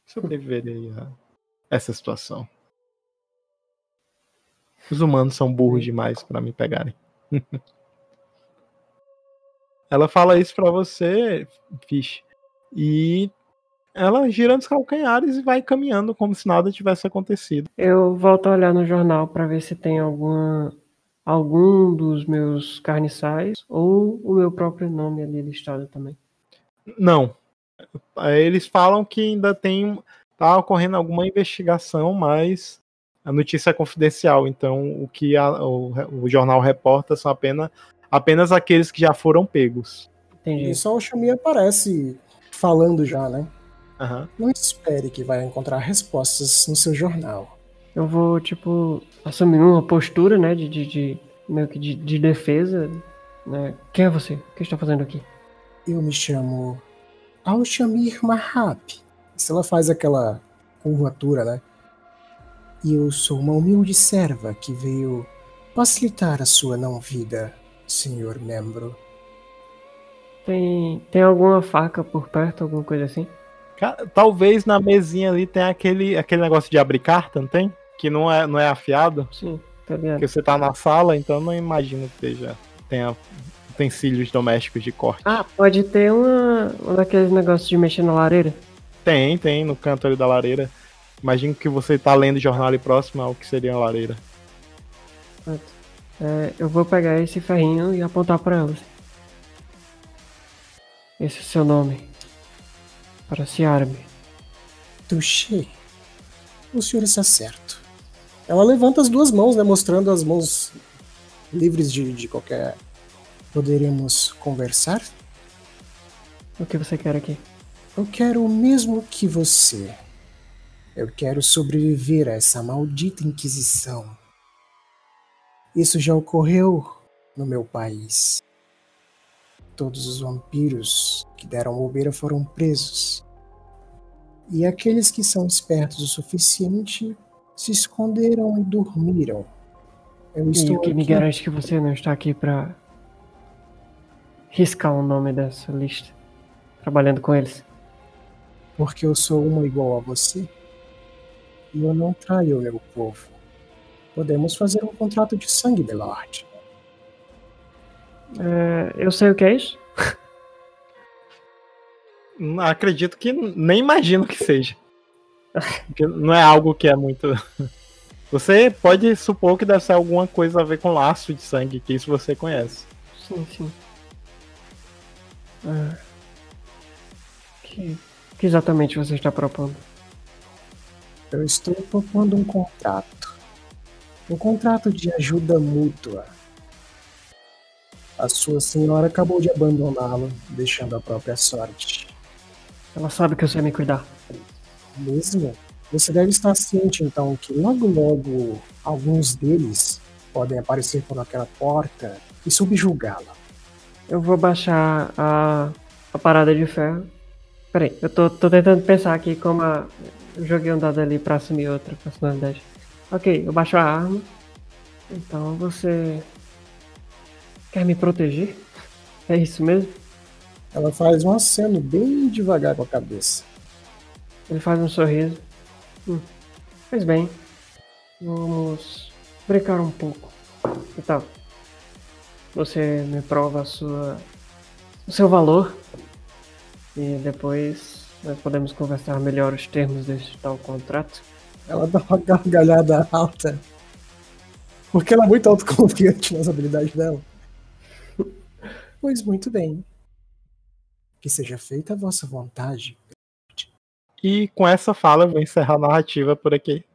Sobreviverei a essa situação. Os humanos são burros demais para me pegarem. ela fala isso para você, Fish. E ela gira nos calcanhares e vai caminhando como se nada tivesse acontecido.
Eu volto a olhar no jornal para ver se tem alguma algum dos meus carniçais ou o meu próprio nome ali listado também.
Não. Eles falam que ainda tem tá ocorrendo alguma investigação, mas a notícia é confidencial. Então o que a, o, o, jornal reporta são apenas apenas aqueles que já foram pegos.
Entendi. E só o Xami aparece falando já, né?
Uhum.
Não espere que vai encontrar respostas no seu jornal.
Eu vou, tipo, assumir uma postura, né, de, de, de meio que de, de, defesa, né? Quem é você? O que está fazendo aqui?
Eu me chamo Alshamir Mahab. Se ela faz aquela curvatura, né? E eu sou uma humilde serva que veio facilitar a sua não-vida, senhor membro.
Tem, tem alguma faca por perto, alguma coisa assim?
Talvez na mesinha ali tenha aquele, aquele negócio de abrir carta, não tem? Que não é, não é afiado.
Sim, tá ligado.
Porque você tá na sala, então não imagino que seja, tenha utensílios domésticos de corte.
Ah, pode ter uma, um daqueles negócios de mexer na lareira?
Tem, tem, no canto ali da lareira. Imagino que você tá lendo jornal ali próximo ao que seria a lareira.
É, eu vou pegar esse ferrinho e apontar para elas. Esse é o seu nome para se arme.
Touché. O senhor está certo. Ela levanta as duas mãos, né, mostrando as mãos livres de, de qualquer. Poderíamos conversar?
O que você quer aqui?
Eu quero o mesmo que você. Eu quero sobreviver a essa maldita Inquisição. Isso já ocorreu no meu país. Todos os vampiros que deram bobeira foram presos. E aqueles que são espertos o suficiente se esconderam e dormiram.
Eu e o que aqui... me garante que você não está aqui para riscar o nome dessa lista, trabalhando com eles?
Porque eu sou uma igual a você. E eu não traio o meu povo. Podemos fazer um contrato de sangue, Belord.
É, eu sei o que é isso.
Acredito que nem imagino que seja. não é algo que é muito. Você pode supor que deve ser alguma coisa a ver com laço de sangue, que isso você conhece.
Sim, sim. É... Que, que exatamente você está propondo?
Eu estou propondo um contrato. Um contrato de ajuda mútua a sua senhora acabou de abandoná-lo, deixando a própria sorte.
Ela sabe que eu sei me cuidar.
Mesmo? Você deve estar ciente então que logo logo alguns deles podem aparecer por aquela porta e subjugá-la.
Eu vou baixar a, a parada de ferro. Peraí, eu tô, tô tentando pensar aqui como a, joguei um dado ali pra assumir outra personalidade. Ok, eu baixo a arma. Então você Quer me proteger? É isso mesmo?
Ela faz um aceno bem devagar com a cabeça.
Ele faz um sorriso. Hum. Pois bem, vamos brincar um pouco. Que tal? Você me prova a sua, o seu valor e depois nós podemos conversar melhor os termos deste tal contrato.
Ela dá uma gargalhada alta. Porque ela é muito autoconfiante nas habilidades dela. Pois muito bem. Que seja feita a vossa vontade.
E com essa fala eu vou encerrar a narrativa por aqui.